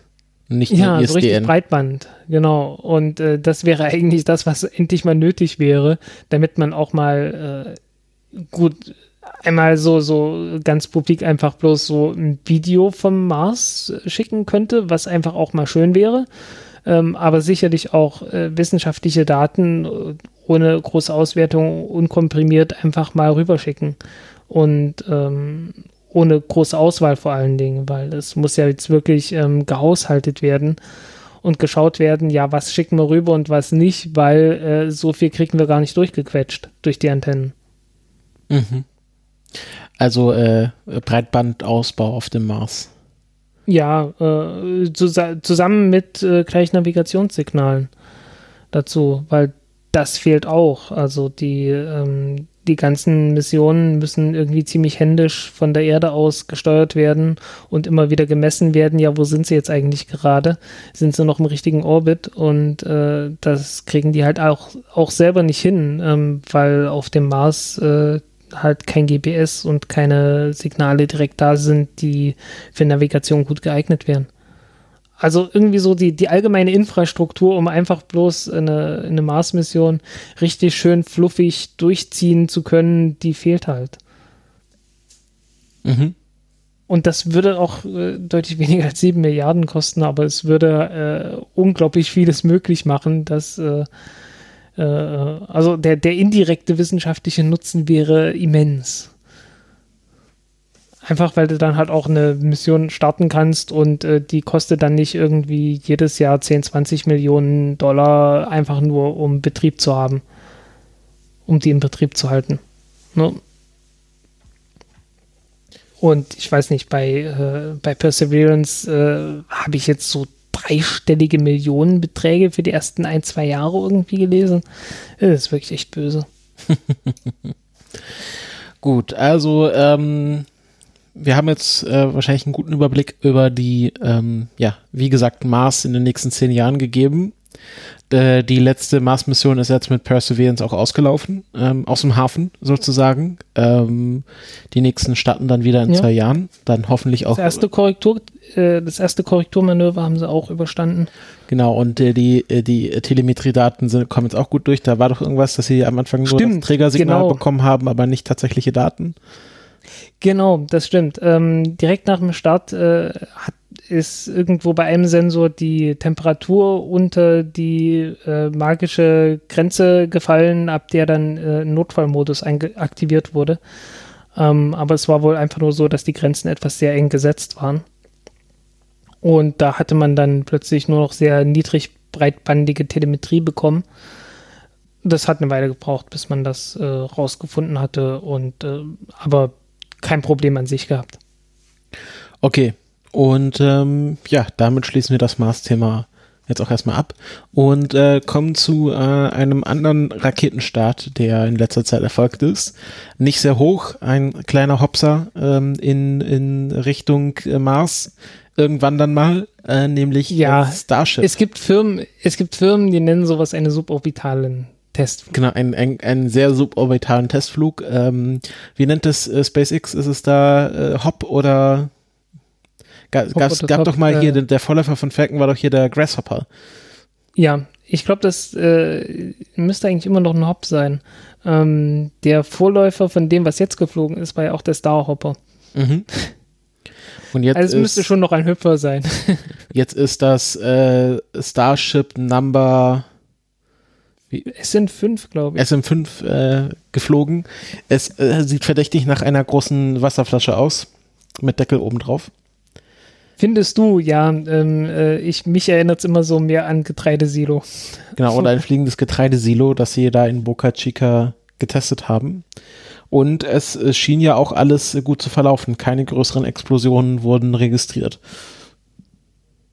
Nicht
Ja,
nur
so richtig
ISDN.
Breitband, genau. Und äh, das wäre <laughs> eigentlich das, was endlich mal nötig wäre, damit man auch mal äh, gut einmal so, so ganz publik einfach bloß so ein Video vom Mars schicken könnte, was einfach auch mal schön wäre. Ähm, aber sicherlich auch äh, wissenschaftliche Daten äh, ohne große Auswertung unkomprimiert einfach mal rüberschicken. Und ähm, ohne große Auswahl vor allen Dingen, weil es muss ja jetzt wirklich ähm, gehaushaltet werden und geschaut werden, ja, was schicken wir rüber und was nicht, weil äh, so viel kriegen wir gar nicht durchgequetscht durch die Antennen.
Mhm. Also äh, Breitbandausbau auf dem Mars.
Ja, äh, zusa zusammen mit äh, gleich Navigationssignalen dazu, weil das fehlt auch. Also die, ähm, die ganzen Missionen müssen irgendwie ziemlich händisch von der Erde aus gesteuert werden und immer wieder gemessen werden, ja, wo sind sie jetzt eigentlich gerade? Sind sie noch im richtigen Orbit? Und äh, das kriegen die halt auch, auch selber nicht hin, ähm, weil auf dem Mars äh, halt kein GPS und keine Signale direkt da sind, die für Navigation gut geeignet wären. Also irgendwie so die, die allgemeine Infrastruktur, um einfach bloß eine, eine Mars-Mission richtig schön fluffig durchziehen zu können, die fehlt halt.
Mhm.
Und das würde auch äh, deutlich weniger als 7 Milliarden kosten, aber es würde äh, unglaublich vieles möglich machen, dass äh, äh, also der, der indirekte wissenschaftliche Nutzen wäre immens. Einfach weil du dann halt auch eine Mission starten kannst und äh, die kostet dann nicht irgendwie jedes Jahr 10, 20 Millionen Dollar, einfach nur um Betrieb zu haben. Um die in Betrieb zu halten. Ne? Und ich weiß nicht, bei, äh, bei Perseverance äh, habe ich jetzt so dreistellige Millionenbeträge für die ersten ein, zwei Jahre irgendwie gelesen. Das ist wirklich echt böse. <laughs>
Gut, also ähm, wir haben jetzt äh, wahrscheinlich einen guten Überblick über die, ähm, ja, wie gesagt, Mars in den nächsten zehn Jahren gegeben. Äh, die letzte Mars-Mission ist jetzt mit Perseverance auch ausgelaufen, ähm, aus dem Hafen sozusagen. Ähm, die nächsten starten dann wieder in
Ja.
zwei Jahren, dann hoffentlich auch.
Das erste Korrektur, äh, das erste Korrekturmanöver haben sie auch überstanden.
Genau, und äh, die, äh, die Telemetriedaten sind, kommen jetzt auch gut durch. Da war doch irgendwas, dass sie am Anfang nur
Stimmt,
das Trägersignal
genau.
bekommen haben, aber nicht tatsächliche Daten.
Genau, das stimmt. Ähm, direkt nach dem Start äh, hat, ist irgendwo bei einem Sensor die Temperatur unter die äh, magische Grenze gefallen, ab der dann äh, Notfallmodus aktiviert wurde. Ähm, aber es war wohl einfach nur so, dass die Grenzen etwas sehr eng gesetzt waren. Und da hatte man dann plötzlich nur noch sehr niedrig breitbandige Telemetrie bekommen. Das hat eine Weile gebraucht, bis man das äh, rausgefunden hatte und äh, aber kein Problem an sich gehabt.
Okay. Und ähm, ja, damit schließen wir das Mars-Thema jetzt auch erstmal ab und äh, kommen zu äh, einem anderen Raketenstart, der in letzter Zeit erfolgt ist. Nicht sehr hoch, ein kleiner Hopser ähm, in, in Richtung äh, Mars. Irgendwann dann mal, äh, nämlich
Ja,
äh, Starship.
Es gibt Firmen, es gibt Firmen, die nennen sowas eine suborbitalen Test.
Genau, ein, ein, ein sehr suborbitalen Testflug. Ähm, wie nennt es äh, SpaceX? Ist es da äh, Hop oder ga,
Hop
gab
Top,
doch mal hier,
äh,
der, der Vorläufer von Falcon war doch hier der Grasshopper.
Ja, ich glaube, das äh, müsste eigentlich immer noch ein Hop sein. Ähm, der Vorläufer von dem, was jetzt geflogen ist, war ja auch der Starhopper.
Mhm. Und jetzt,
Also es müsste schon noch ein Hüpfer sein. <laughs>
jetzt ist das äh, Starship Number
es sind fünf, glaube ich.
SM5 äh, geflogen. Es äh, sieht verdächtig nach einer großen Wasserflasche aus, mit Deckel oben drauf.
Findest du, ja, ähm, äh, ich, mich erinnert es immer so mehr an Getreidesilo.
Genau, oder ein <laughs> fliegendes Getreidesilo, das sie da in Boca Chica getestet haben. Und es, es schien ja auch alles gut zu verlaufen. Keine größeren Explosionen wurden registriert.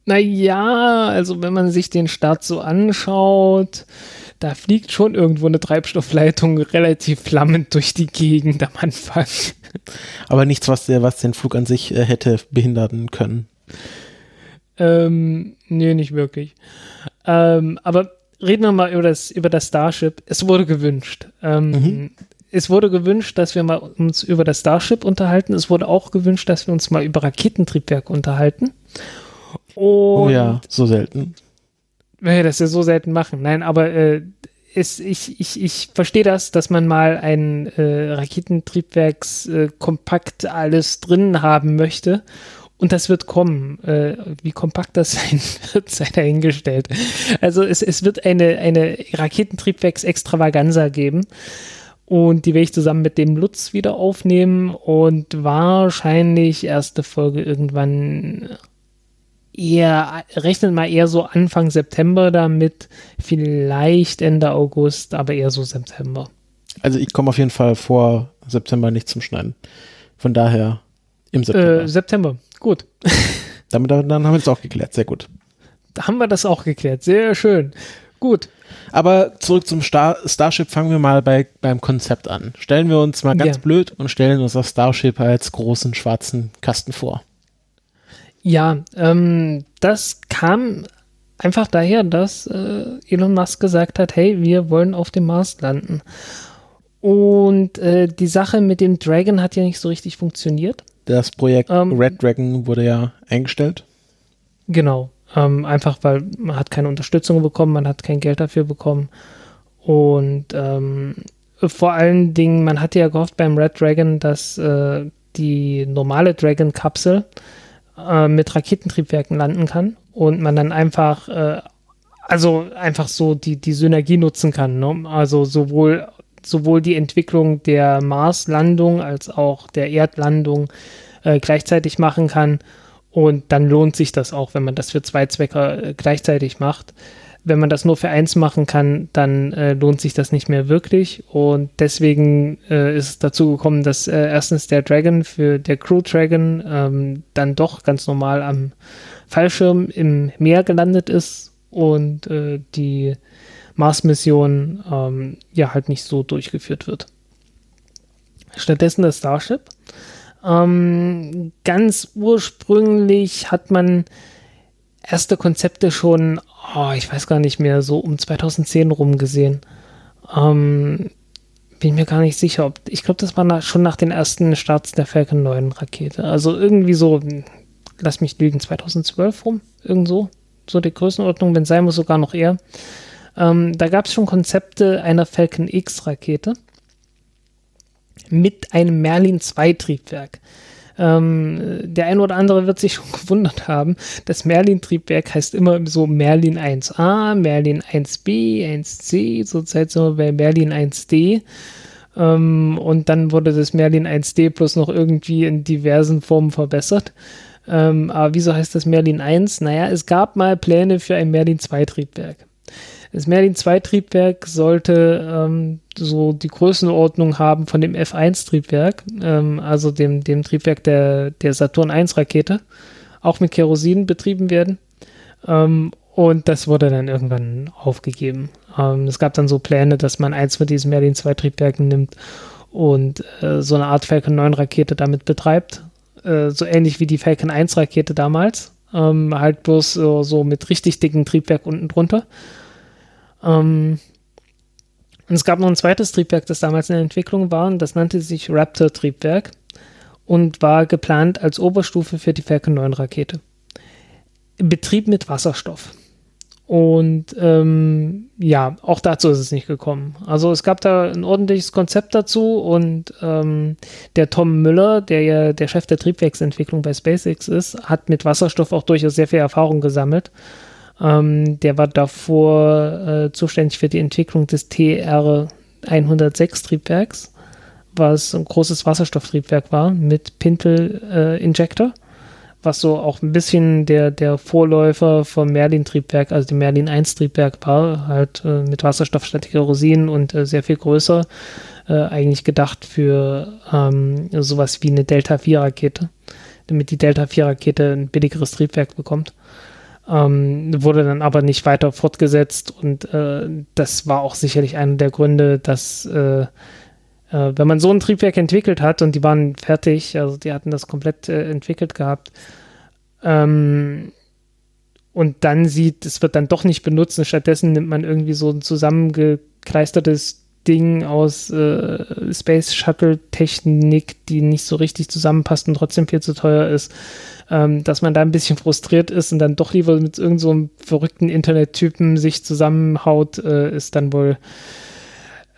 Naja, also wenn man sich den Start so anschaut, da fliegt schon irgendwo eine Treibstoffleitung relativ flammend durch die Gegend am Anfang. <laughs>
Aber nichts, was, was den Flug an sich äh, hätte behindern können.
Ähm, nee, nicht wirklich. Ähm, aber reden wir mal über das, über das Starship. Es wurde gewünscht. Ähm, mhm. Es wurde gewünscht, dass wir mal uns über das Starship unterhalten. Es wurde auch gewünscht, dass wir uns mal über Raketentriebwerk unterhalten.
Und oh ja, so selten.
Das ja so selten machen. Nein, aber äh, ist, ich, ich, ich verstehe das, dass man mal ein äh, Raketentriebwerks äh, kompakt alles drin haben möchte. Und das wird kommen. Äh, wie kompakt das <laughs> sein wird, sei dahingestellt. Also es, es wird eine, eine Raketentriebwerks-Extravaganza geben. Und die werde ich zusammen mit dem Lutz wieder aufnehmen und wahrscheinlich erste Folge irgendwann eher, rechnet mal eher so Anfang September damit, vielleicht Ende August, aber eher so September.
Also ich komme auf jeden Fall vor September nicht zum Schneiden. Von daher im September.
Äh, September, gut. <laughs>
Damit, dann haben wir es auch geklärt, sehr gut.
Da haben wir das auch geklärt, sehr schön. Gut.
Aber zurück zum Star Starship, fangen wir mal bei, beim Konzept an. Stellen wir uns mal ganz ja. blöd und stellen uns das Starship als großen schwarzen Kasten vor.
Ja, ähm, das kam einfach daher, dass äh, Elon Musk gesagt hat, hey, wir wollen auf dem Mars landen. Und äh, die Sache mit dem Dragon hat ja nicht so richtig funktioniert.
Das Projekt ähm, Red Dragon wurde ja eingestellt.
Genau, ähm, einfach weil man hat keine Unterstützung bekommen, man hat kein Geld dafür bekommen. Und ähm, vor allen Dingen, man hatte ja gehofft beim Red Dragon, dass äh, die normale Dragon-Kapsel äh, mit Raketentriebwerken landen kann und man dann einfach, äh, also einfach so die, die Synergie nutzen kann. Ne? Also sowohl, sowohl die Entwicklung der Mars-Landung als auch der Erdlandung äh, gleichzeitig machen kann. Und dann lohnt sich das auch, wenn man das für zwei Zwecke äh, gleichzeitig macht wenn man das nur für eins machen kann, dann äh, lohnt sich das nicht mehr wirklich. Und deswegen äh, ist es dazu gekommen, dass äh, erstens der Dragon für der Crew Dragon ähm, dann doch ganz normal am Fallschirm im Meer gelandet ist und äh, die Mars-Mission ähm, ja halt nicht so durchgeführt wird. Stattdessen das Starship. Ähm, ganz ursprünglich hat man erste Konzepte schon oh, ich weiß gar nicht mehr, so um 2010 rum gesehen. Ähm, bin mir gar nicht sicher, ob, ich glaube, das war nach, schon nach den ersten Starts der Falcon 9 Rakete. Also irgendwie so, lass mich lügen, 2012 rum, irgend so. So die Größenordnung, wenn sein muss, sogar noch eher. Ähm, da gab es schon Konzepte einer Falcon X Rakete mit einem Merlin 2 Triebwerk. Ähm, der ein oder andere wird sich schon <laughs> gewundert haben. Das Merlin-Triebwerk heißt immer so Merlin 1a, Merlin 1b, 1c, zurzeit sind wir bei Merlin 1d. Ähm, und dann wurde das Merlin 1d plus noch irgendwie in diversen Formen verbessert. Ähm, aber wieso heißt das Merlin 1? Naja, es gab mal Pläne für ein Merlin 2 Triebwerk. Das Merlin 2 Triebwerk sollte ähm, so die Größenordnung haben von dem F1 Triebwerk, ähm, also dem, dem Triebwerk der, der Saturn 1 Rakete, auch mit Kerosin betrieben werden. Ähm, und das wurde dann irgendwann aufgegeben. Ähm, es gab dann so Pläne, dass man eins von diesen Merlin 2 Triebwerken nimmt und äh, so eine Art Falcon 9 Rakete damit betreibt. Äh, so ähnlich wie die Falcon 1 Rakete damals. Ähm, halt bloß so, so mit richtig dicken Triebwerk unten drunter. Ähm, und es gab noch ein zweites Triebwerk, das damals in der Entwicklung war, und das nannte sich Raptor-Triebwerk und war geplant als Oberstufe für die Falcon 9 Rakete. Betrieb mit Wasserstoff. Und ähm, ja, auch dazu ist es nicht gekommen. Also es gab da ein ordentliches Konzept dazu und ähm, der Tom Müller, der ja der Chef der Triebwerksentwicklung bei SpaceX ist, hat mit Wasserstoff auch durchaus sehr viel Erfahrung gesammelt ähm, der war davor äh, zuständig für die Entwicklung des TR106 Triebwerks, was ein großes Wasserstofftriebwerk war mit Pintel äh, was so auch ein bisschen der, der Vorläufer vom Merlin-Triebwerk, also dem Merlin 1-Triebwerk war, halt äh, mit Wasserstoff statt Kerosin und äh, sehr viel größer, äh, eigentlich gedacht für ähm, sowas wie eine Delta-4-Rakete, damit die Delta-4-Rakete ein billigeres Triebwerk bekommt. Ähm, wurde dann aber nicht weiter fortgesetzt und äh, das war auch sicherlich einer der Gründe, dass äh, äh, wenn man so ein Triebwerk entwickelt hat und die waren fertig, also die hatten das komplett äh, entwickelt gehabt, ähm, und dann sieht, es wird dann doch nicht benutzt stattdessen nimmt man irgendwie so ein zusammengekleistertes Ding aus äh, Space Shuttle Technik, die nicht so richtig zusammenpasst und trotzdem viel zu teuer ist, ähm, dass man da ein bisschen frustriert ist und dann doch lieber mit irgendeinem so verrückten Internettypen sich zusammenhaut, äh, ist dann wohl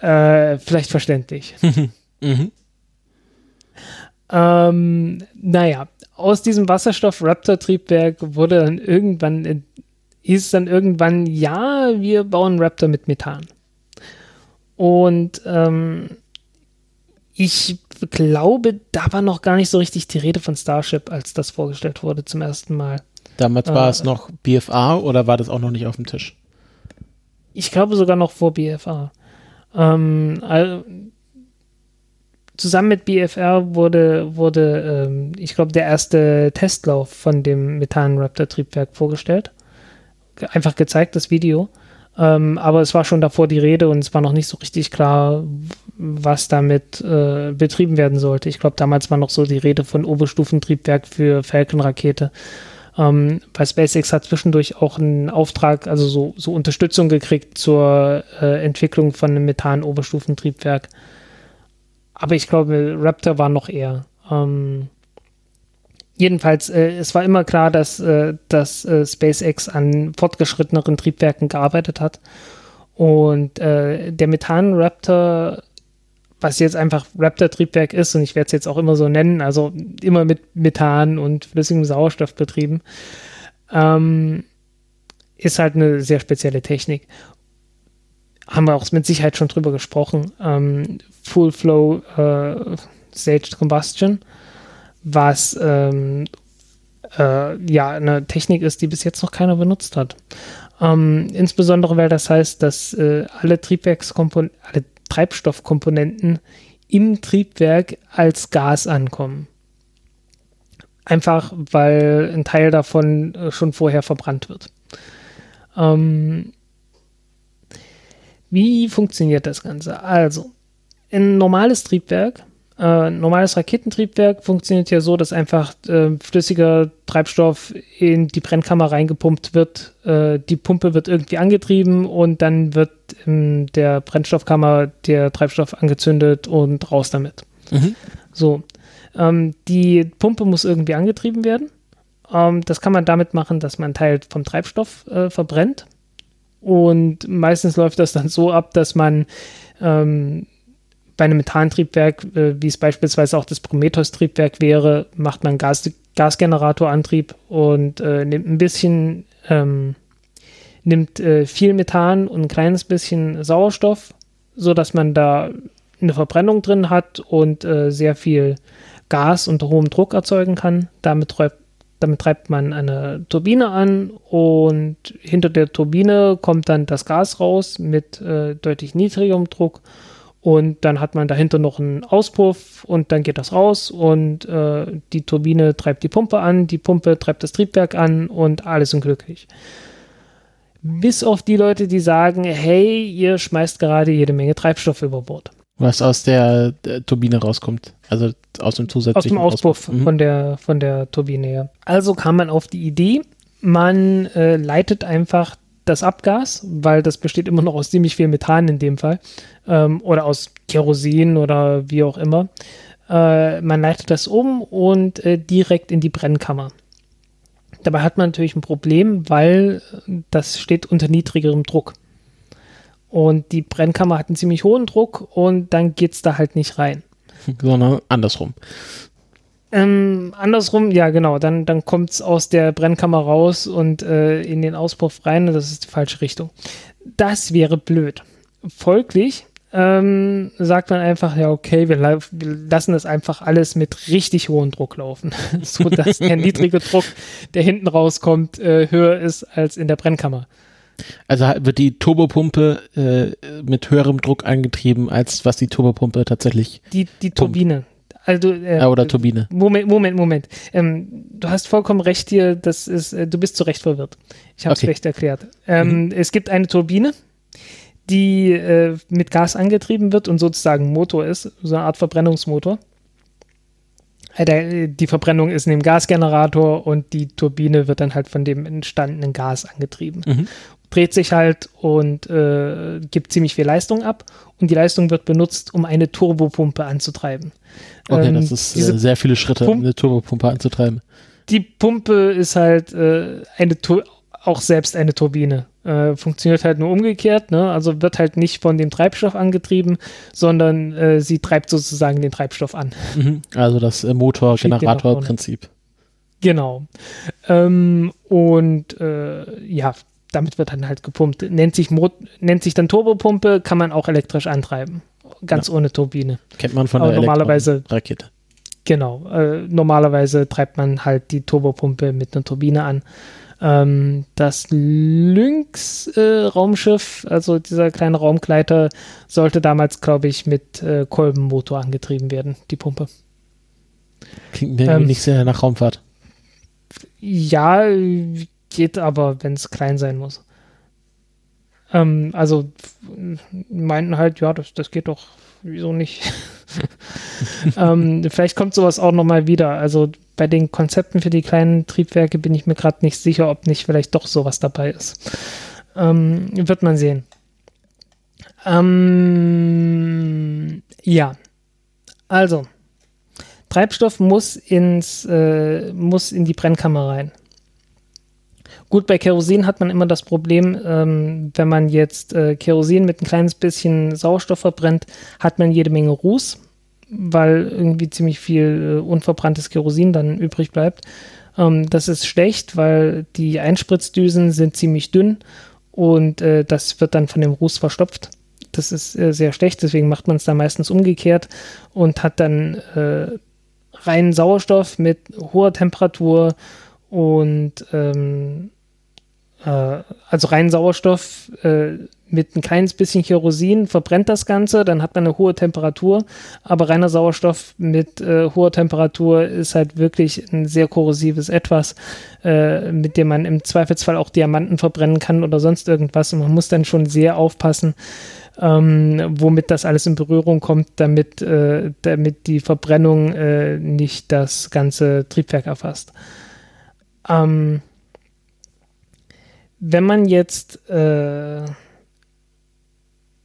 äh, vielleicht verständlich. <laughs> mhm. ähm, naja, aus diesem Wasserstoff-Raptor-Triebwerk wurde dann irgendwann, hieß es dann irgendwann, ja, wir bauen Raptor mit Methan. Und ähm, ich glaube, da war noch gar nicht so richtig die Rede von Starship, als das vorgestellt wurde zum ersten Mal.
Damals war äh, es noch BFA oder war das auch noch nicht auf dem Tisch?
Ich glaube sogar noch vor BFA. Ähm, also, zusammen mit BFR wurde, wurde ähm, ich glaube, der erste Testlauf von dem Methan-Raptor-Triebwerk vorgestellt. Einfach gezeigt, das Video. Ähm, aber es war schon davor die Rede und es war noch nicht so richtig klar, was damit äh, betrieben werden sollte. Ich glaube, damals war noch so die Rede von Oberstufentriebwerk für Falcon-Rakete. Ähm, bei SpaceX hat zwischendurch auch einen Auftrag, also so, so Unterstützung gekriegt zur äh, Entwicklung von einem Methan-Oberstufentriebwerk. Aber ich glaube, Raptor war noch eher. Ähm, jedenfalls, äh, es war immer klar, dass, äh, dass äh, SpaceX an fortgeschritteneren Triebwerken gearbeitet hat. Und äh, der Methan-Raptor was jetzt einfach Raptor-Triebwerk ist, und ich werde es jetzt auch immer so nennen, also immer mit Methan und flüssigem Sauerstoff betrieben, ähm, ist halt eine sehr spezielle Technik. Haben wir auch mit Sicherheit schon drüber gesprochen. Ähm, Full Flow äh, Staged Combustion, was ähm, äh, ja eine Technik ist, die bis jetzt noch keiner benutzt hat. Ähm, insbesondere weil das heißt, dass äh, alle Triebwerkskomponenten, alle Treibstoffkomponenten im Triebwerk als Gas ankommen. Einfach weil ein Teil davon äh, schon vorher verbrannt wird. Ähm, wie funktioniert das Ganze? Also, ein normales Triebwerk äh, normales Raketentriebwerk funktioniert ja so, dass einfach äh, flüssiger Treibstoff in die Brennkammer reingepumpt wird. Äh, die Pumpe wird irgendwie angetrieben und dann wird in der Brennstoffkammer der Treibstoff angezündet und raus damit. Mhm. So. Ähm, die Pumpe muss irgendwie angetrieben werden. Ähm, das kann man damit machen, dass man einen Teil vom Treibstoff äh, verbrennt. Und meistens läuft das dann so ab, dass man ähm, bei einem Methantriebwerk, äh, wie es beispielsweise auch das Prometheus-Triebwerk wäre, macht man Gas, Gasgeneratorantrieb und äh, nimmt ein bisschen, ähm, nimmt äh, viel Methan und ein kleines bisschen Sauerstoff, sodass man da eine Verbrennung drin hat und äh, sehr viel Gas unter hohem Druck erzeugen kann. Damit treibt, damit treibt man eine Turbine an und hinter der Turbine kommt dann das Gas raus mit äh, deutlich niedrigerem Druck und dann hat man dahinter noch einen Auspuff und dann geht das raus und äh, die Turbine treibt die Pumpe an, die Pumpe treibt das Triebwerk an und alles sind glücklich. Bis auf die Leute, die sagen, hey, ihr schmeißt gerade jede Menge Treibstoff über Bord.
Was aus der, der Turbine rauskommt, also aus dem zusätzlichen
Aus dem Auspuff, Auspuff. Mhm. Von, der, von der Turbine, ja. Also kam man auf die Idee, man äh, leitet einfach das Abgas, weil das besteht immer noch aus ziemlich viel Methan in dem Fall ähm, oder aus Kerosin oder wie auch immer. Äh, man leitet das um und äh, direkt in die Brennkammer. Dabei hat man natürlich ein Problem, weil das steht unter niedrigerem Druck. Und die Brennkammer hat einen ziemlich hohen Druck und dann geht es da halt nicht rein.
Sondern andersrum.
Ähm, andersrum, ja genau, dann, dann kommt es aus der Brennkammer raus und äh, in den Auspuff rein das ist die falsche Richtung. Das wäre blöd. Folglich ähm, sagt man einfach, ja, okay, wir, wir, lassen das einfach alles mit richtig hohem Druck laufen, <laughs> so dass der <laughs> niedrige Druck, der hinten rauskommt, äh, höher ist als in der Brennkammer.
Also wird die Turbopumpe äh, mit höherem Druck angetrieben, als was die Turbopumpe tatsächlich.
Die, die Turbine. Also,
äh, ah, oder Turbine.
Moment, Moment, Moment. Ähm, du hast vollkommen recht hier, das ist, äh, du bist zu Recht verwirrt. Ich habe es okay. schlecht erklärt. Ähm, mhm. Es gibt eine Turbine, die äh, mit Gas angetrieben wird und sozusagen Motor ist, so eine Art Verbrennungsmotor. Äh, die Verbrennung ist in dem Gasgenerator und die Turbine wird dann halt von dem entstandenen Gas angetrieben. Mhm. Dreht sich halt und äh, gibt ziemlich viel Leistung ab und die Leistung wird benutzt, um eine Turbopumpe anzutreiben.
Okay, ähm, das ist äh, sehr viele Schritte, Pump um eine Turbopumpe anzutreiben.
Die Pumpe ist halt äh, eine auch selbst eine Turbine. Äh, funktioniert halt nur umgekehrt, ne? also wird halt nicht von dem Treibstoff angetrieben, sondern äh, sie treibt sozusagen den Treibstoff an.
Mhm. Also das äh, Motor-Generator-Prinzip.
Genau. Ähm, und äh, ja, damit wird dann halt gepumpt. Nennt sich, Mo nennt sich dann Turbopumpe, kann man auch elektrisch antreiben. Ganz ja. ohne Turbine.
Kennt man von Aber der
normalerweise
Rakete.
Genau. Äh, normalerweise treibt man halt die Turbopumpe mit einer Turbine an. Ähm, das Lynx-Raumschiff, äh, also dieser kleine Raumgleiter, sollte damals, glaube ich, mit äh, Kolbenmotor angetrieben werden, die Pumpe.
Klingt mir ähm, nicht sehr nach Raumfahrt.
Ja, geht aber, wenn es klein sein muss. Ähm, also meinten halt, ja, das, das geht doch, wieso nicht? <laughs> ähm, vielleicht kommt sowas auch nochmal wieder. Also bei den Konzepten für die kleinen Triebwerke bin ich mir gerade nicht sicher, ob nicht vielleicht doch sowas dabei ist. Ähm, wird man sehen. Ähm, ja. Also, Treibstoff muss ins, äh, muss in die Brennkammer rein. Gut, bei Kerosin hat man immer das Problem, ähm, wenn man jetzt äh, Kerosin mit ein kleines bisschen Sauerstoff verbrennt, hat man jede Menge Ruß weil irgendwie ziemlich viel äh, unverbranntes Kerosin dann übrig bleibt. Ähm, das ist schlecht, weil die Einspritzdüsen sind ziemlich dünn und äh, das wird dann von dem Ruß verstopft. Das ist äh, sehr schlecht, deswegen macht man es da meistens umgekehrt und hat dann äh, reinen Sauerstoff mit hoher Temperatur und ähm, äh, also reinen Sauerstoff äh, mit ein kleines bisschen Kerosin verbrennt das Ganze, dann hat man eine hohe Temperatur, aber reiner Sauerstoff mit äh, hoher Temperatur ist halt wirklich ein sehr korrosives Etwas, äh, mit dem man im Zweifelsfall auch Diamanten verbrennen kann oder sonst irgendwas und man muss dann schon sehr aufpassen, ähm, womit das alles in Berührung kommt, damit, äh, damit die Verbrennung äh, nicht das ganze Triebwerk erfasst. Ähm, wenn man jetzt äh,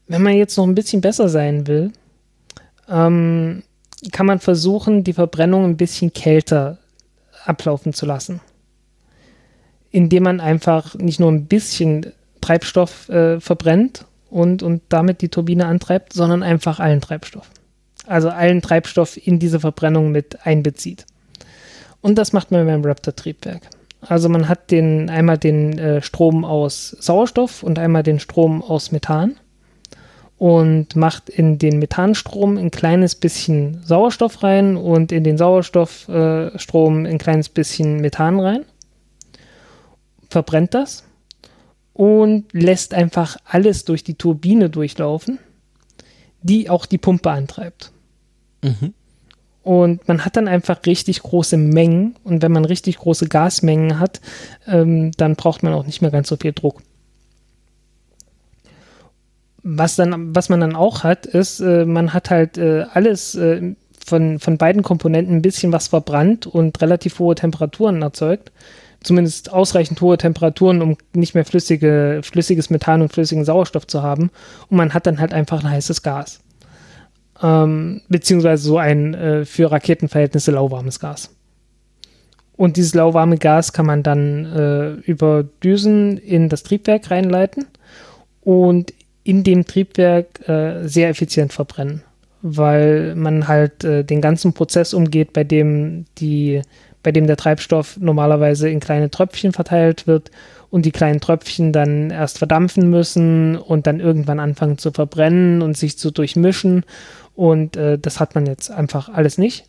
wenn man jetzt noch ein bisschen besser sein will, ähm, kann man versuchen, die Verbrennung ein bisschen kälter ablaufen zu lassen. Indem man einfach nicht nur ein bisschen Treibstoff äh, verbrennt und, und damit die Turbine antreibt, sondern einfach allen Treibstoff. Also allen Treibstoff in diese Verbrennung mit einbezieht. Und das macht man beim Raptor-Triebwerk. Also man hat den, einmal den äh, Strom aus Sauerstoff und einmal den Strom aus Methan und macht in den Methanstrom ein kleines bisschen Sauerstoff rein und in den Sauerstoffstrom ein kleines bisschen Methan rein, verbrennt das und lässt einfach alles durch die Turbine durchlaufen, die auch die Pumpe antreibt. Mhm. Und man hat dann einfach richtig große Mengen. Und wenn man richtig große Gasmengen hat, ähm, dann braucht man auch nicht mehr ganz so viel Druck was dann, was man dann auch hat, ist, äh, man hat halt äh, alles äh, von, von beiden Komponenten ein bisschen was verbrannt und relativ hohe Temperaturen erzeugt. Zumindest ausreichend hohe Temperaturen, um nicht mehr flüssige, flüssiges Methan und flüssigen Sauerstoff zu haben. Und man hat dann halt einfach ein heißes Gas. Ähm, beziehungsweise so ein äh, für Raketenverhältnisse lauwarmes Gas. Und dieses lauwarme Gas kann man dann äh, über Düsen in das Triebwerk reinleiten. Und in dem Triebwerk äh, sehr effizient verbrennen, weil man halt äh, den ganzen Prozess umgeht, bei dem die bei dem der Treibstoff normalerweise in kleine Tröpfchen verteilt wird und die kleinen Tröpfchen dann erst verdampfen müssen und dann irgendwann anfangen zu verbrennen und sich zu durchmischen. Und äh, das hat man jetzt einfach alles nicht.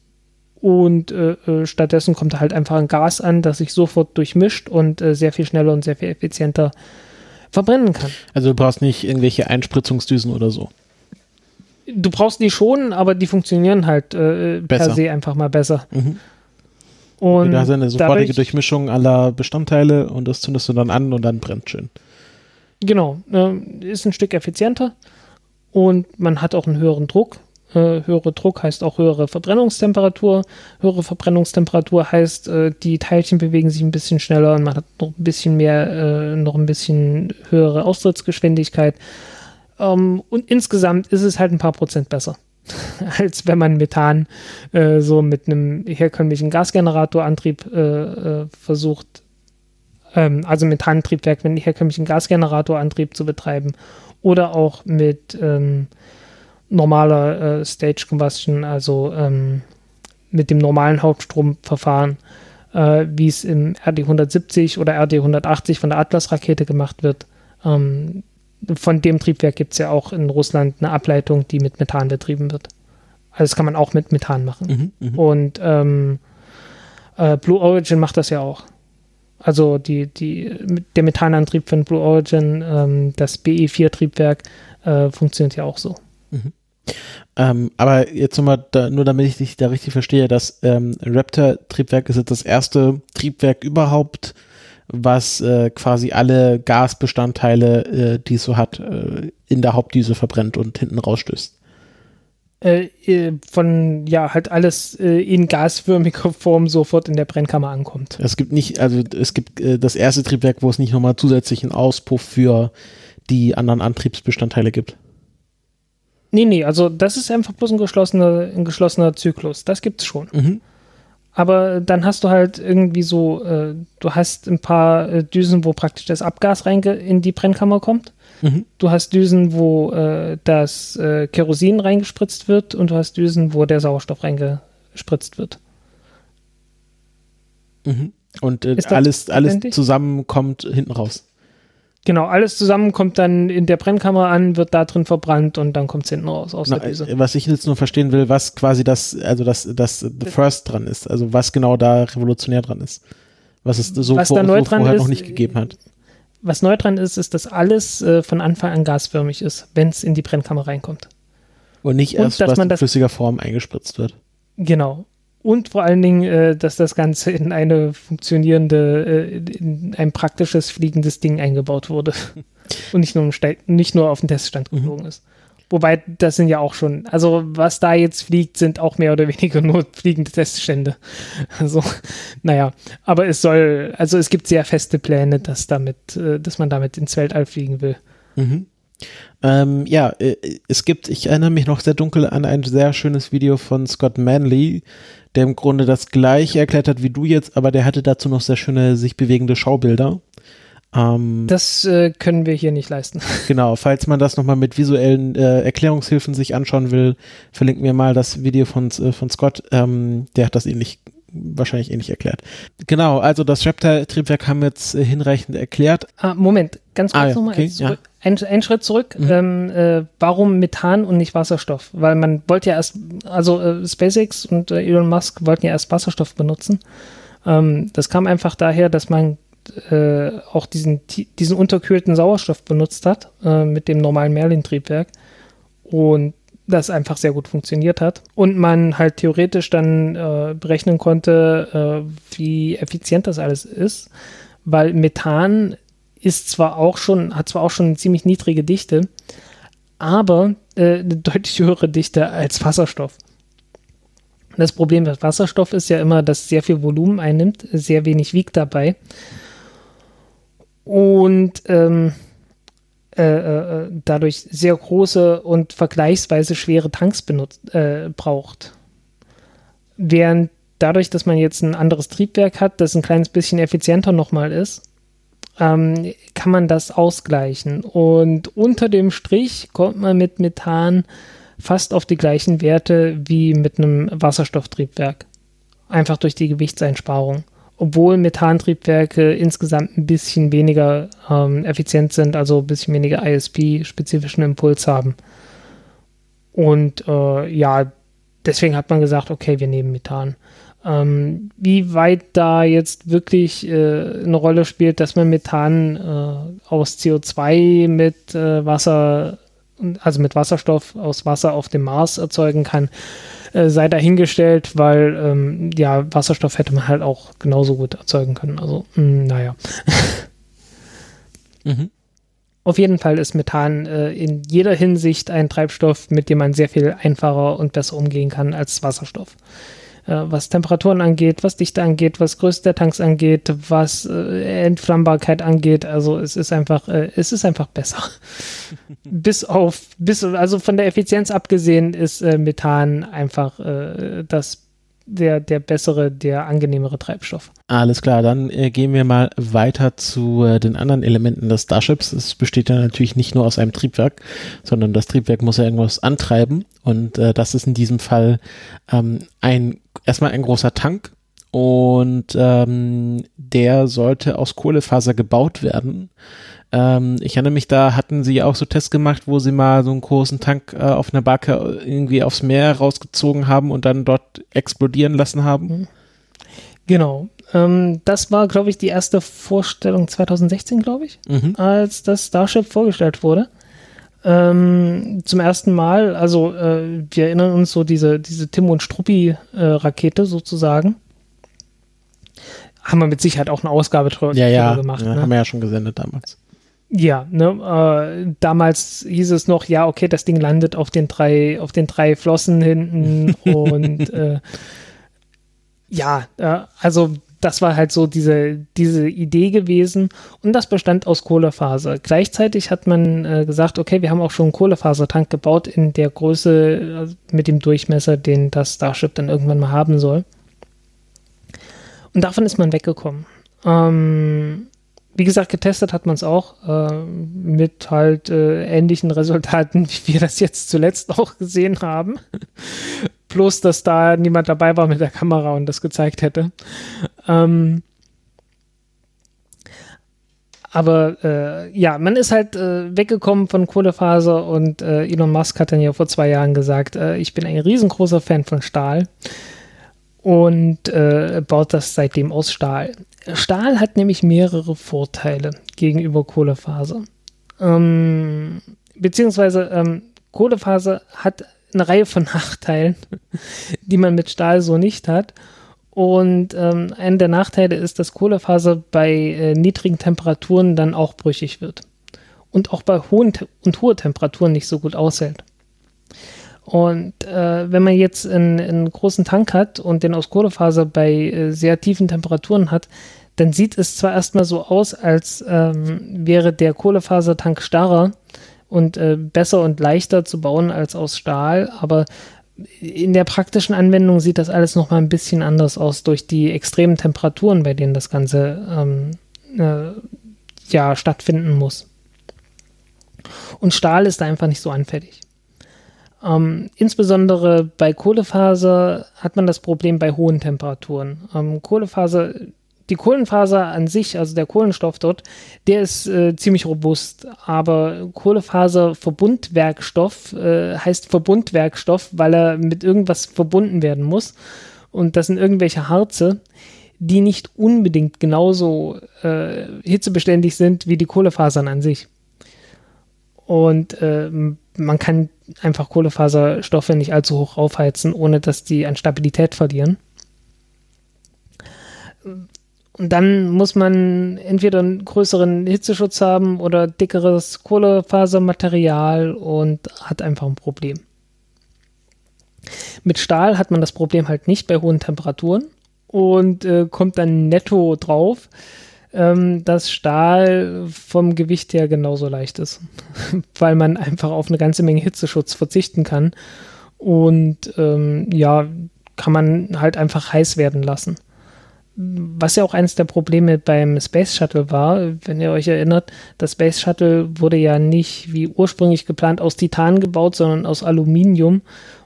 Und äh, äh stattdessen kommt halt einfach ein Gas an, das sich sofort durchmischt und äh, sehr viel schneller und sehr viel effizienter verbrennen kann.
Also du brauchst nicht irgendwelche Einspritzungsdüsen oder so.
Du brauchst die schon, aber die funktionieren halt äh, per se einfach mal besser. Mhm.
Und da hast du eine sofortige Durchmischung aller Bestandteile und das zündest du dann an und dann brennt schön.
Genau, äh, ist ein Stück effizienter und man hat auch einen höheren Druck. Äh, höhere Druck heißt auch höhere Verbrennungstemperatur. Höhere Verbrennungstemperatur heißt, äh, die Teilchen bewegen sich ein bisschen schneller und man hat noch ein bisschen mehr, äh, noch ein bisschen höhere Austrittsgeschwindigkeit. Ähm, und insgesamt ist es halt ein paar Prozent besser. <laughs> als wenn man Methan äh, so mit einem herkömmlichen Gasgeneratorantrieb äh, versucht, ähm, also Methantriebwerk mit einem herkömmlichen Gasgeneratorantrieb zu betreiben oder auch mit ähm, normaler äh, Stage Combustion, also ähm, mit dem normalen Hauptstromverfahren, äh, wie es im RD-170 oder RD-180 von der Atlas-Rakete gemacht wird. Ähm, von dem Triebwerk gibt es ja auch in Russland eine Ableitung, die mit Methan betrieben wird. Also das kann man auch mit Methan machen. Mhm, mh. Und ähm, äh, Blue Origin macht das ja auch. Also die, die, der Methanantrieb von Blue Origin, ähm, das BE4-Triebwerk, äh, funktioniert ja auch so. Mhm.
Ähm, aber jetzt nochmal, da, nur damit ich dich da richtig verstehe, das ähm, Raptor-Triebwerk ist jetzt das erste Triebwerk überhaupt, was äh, quasi alle Gasbestandteile, äh, die es so hat, äh, in der Hauptdüse verbrennt und hinten rausstößt.
Äh, äh, von, ja, halt alles äh, in gasförmiger Form sofort in der Brennkammer ankommt.
Es gibt nicht, also es gibt das erste Triebwerk, wo es nicht nochmal zusätzlichen Auspuff für die anderen Antriebsbestandteile gibt.
Nee, nee, also das ist einfach bloß ein geschlossener, ein geschlossener Zyklus. Das gibt es schon. Mhm. Aber dann hast du halt irgendwie so, äh, du hast ein paar äh, Düsen, wo praktisch das Abgas rein in die Brennkammer kommt. Mhm. Du hast Düsen, wo äh, das äh, Kerosin reingespritzt wird und du hast Düsen, wo der Sauerstoff reingespritzt wird.
Mhm. Und äh, alles, alles zusammen kommt hinten raus.
Genau, alles zusammen kommt dann in der Brennkammer an, wird da drin verbrannt und dann kommt es hinten raus aus
Na, der Düse. Was ich jetzt nur verstehen will, was quasi das, also das, das The First dran ist, also was genau da revolutionär dran ist. Was es so,
was vor, neu so vorher
ist, noch nicht gegeben hat.
Was neu dran ist, ist, dass alles äh, von Anfang an gasförmig ist, wenn es in die Brennkammer reinkommt.
Und nicht erst, und, was in flüssiger Form eingespritzt wird.
Genau. Und vor allen Dingen, äh, dass das Ganze in eine funktionierende, äh, in ein praktisches fliegendes Ding eingebaut wurde. <laughs> Und nicht nur, nicht nur auf den Teststand mhm. geflogen mhm. ist. Wobei, das sind ja auch schon, also was da jetzt fliegt, sind auch mehr oder weniger nur fliegende Teststände. <laughs> Also, naja, aber es soll, also es gibt sehr feste Pläne, dass damit, äh, dass man damit ins Weltall fliegen will.
Mhm. Ähm, ja, äh, es gibt, ich erinnere mich noch sehr dunkel an ein sehr schönes Video von Scott Manley, der im Grunde das gleiche erklärt hat wie du jetzt, aber der hatte dazu noch sehr schöne, sich bewegende Schaubilder.
Ähm, das äh, können wir hier nicht leisten. <laughs>
Genau, falls man das nochmal mit visuellen äh, Erklärungshilfen sich anschauen will, verlinken wir mal das Video von, äh, von Scott. Ähm, der hat das ähnlich wahrscheinlich ähnlich erklärt. Genau, also das Raptor-Triebwerk haben wir jetzt äh, hinreichend erklärt.
Ah, Moment, ganz kurz ah, ja, nochmal. Okay, ja. ein, ein, Schritt zurück. Mhm. Ähm, äh, warum Methan und nicht Wasserstoff? Weil man wollte ja erst, also äh, SpaceX und äh, Elon Musk wollten ja erst Wasserstoff benutzen. Ähm, das kam einfach daher, dass man äh, auch diesen, diesen unterkühlten Sauerstoff benutzt hat äh, mit dem normalen Merlin-Triebwerk. Und das einfach sehr gut funktioniert hat und man halt theoretisch dann äh, berechnen konnte, äh, wie effizient das alles ist, weil Methan ist zwar auch schon, hat zwar auch schon eine ziemlich niedrige Dichte, aber äh, eine deutlich höhere Dichte als Wasserstoff. Das Problem mit Wasserstoff ist ja immer, dass sehr viel Volumen einnimmt, sehr wenig wiegt dabei. Und ähm, äh, äh, dadurch sehr große und vergleichsweise schwere Tanks benutzt, äh, braucht. Während dadurch, dass man jetzt ein anderes Triebwerk hat, das ein kleines bisschen effizienter nochmal ist, ähm, kann man das ausgleichen. Und unter dem Strich kommt man mit Methan fast auf die gleichen Werte wie mit einem Wasserstofftriebwerk. einfach durch die Gewichtseinsparung. Obwohl Methantriebwerke insgesamt ein bisschen weniger ähm, effizient sind, also ein bisschen weniger ISP-spezifischen Impuls haben. Und äh, ja, deswegen hat man gesagt, okay, wir nehmen Methan. Ähm, wie weit da jetzt wirklich äh, eine Rolle spielt, dass man Methan äh, aus CO2 mit äh, Wasser, also mit Wasserstoff aus Wasser auf dem Mars erzeugen kann, äh, sei dahingestellt, weil ähm, ja, Wasserstoff hätte man halt auch genauso gut erzeugen können. Also, mh, hm, naja. <laughs> mhm. Auf jeden Fall ist Methan äh, in jeder Hinsicht ein Treibstoff, mit dem man sehr viel einfacher und besser umgehen kann als Wasserstoff. Äh, was Temperaturen angeht, was Dichte angeht, was Größe der Tanks angeht, was äh, Entflammbarkeit angeht. Also es ist einfach, äh, es ist einfach besser. <laughs> bis auf, bis, also von der Effizienz abgesehen ist Methan einfach das der, der bessere, der angenehmere Treibstoff.
Alles klar, dann äh, gehen wir mal weiter zu äh, den anderen Elementen des Starships. Es besteht ja natürlich nicht nur aus einem Triebwerk, sondern das Triebwerk muss ja irgendwas antreiben und äh, das ist in diesem Fall ähm, ein erstmal ein großer Tank und ähm, der sollte aus Kohlefaser gebaut werden. Ähm, ich erinnere mich, da hatten sie auch so Tests gemacht, wo sie mal so einen großen Tank äh, auf einer Barke irgendwie aufs Meer rausgezogen haben und dann dort explodieren lassen haben. Mhm.
Genau. Ähm, das war, glaube ich, die erste Vorstellung 2016, glaube ich, mhm. als das Starship vorgestellt wurde. Ähm, zum ersten Mal, also äh, wir erinnern uns so diese, diese Tim und Struppi-Rakete äh, sozusagen. Haben wir mit Sicherheit auch eine Ausgabe
drüber ja, ja, gemacht. Ja, ne? Haben wir ja schon gesendet damals.
Ja, ne, äh, damals hieß es noch, ja, okay, das Ding landet auf den drei, auf den drei Flossen hinten <laughs> und äh, ja, äh, also das war halt so diese, diese Idee gewesen und das bestand aus Kohlefaser. Gleichzeitig hat man äh, gesagt, okay, wir haben auch schon einen Kohlefasertank gebaut in der Größe äh, mit dem Durchmesser, den das Starship dann irgendwann mal haben soll. Und davon ist man weggekommen. Ähm, wie gesagt, getestet hat man es auch äh, mit halt äh, ähnlichen Resultaten, <laughs> wie wir das jetzt zuletzt auch gesehen haben. <laughs> Plus, dass da niemand dabei war mit der Kamera und das gezeigt hätte. Ähm, aber äh, ja, man ist halt äh, weggekommen von Kohlefaser und äh, Elon Musk hat dann ja vor zwei Jahren gesagt, äh, ich bin ein riesengroßer Fan von Stahl und äh, baut das seitdem aus Stahl. Stahl hat nämlich mehrere Vorteile gegenüber Kohlefaser. Ähm, beziehungsweise ähm, Kohlefaser hat eine Reihe von <laughs> Nachteilen, die man mit Stahl so nicht hat. Und ähm, einer der Nachteile ist, dass Kohlefaser bei äh, niedrigen Temperaturen dann auch brüchig wird. Und auch bei hohen Te und hohen Temperaturen nicht so gut aushält. Und äh, wenn man jetzt einen, einen, großen Tank hat und den aus Kohlefaser bei äh, sehr tiefen Temperaturen hat, dann sieht es zwar erstmal so aus, als ähm, wäre der Kohlefasertank starrer und äh, besser und leichter zu bauen als aus Stahl, aber in der praktischen Anwendung sieht das alles nochmal ein bisschen anders aus durch die extremen Temperaturen, bei denen das Ganze ähm, äh, ja stattfinden muss. Und Stahl ist da einfach nicht so anfällig. Ähm, insbesondere bei Kohlefaser hat man das Problem bei hohen Temperaturen. Ähm, Kohlefaser, die Kohlenfaser an sich, also der Kohlenstoff dort, der ist äh, ziemlich robust. Aber Kohlefaserverbundwerkstoff äh, heißt Verbundwerkstoff, weil er mit irgendwas verbunden werden muss. Und das sind irgendwelche Harze, die nicht unbedingt genauso äh, hitzebeständig sind wie die Kohlefasern an sich. Und äh, man kann einfach Kohlefaserstoffe nicht allzu hoch aufheizen, ohne dass die an Stabilität verlieren. Und dann muss man entweder einen größeren Hitzeschutz haben oder dickeres Kohlefasermaterial und hat einfach ein Problem. Mit Stahl hat man das Problem halt nicht bei hohen Temperaturen und äh, kommt dann netto drauf ähm, dass Stahl vom Gewicht her genauso leicht ist, <laughs> weil man einfach auf eine ganze Menge Hitzeschutz verzichten kann und ähm, ja, kann man halt einfach heiß werden lassen. Was ja auch eines der Probleme beim Space Shuttle war, wenn ihr euch erinnert, das Space Shuttle wurde ja nicht wie ursprünglich geplant aus Titan gebaut, sondern aus Aluminium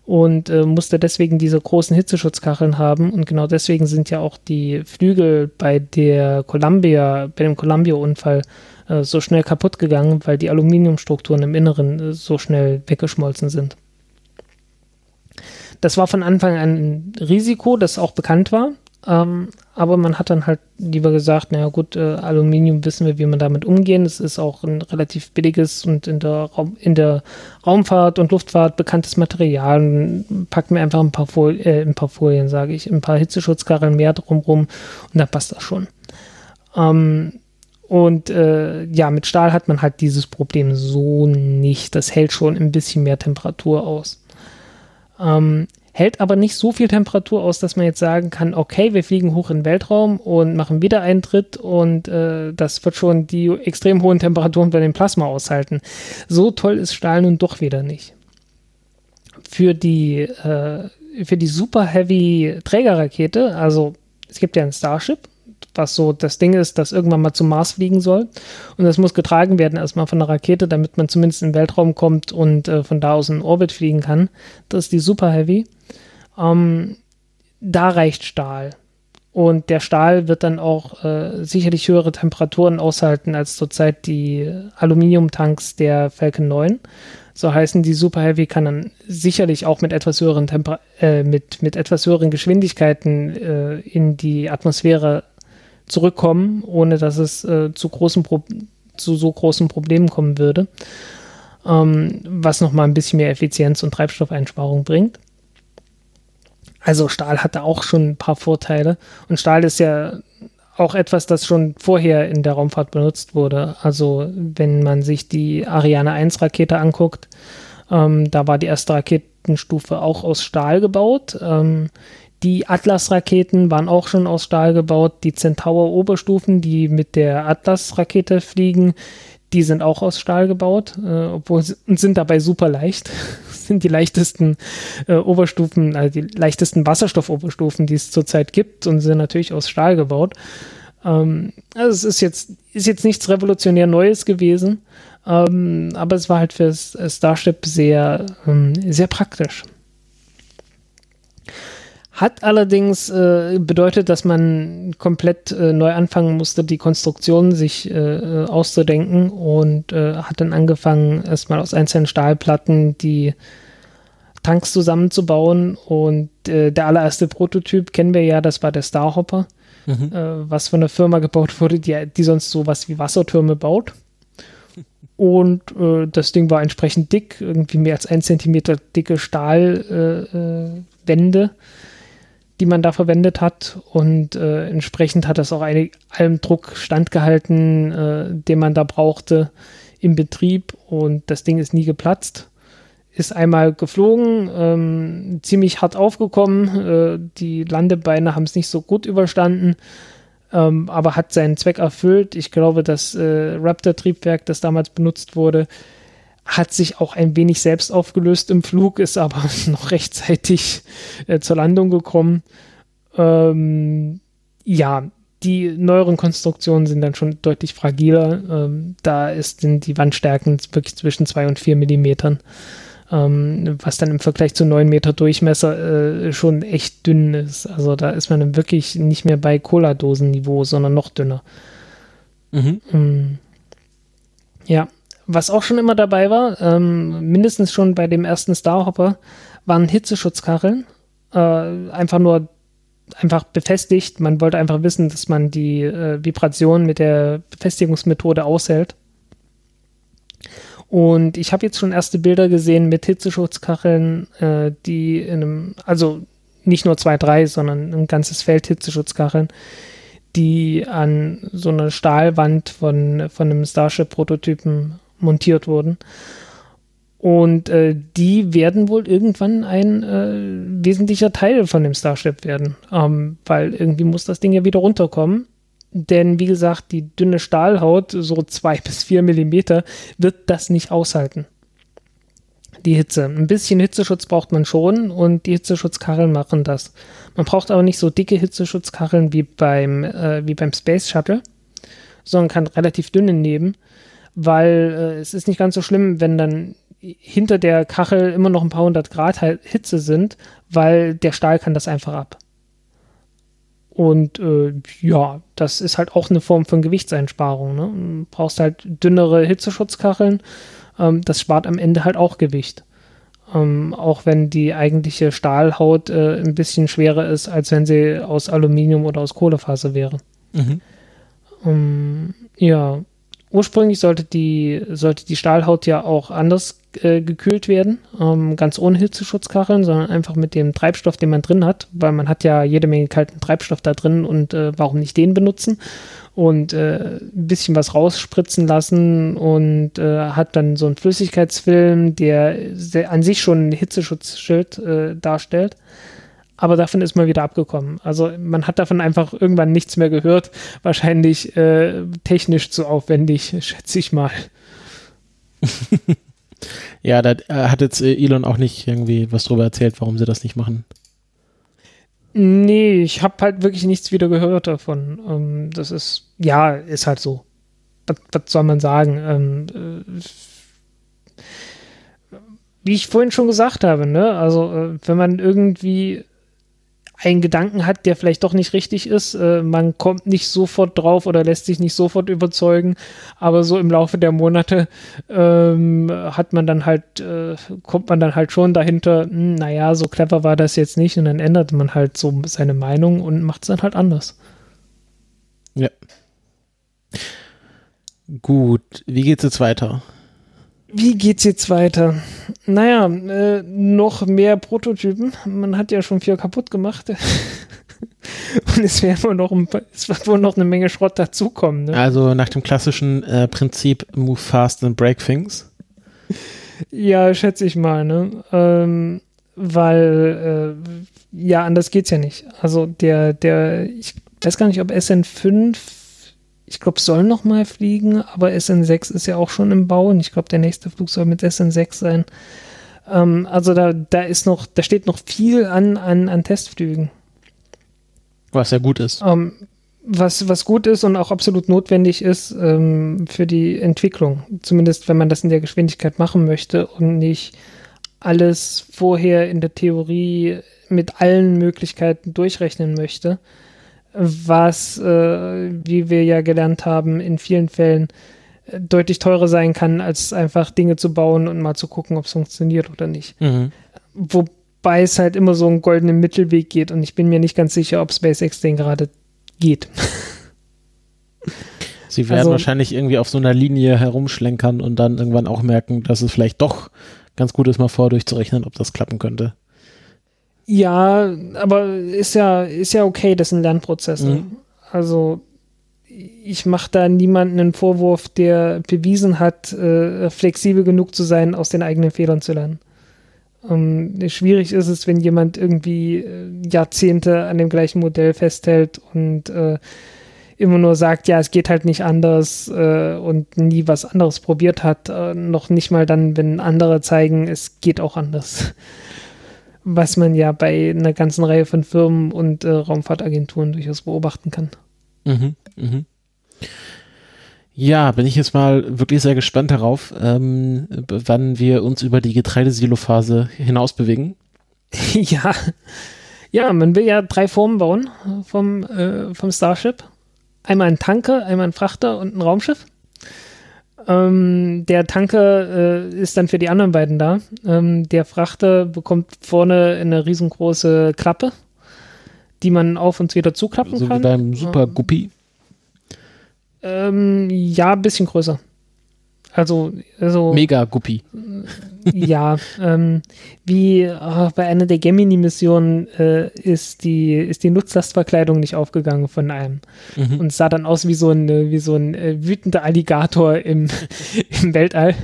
und äh, musste deswegen diese großen Hitzeschutzkacheln haben. Und genau deswegen sind ja auch die Flügel bei der Columbia, bei dem Columbia-Unfall äh, so schnell kaputt gegangen, weil die Aluminiumstrukturen im Inneren äh, so schnell weggeschmolzen sind. Das war von Anfang an ein Risiko, das auch bekannt war. Ähm, aber man hat dann halt lieber gesagt, naja gut, äh, Aluminium wissen wir, wie man damit umgehen. Es ist auch ein relativ billiges und in der, Raum, in der Raumfahrt und Luftfahrt bekanntes Material. Packen wir einfach ein paar, Folien, äh, ein paar Folien, sage ich, ein paar Hitzeschutzkarren mehr drumrum und dann passt das schon. Ähm, und äh, ja, mit Stahl hat man halt dieses Problem so nicht. Das hält schon ein bisschen mehr Temperatur aus. Ähm, hält aber nicht so viel Temperatur aus, dass man jetzt sagen kann, okay, wir fliegen hoch in den Weltraum und machen wieder einen Tritt und äh, das wird schon die extrem hohen Temperaturen bei dem Plasma aushalten. So toll ist Stahl nun doch wieder nicht. Für die, äh, für die Super Heavy Trägerrakete, also es gibt ja ein Starship, was so das Ding ist, das irgendwann mal zum Mars fliegen soll. Und das muss getragen werden erstmal von einer Rakete, damit man zumindest in den Weltraum kommt und äh, von da aus in Orbit fliegen kann. Das ist die Super Heavy. Ähm, da reicht Stahl. Und der Stahl wird dann auch äh, sicherlich höhere Temperaturen aushalten als zurzeit die Aluminiumtanks der Falcon 9. So heißen, die Super Heavy kann dann sicherlich auch mit etwas höheren Temper äh, mit, mit etwas höheren Geschwindigkeiten äh, in die Atmosphäre zurückkommen, ohne dass es äh, zu, großen zu so großen Problemen kommen würde. Ähm, was nochmal ein bisschen mehr Effizienz und Treibstoffeinsparung bringt. Also Stahl hatte auch schon ein paar Vorteile. Und Stahl ist ja auch etwas, das schon vorher in der Raumfahrt benutzt wurde. Also wenn man sich die Ariane 1 Rakete anguckt, ähm, da war die erste Raketenstufe auch aus Stahl gebaut. Ähm, die Atlas-Raketen waren auch schon aus Stahl gebaut. Die Centaur-Oberstufen, die mit der Atlas-Rakete fliegen, die sind auch aus Stahl gebaut, äh, obwohl und sind dabei super leicht. <laughs> sind die leichtesten äh, Oberstufen, also die leichtesten Wasserstoffoberstufen, die es zurzeit gibt und sind natürlich aus Stahl gebaut. Ähm, also es ist jetzt, ist jetzt nichts revolutionär Neues gewesen, ähm, aber es war halt für Starship sehr, ähm, sehr praktisch. Hat allerdings äh, bedeutet, dass man komplett äh, neu anfangen musste, die Konstruktion sich äh, auszudenken und äh, hat dann angefangen, erstmal aus einzelnen Stahlplatten die Tanks zusammenzubauen. Und äh, der allererste Prototyp kennen wir ja, das war der Starhopper, mhm. Äh, was von einer Firma gebaut wurde, die, die sonst sowas wie Wassertürme baut. Und das Ding war entsprechend dick, irgendwie mehr als ein Zentimeter dicke Stahlwände die man da verwendet hat. Und äh, entsprechend hat das auch eine, allem Druck standgehalten, äh, den man da brauchte im Betrieb. Und das Ding ist nie geplatzt. Ist einmal geflogen, ähm, ziemlich hart aufgekommen. Äh, die Landebeine haben es nicht so gut überstanden. Ähm, aber hat seinen Zweck erfüllt. Ich glaube, das äh, Raptor-Triebwerk, das damals benutzt wurde, hat sich auch ein wenig selbst aufgelöst im Flug, ist aber <laughs> noch rechtzeitig äh, zur Landung gekommen. Ähm, ja, die neueren Konstruktionen sind dann schon deutlich fragiler. Ähm, da ist, sind die Wandstärken wirklich zwischen 2 und 4 Millimetern, ähm, was dann im Vergleich zu 9 Meter Durchmesser äh, schon echt dünn ist. Also da ist man dann wirklich nicht mehr bei Cola-Dosen-Niveau, sondern noch dünner. Mhm. Ähm, ja, was auch schon immer dabei war, ähm, mindestens schon bei dem ersten Starhopper, waren Hitzeschutzkacheln. Äh, einfach nur einfach befestigt. Man wollte einfach wissen, dass man die äh, Vibration mit der Befestigungsmethode aushält. Und ich habe jetzt schon erste Bilder gesehen mit Hitzeschutzkacheln, äh, die in einem, also nicht nur zwei, drei, sondern ein ganzes Feld Hitzeschutzkacheln, die an so einer Stahlwand von, von einem Starship-Prototypen montiert wurden. Und äh, die werden wohl irgendwann ein äh, wesentlicher Teil von dem Starship werden, ähm, weil irgendwie muss das Ding ja wieder runterkommen. Denn wie gesagt, die dünne Stahlhaut, so zwei <laughs> bis vier Millimeter, wird das nicht aushalten. Die Hitze. Ein bisschen Hitzeschutz braucht man schon und die Hitzeschutzkacheln machen das. Man braucht aber nicht so dicke Hitzeschutzkacheln wie beim, äh, wie beim Space Shuttle, sondern kann relativ dünne nehmen weil äh, es ist nicht ganz so schlimm, wenn dann hinter der Kachel immer noch ein paar hundert Grad Hitze sind, weil der Stahl kann das einfach ab. Und äh, ja, das ist halt auch eine Form von Gewichtseinsparung. Ne? Du brauchst halt dünnere Hitzeschutzkacheln. Ähm, das spart am Ende halt auch Gewicht. Ähm, auch wenn die eigentliche Stahlhaut äh, ein bisschen schwerer ist, als wenn sie aus Aluminium oder aus Kohlefaser wäre. Mhm. Ähm, ja, ursprünglich sollte die, sollte die Stahlhaut ja auch anders äh, gekühlt werden, ähm, ganz ohne Hitzeschutzkacheln, sondern einfach mit dem Treibstoff, den man drin hat, weil man hat ja jede Menge kalten Treibstoff da drin und äh, warum nicht den benutzen? Und äh, ein bisschen was rausspritzen lassen und äh, hat dann so einen Flüssigkeitsfilm, der an sich schon ein Hitzeschutzschild äh, darstellt aber davon ist man wieder abgekommen. Also man hat davon einfach irgendwann nichts mehr gehört. Wahrscheinlich äh, technisch zu aufwendig, <laughs> schätze ich mal. <laughs>
ja, da äh, hat jetzt äh, Elon auch nicht irgendwie was drüber erzählt, warum sie das nicht machen.
Nee, ich habe halt wirklich nichts wieder gehört davon. Ähm, das ist, ja, ist halt so. Was, was soll man sagen? Ähm, äh, wie ich vorhin schon gesagt habe, ne? Also, wenn man irgendwie einen Gedanken hat, der vielleicht doch nicht richtig ist. Äh, man kommt nicht sofort drauf oder lässt sich nicht sofort überzeugen, aber so im Laufe der Monate ähm, hat man dann halt, äh, kommt man dann halt schon dahinter, hm, naja, so clever war das jetzt nicht und dann ändert man halt so seine Meinung und macht es dann halt anders.
Ja. Gut, wie geht's jetzt weiter?
Wie geht's jetzt weiter? Naja, äh, noch mehr Prototypen. Man hat ja schon vier kaputt gemacht. <laughs> Und es werden wohl noch, ein, es wird wohl noch eine Menge Schrott dazukommen. Ne?
Also nach dem klassischen äh, Prinzip Move fast and break things.
Ja, schätze ich mal, ne? Ähm, weil, äh, ja, anders geht's ja nicht. Also der, der, ich weiß gar nicht, ob SN5 ich glaube, soll noch mal fliegen, aber SN6 ist ja auch schon im Bau und ich glaube, der nächste Flug soll mit SN6 sein. Ähm, also da, da ist noch, da steht noch viel an, an, an Testflügen.
Was ja gut ist.
Ähm, was, was gut ist und auch absolut notwendig ist ähm, für die Entwicklung. Zumindest wenn man das in der Geschwindigkeit machen möchte und nicht alles vorher in der Theorie mit allen Möglichkeiten durchrechnen möchte was, äh, wie wir ja gelernt haben, in vielen Fällen äh, deutlich teurer sein kann, als einfach Dinge zu bauen und mal zu gucken, ob es funktioniert oder nicht. Mhm. Wobei es halt immer so einen goldenen Mittelweg geht und ich bin mir nicht ganz sicher, ob SpaceX den gerade geht. <laughs>
Sie werden also, wahrscheinlich irgendwie auf so einer Linie herumschlenkern und dann irgendwann auch merken, dass es vielleicht doch ganz gut ist, mal vor durchzurechnen, ob das klappen könnte.
Ja, aber ist ja, ist ja okay, das sind Lernprozesse. Mhm. Also ich mache da niemanden einen Vorwurf, der bewiesen hat, äh, flexibel genug zu sein, aus den eigenen Fehlern zu lernen. Ähm, schwierig ist es, wenn jemand irgendwie äh, Jahrzehnte an dem gleichen Modell festhält und äh, immer nur sagt, ja, es geht halt nicht anders äh, und nie was anderes probiert hat. Äh, noch nicht mal dann, wenn andere zeigen, es geht auch anders was man ja bei einer ganzen Reihe von Firmen und äh, Raumfahrtagenturen durchaus beobachten kann. Mhm, mhm.
Ja, bin ich jetzt mal wirklich sehr gespannt darauf, ähm, wann wir uns über die Getreidesilophase hinaus bewegen. <laughs>
ja. Ja, man will ja drei Formen bauen vom, äh, vom Starship. Einmal ein Tanker, einmal ein Frachter und ein Raumschiff. Ähm, der Tanker äh, ist dann für die anderen beiden da. Ähm, der Frachter bekommt vorne eine riesengroße Klappe, die man auf und wieder zuklappen
so
kann.
So wie beim Super Guppi.
Ähm, ja, ein bisschen größer. Also, also
Mega Guppi.
Ja, ähm, wie oh, bei einer der Gemini-Missionen äh, ist, die, ist die Nutzlastverkleidung nicht aufgegangen von einem. Mhm. Und sah dann aus wie so ein, wie so ein äh, wütender Alligator im, <laughs> im Weltall.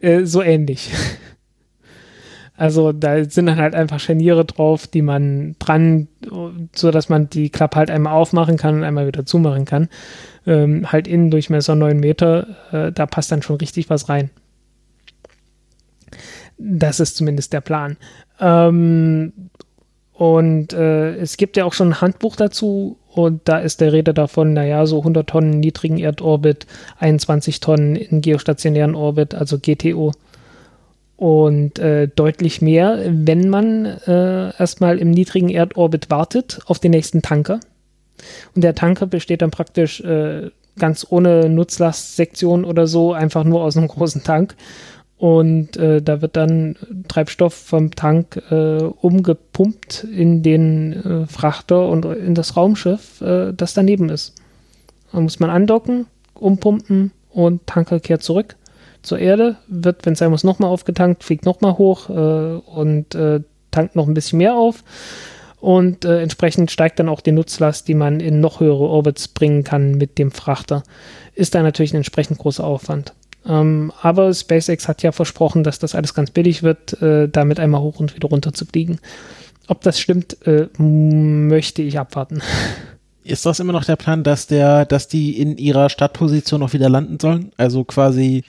äh, so ähnlich. Also da sind dann halt einfach Scharniere drauf, die man dran, so dass man die Klappe halt einmal aufmachen kann und einmal wieder zumachen kann. Ähm, halt Innendurchmesser 9 Meter, äh, da passt dann schon richtig was rein. Das ist zumindest der Plan. Ähm, und äh, es gibt ja auch schon ein Handbuch dazu und da ist der Rede davon, naja, so 100 Tonnen niedrigen Erdorbit, 21 Tonnen in geostationären Orbit, also GTO. und äh, deutlich mehr, wenn man äh, erstmal im niedrigen Erdorbit wartet auf den nächsten Tanker. Und der Tanker besteht dann praktisch äh, ganz ohne Nutzlastsektion oder so, einfach nur aus einem <laughs> großen Tank. Und äh, da wird dann Treibstoff vom Tank äh, umgepumpt in den äh, Frachter und in das Raumschiff, äh, das daneben ist. Da muss man andocken, umpumpen und Tanker kehrt zurück zur Erde, wird, wenn es sein muss, nochmal aufgetankt, fliegt nochmal hoch äh, und tankt noch ein bisschen mehr auf. Und äh, entsprechend steigt dann auch die Nutzlast, die man in noch höhere Orbits bringen kann mit dem Frachter. Ist da natürlich ein entsprechend großer Aufwand. Ähm, aber SpaceX hat ja versprochen, dass das alles ganz billig wird, äh, damit einmal hoch und wieder runter zu fliegen. Ob das stimmt, äh, möchte ich abwarten.
Ist das immer noch der Plan, dass der, dass die in ihrer Startposition auch wieder landen sollen? Also quasi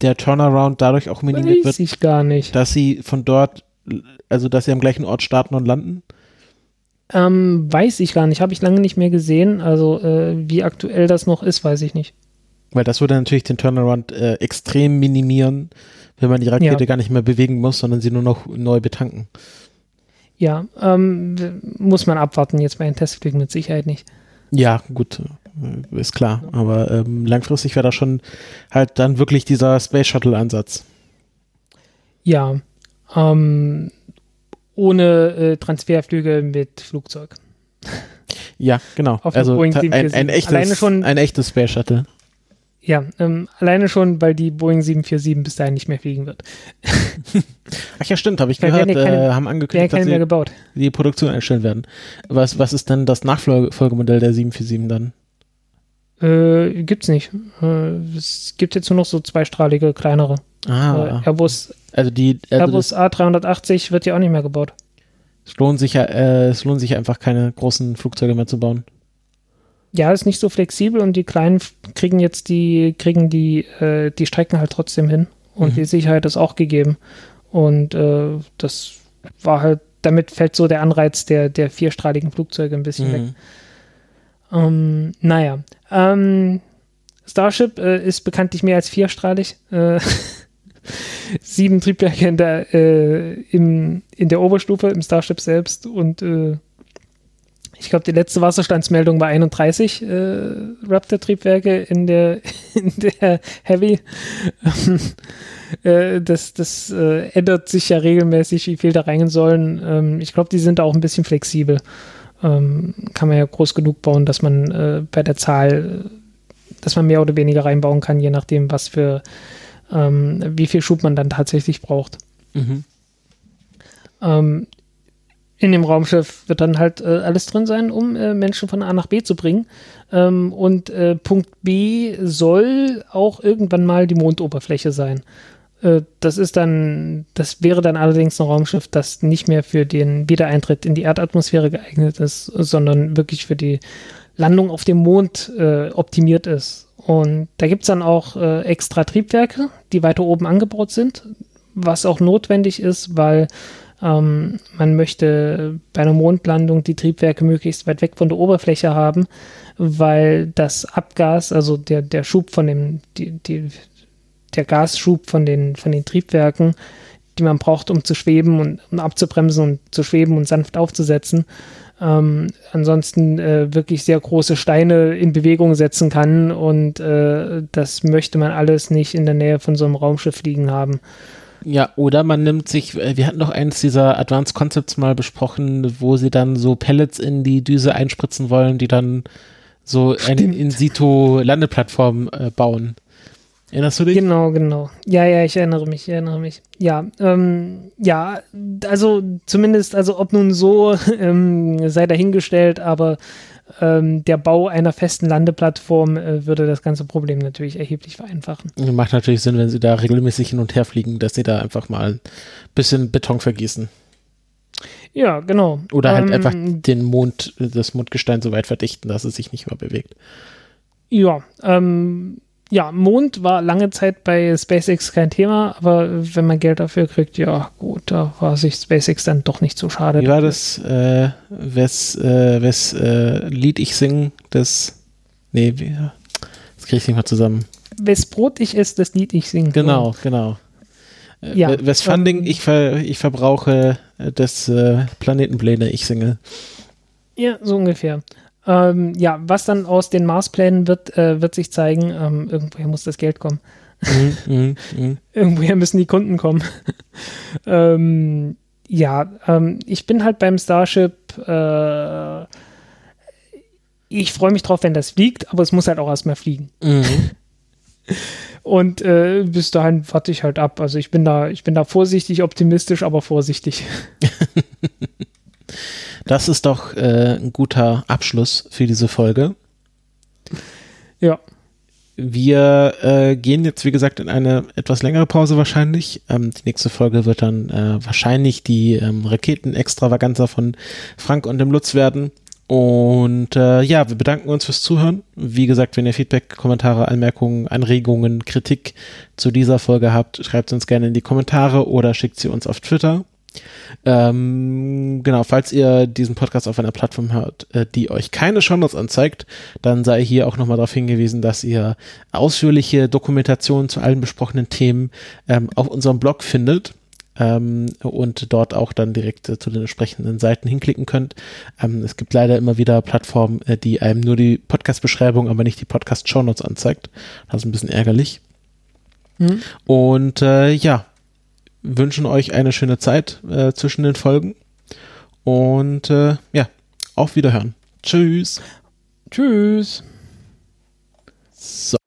der Turnaround dadurch auch minimiert
Weiß
wird,
ich gar nicht.
dass sie von dort, also dass sie am gleichen Ort starten und landen?
Ähm, weiß ich gar nicht, habe ich lange nicht mehr gesehen. Also äh, wie aktuell das noch ist, weiß ich nicht.
Weil das würde natürlich den Turnaround äh, extrem minimieren, wenn man die Rakete
Ja.
gar nicht mehr bewegen muss, sondern sie nur noch neu betanken.
Ja, ähm, muss man abwarten jetzt bei den Testflügen mit Sicherheit nicht.
Ja, gut, äh, ist klar. Aber ähm, langfristig wäre da schon halt dann wirklich dieser Space Shuttle-Ansatz.
Ja, ähm, ohne äh, Transferflüge mit Flugzeug. <laughs>
Ja, genau.
Auf
also
Boeing
ein, ein,
747.
echtes,
schon-
ein echtes Space Shuttle.
Ja, ähm, alleine schon, weil die Boeing 747 bis dahin nicht mehr fliegen wird. <laughs>
Ach ja, stimmt, habe ich
Da
gehört.
keine-
äh, haben angekündigt, dass
mehr
sie
gebaut.
die Produktion einstellen werden. Was, was ist denn das Nachfolgemodell der 747 dann?
Äh, gibt's nicht. Äh, es gibt jetzt nur noch so zweistrahlige, kleinere.
Ah,
Äh, Airbus,
also die, also
Airbus
das,
A380 wird ja auch nicht mehr gebaut.
es lohnt sich ja, äh, es lohnt sich einfach keine großen Flugzeuge mehr zu bauen.
Ja, ist nicht so flexibel und die Kleinen kriegen jetzt die, kriegen die, äh, die Strecken halt trotzdem hin. Und
Mhm.
die Sicherheit ist auch gegeben. Und äh, das war halt, damit fällt so der Anreiz der, der vierstrahligen Flugzeuge ein bisschen weg.
Mhm.
Ähm, naja. Ähm, Starship äh, ist bekanntlich mehr als vierstrahlig. Äh, <laughs> sieben Triebwerke in der, äh, im, in der Oberstufe, im Starship selbst und äh, ich glaube, die letzte Wasserstandsmeldung war 31 äh, Raptor-Triebwerke in der, <laughs> in der Heavy. <laughs> äh, das das äh, ändert sich ja regelmäßig, wie viel da rein sollen. Ähm, ich glaube, die sind auch ein bisschen flexibel. Ähm, kann man ja groß genug bauen, dass man äh, bei der Zahl, dass man mehr oder weniger reinbauen kann, je nachdem, was für, ähm, wie viel Schub man dann tatsächlich braucht.
Mhm.
Ähm, in dem Raumschiff wird dann halt äh, alles drin sein, um äh, Menschen von A nach B zu bringen. Ähm, und äh, Punkt B soll auch irgendwann mal die Mondoberfläche sein. Äh, das ist dann, das wäre dann allerdings ein Raumschiff, das nicht mehr für den Wiedereintritt in die Erdatmosphäre geeignet ist, sondern wirklich für die Landung auf dem Mond äh, optimiert ist. Und da gibt es dann auch äh, extra Triebwerke, die weiter oben angebaut sind, was auch notwendig ist, weil ähm, man möchte bei einer Mondlandung die Triebwerke möglichst weit weg von der Oberfläche haben, weil das Abgas, also der, der Schub von dem, die, die, der Gasschub von den, von den Triebwerken, die man braucht, um zu schweben und um abzubremsen und zu schweben und sanft aufzusetzen, ähm, ansonsten äh, wirklich sehr große Steine in Bewegung setzen kann und äh, das möchte man alles nicht in der Nähe von so einem Raumschiff liegen haben.
Ja, oder man nimmt sich, äh, wir hatten noch eins dieser Advanced Concepts mal besprochen, wo sie dann so Pellets in die Düse einspritzen wollen, die dann so eine In-situ-Landeplattform äh, bauen. Erinnerst du dich?
Genau, genau. Ja, ja, ich erinnere mich, ich erinnere mich. Ja, ähm, ja, also zumindest, also ob nun so, <laughs> ähm, sei dahingestellt, aber ähm, der Bau einer festen Landeplattform äh, würde das ganze Problem natürlich erheblich vereinfachen.
Macht natürlich Sinn, wenn sie da regelmäßig hin und her fliegen, dass sie da einfach mal ein bisschen Beton vergießen.
Ja, genau.
Oder halt
Ähm,
einfach den Mond, das Mondgestein so weit verdichten, dass es sich nicht mehr bewegt.
Ja, ähm, ja, Mond war lange Zeit bei SpaceX kein Thema, aber wenn man Geld dafür kriegt, ja gut, da war sich SpaceX dann doch nicht so schade.
Wie war das, äh, wes, äh, wes äh, Lied ich sing, das, nee, das kriege ich nicht mal zusammen.
Wes Brot ich esse, das Lied ich singe.
Genau, genau. Äh, ja, Westfunding, ähm, ich, ver, ich verbrauche des äh, Planetenpläne, ich singe.
Ja, so ungefähr. Ähm, ja, was dann aus den Marsplänen wird, äh, wird sich zeigen. Ähm, irgendwoher muss das Geld kommen. Mm, mm, mm. <laughs> Irgendwoher müssen die Kunden kommen. <laughs> ähm, ja, ähm, ich bin halt beim Starship. Äh, ich freue mich drauf, wenn das fliegt, aber es muss halt auch erstmal fliegen. Mhm. <laughs> Und äh, bis dahin warte ich halt ab. Also ich bin da, ich bin da vorsichtig optimistisch, aber vorsichtig.
Das ist doch äh, ein guter Abschluss für diese Folge.
Ja.
Wir äh, gehen jetzt, wie gesagt, in eine etwas längere Pause wahrscheinlich. Ähm, die nächste Folge wird dann äh, wahrscheinlich die ähm, Raketen-Extravaganza von Frank und dem Lutz werden. Und äh, ja, wir bedanken uns fürs Zuhören. Wie gesagt, wenn ihr Feedback, Kommentare, Anmerkungen, Anregungen, Kritik zu dieser Folge habt, schreibt sie uns gerne in die Kommentare oder schickt sie uns auf Twitter. Ähm, genau, falls ihr diesen Podcast auf einer Plattform hört, äh, die euch keine Shownotes anzeigt, dann sei hier auch nochmal darauf hingewiesen, dass ihr ausführliche Dokumentationen zu allen besprochenen Themen ähm, auf unserem Blog findet. Ähm, und dort auch dann direkt äh, zu den entsprechenden Seiten hinklicken könnt. Ähm, es gibt leider immer wieder Plattformen, äh, die einem nur die Podcast-Beschreibung, aber nicht die Podcast-Shownotes anzeigt. Das ist ein bisschen ärgerlich. Mhm. Und äh, ja, wünschen euch eine schöne Zeit äh, zwischen den Folgen. Und äh, ja, auf Wiederhören. Tschüss.
Tschüss.
So.